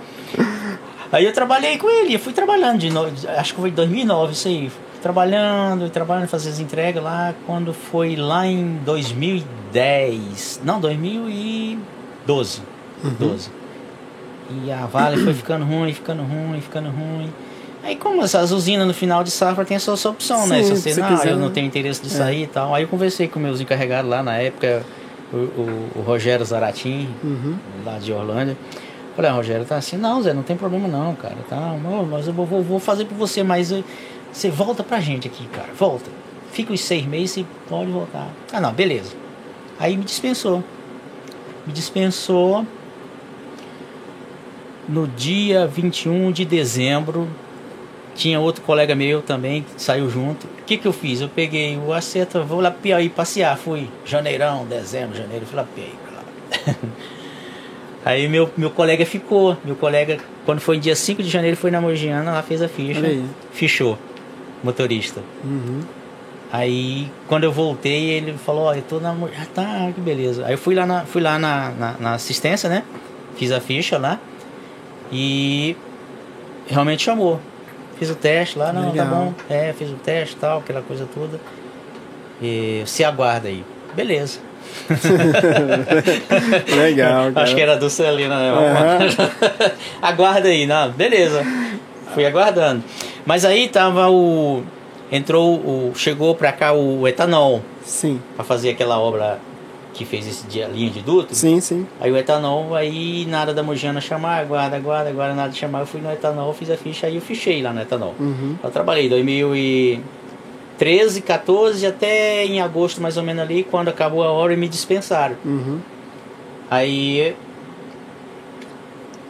Aí eu trabalhei com ele, eu fui trabalhando de no... acho que foi em 2009 isso aí. Trabalhando, trabalhando, fazer as entregas lá, quando foi lá em 2010, não, 2012, Uhum. 12. E a Vale foi ficando ruim, ficando ruim, ficando ruim. Aí como essas usinas no final de safra tem essa sua opção, né? Sim, Se se você, não, quiser, eu não né? tenho interesse de É. sair e tal. Aí eu conversei com meus encarregados lá na época, o, o- o Rogério Zaratim, Uhum. lá de Orlândia. Falei, ah, Rogério, tá assim, não, Zé, não tem problema não, cara. Tá, mas eu vou, vou, fazer por você, mas eh, você volta pra gente aqui, cara. Volta. Fica os seis meses e pode voltar. Ah, não, beleza. Aí me dispensou. Me dispensou no dia 21 de dezembro. Tinha outro colega meu também que saiu junto. O que, que eu fiz? Eu peguei o acerto, vou lá Piauí passear. Fui janeirão, dezembro, janeiro, fui lá Piauí. Aí meu, meu colega ficou. Meu colega, quando foi dia 5 de janeiro, foi na Mogiana, lá fez a ficha. Fichou. Motorista. Uhum. Aí quando eu voltei, ele falou, ó, eu tô na. Mo- Ah, tá, que beleza. Aí eu fui lá na, fui lá na, na, na assistência, né? Fiz a ficha lá. E realmente chamou. Fiz o teste lá, não, Legal. tá bom. É, fiz o teste tal, aquela coisa toda. E se aguarda aí. Beleza. Legal, cara. Acho que era do Celina, né? Aham. Aguarda aí, não, beleza. Fui aguardando. Mas aí tava o. Entrou o. Chegou pra cá o etanol Sim, pra fazer aquela obra que fez esse dia linha de duto. sim, sim. Aí o etanol, aí nada da Mogiana chamar, aguarda, aguarda, aguarda, nada de chamar. Eu fui no etanol, fiz a ficha, aí eu fichei lá no etanol. Uhum. Eu trabalhei 2013, 14 até em agosto mais ou menos ali, quando acabou a hora e me dispensaram. Uhum. Aí,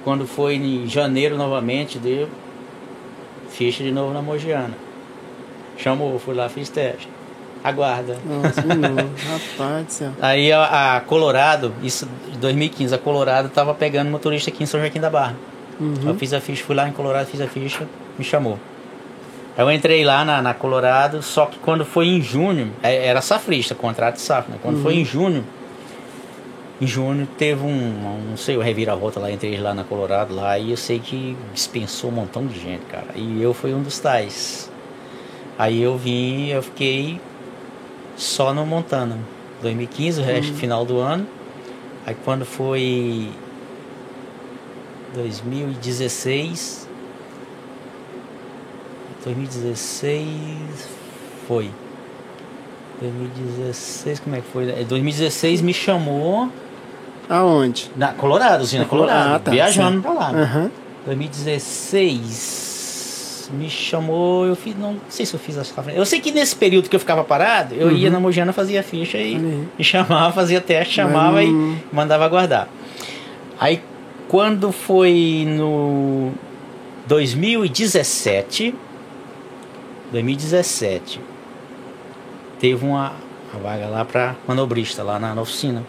quando foi em janeiro novamente, deu ficha de novo na Mogiana. Chamou, fui lá, fiz teste. Aguarda. Nossa. Rapaz. Aí a, a Colorado, isso em 2015, a Colorado tava pegando motorista aqui em São Joaquim da Barra. Uhum. Eu fiz a ficha, fui lá em Colorado, fiz a ficha, me chamou. Eu entrei lá na, na Colorado, só que quando foi em junho, é- era safrista, contrato de safra, né? Quando foi em junho, em junho teve um, não sei, o reviravolta lá, entrei lá na Colorado lá, e eu sei que dispensou um montão de gente, cara. E eu fui um dos tais. Aí eu vim, eu fiquei só no Montana. 2015, o resto, final do ano. Aí quando foi 2016. 2016 foi. 2016, como é que foi? É, 2016 me chamou Aonde? na Colorado, usina Na Colo- Colorado, Ah, tá, viajando sim. pra lá. né? Aham. 2016 me chamou, eu fiz, não sei se eu fiz as Eu sei que nesse período que eu ficava parado, eu ia na Mogiana, fazia ficha e Uhum. Me chamava, fazia teste, chamava não- e mandava guardar. Aí quando foi no 2017, 2017, teve uma, uma vaga lá pra manobrista, lá na, na oficina.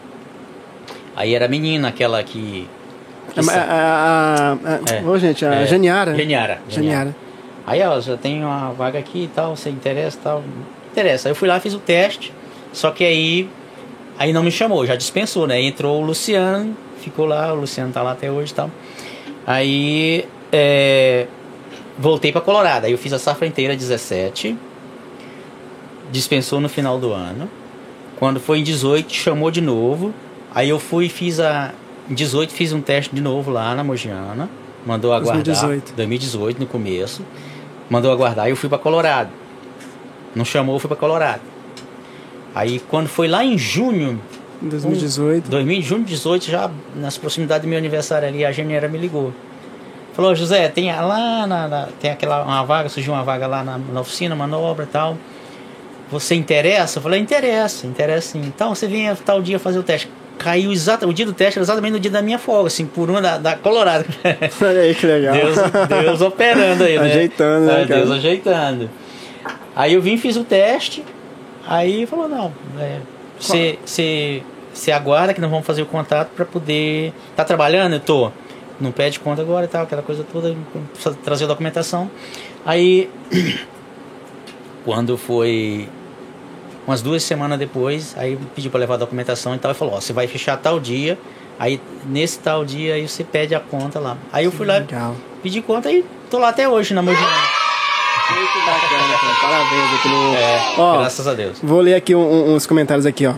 Aí era a menina, aquela que. que A, sa- a, a, a, É. Ô, gente, a É. Geniara. Geniara. Geniara. Aí, ó, já tem uma vaga aqui e tal, você interessa e tal. Interessa. Aí eu fui lá, fiz o teste, só que aí aí não me chamou, já dispensou, né? Entrou o Luciano, ficou lá, o Luciano tá lá até hoje e tal. Aí é, voltei pra Colorado. Aí eu fiz a safra inteira 17. Dispensou no final do ano. Quando foi em 18, chamou de novo. Aí eu fui e fiz a. Em 18 fiz um teste de novo lá na Mogiana. Mandou aguardar. 2018. 2018 no começo. Mandou aguardar. Aí eu fui pra Colorado. Não chamou, eu fui pra Colorado. Aí quando foi lá em junho, Em 2018. 2000, junho de 18, já nas proximidades do meu aniversário ali, a engenheira me ligou. Falou, José, tem lá na, na- tem aquela uma vaga, surgiu uma vaga lá na, na oficina, manobra e tal. Você interessa? Eu falei, interessa, interessa sim. Então você vem tal dia fazer o teste. Caiu exato, o dia do teste era exatamente no dia da minha folga, assim, por uma da, da Colorado. Olha aí que legal. Deus, Deus operando aí, né? Ajeitando, né, É, Deus cara? ajeitando. Aí eu vim, fiz o teste, aí falou, não, é, você você aguarda que nós vamos fazer o contato para poder... Tá trabalhando? Eu tô. Não pede conta agora e tal, aquela coisa toda, precisa trazer a documentação. Aí, quando foi umas duas semanas depois, aí pediu para levar a documentação e tal, e falou, ó, você vai fechar tal dia, aí nesse tal dia aí você pede a conta lá. Aí eu fui lá, Legal. pedi conta e tô lá até hoje na Mogiana. Muito bacana, cara. Parabéns aqui no. É, Ó, graças a Deus. Vou ler aqui um- um- uns comentários aqui, ó.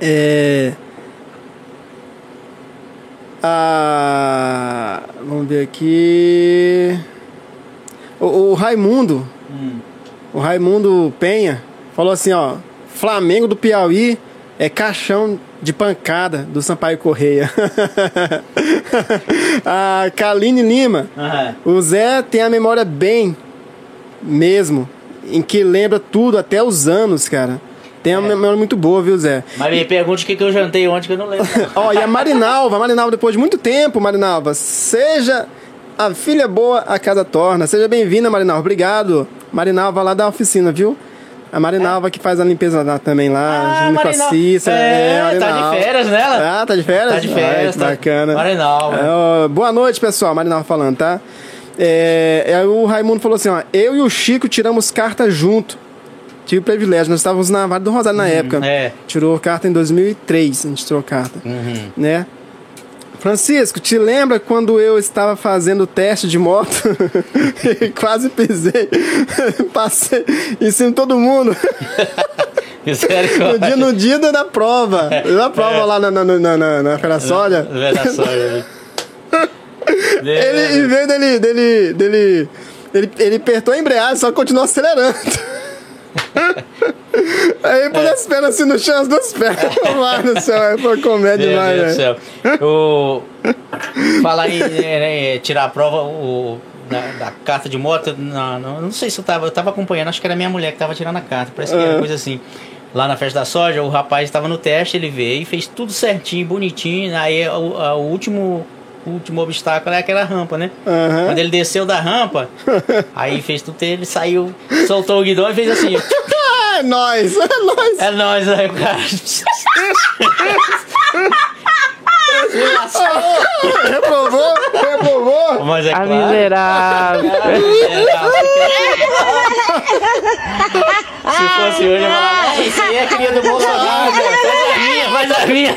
É... Ah, vamos ver aqui. O, o Raimundo, o Raimundo Penha, falou assim, ó. Flamengo do Piauí é caixão de pancada do Sampaio Correia. a Kaline Lima. Aham. O Zé tem a memória bem mesmo, em que lembra tudo, até os anos, cara. Tem uma memória muito boa, viu, Zé? Mas me pergunte o que, que eu jantei ontem que eu não lembro. Ó, e a Marinalva, a Marinalva, depois de muito tempo, Marinalva, seja a filha boa, a casa torna. Seja bem-vinda, Marinalva. Obrigado. Marinalva lá da oficina, viu? A Marinalva que faz a limpeza lá também lá, Ah, junto com a. Cícera. É, tá de férias nela? Ah, tá de férias? Tá de férias, Ai, tá- bacana. Marinalva. É, boa noite, pessoal. Marinalva falando, tá? É, é, o Raimundo falou assim, ó. Eu e o Chico tiramos carta junto. Tive privilégio. Nós estávamos na Vale do Rosário na época. é. Tirou carta em 2003. A gente tirou carta Uhum. né? Francisco, te lembra quando eu estava fazendo o teste de moto e quase pisei, passei em cima de todo mundo no dia, no dia da prova, da prova lá na, na, na, na, na. Ele, em vez dele, dele, dele, ele, ele apertou a embreagem, só continuou acelerando. Aí pôs as pernas assim no chão, as duas pernas. Mano do céu, foi comédia Meu demais, Deus do velho. céu. O... Falar em é, é, tirar a prova o, da, da carta de moto, não, não, não sei se eu tava, eu tava acompanhando, acho que era minha mulher que tava tirando a carta, parece que era Ah. coisa assim. Lá na festa da soja, o rapaz estava no teste, ele veio e fez tudo certinho, bonitinho. Aí o, a- o último, o último obstáculo é aquela rampa, né? Aham. Quando ele desceu da rampa, aí fez tudo, ele saiu, soltou o guidão e fez assim. É nóis, é nóis. É nóis, aí o cara. Reprovou, reprovou. Mas é A claro. miserável. Se fosse hoje, eu falava, "É, isso aí é cria do Bolsonaro, faz a minha, faz a minha.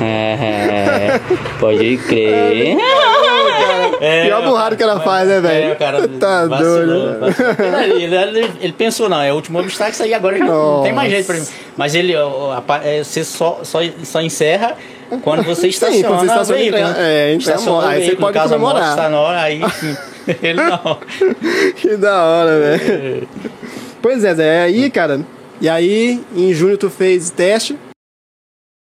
É, pode crer. É, Pior burrado que ela faz, né, velho? É, o cara Tá vacilou, doido. vacilou. Ele, ele- ele pensou, não, é o último obstáculo, isso aí agora já não tem mais jeito pra mim. Mas ele, é, você só, só, só encerra quando você estaciona quando você estaciona o veículo. né? é, então, aí você pode moto comemorar. hora, aí sim. Ele não. Que da hora, velho. Pois é, Zé. Aí, cara. E aí, em junho tu fez teste.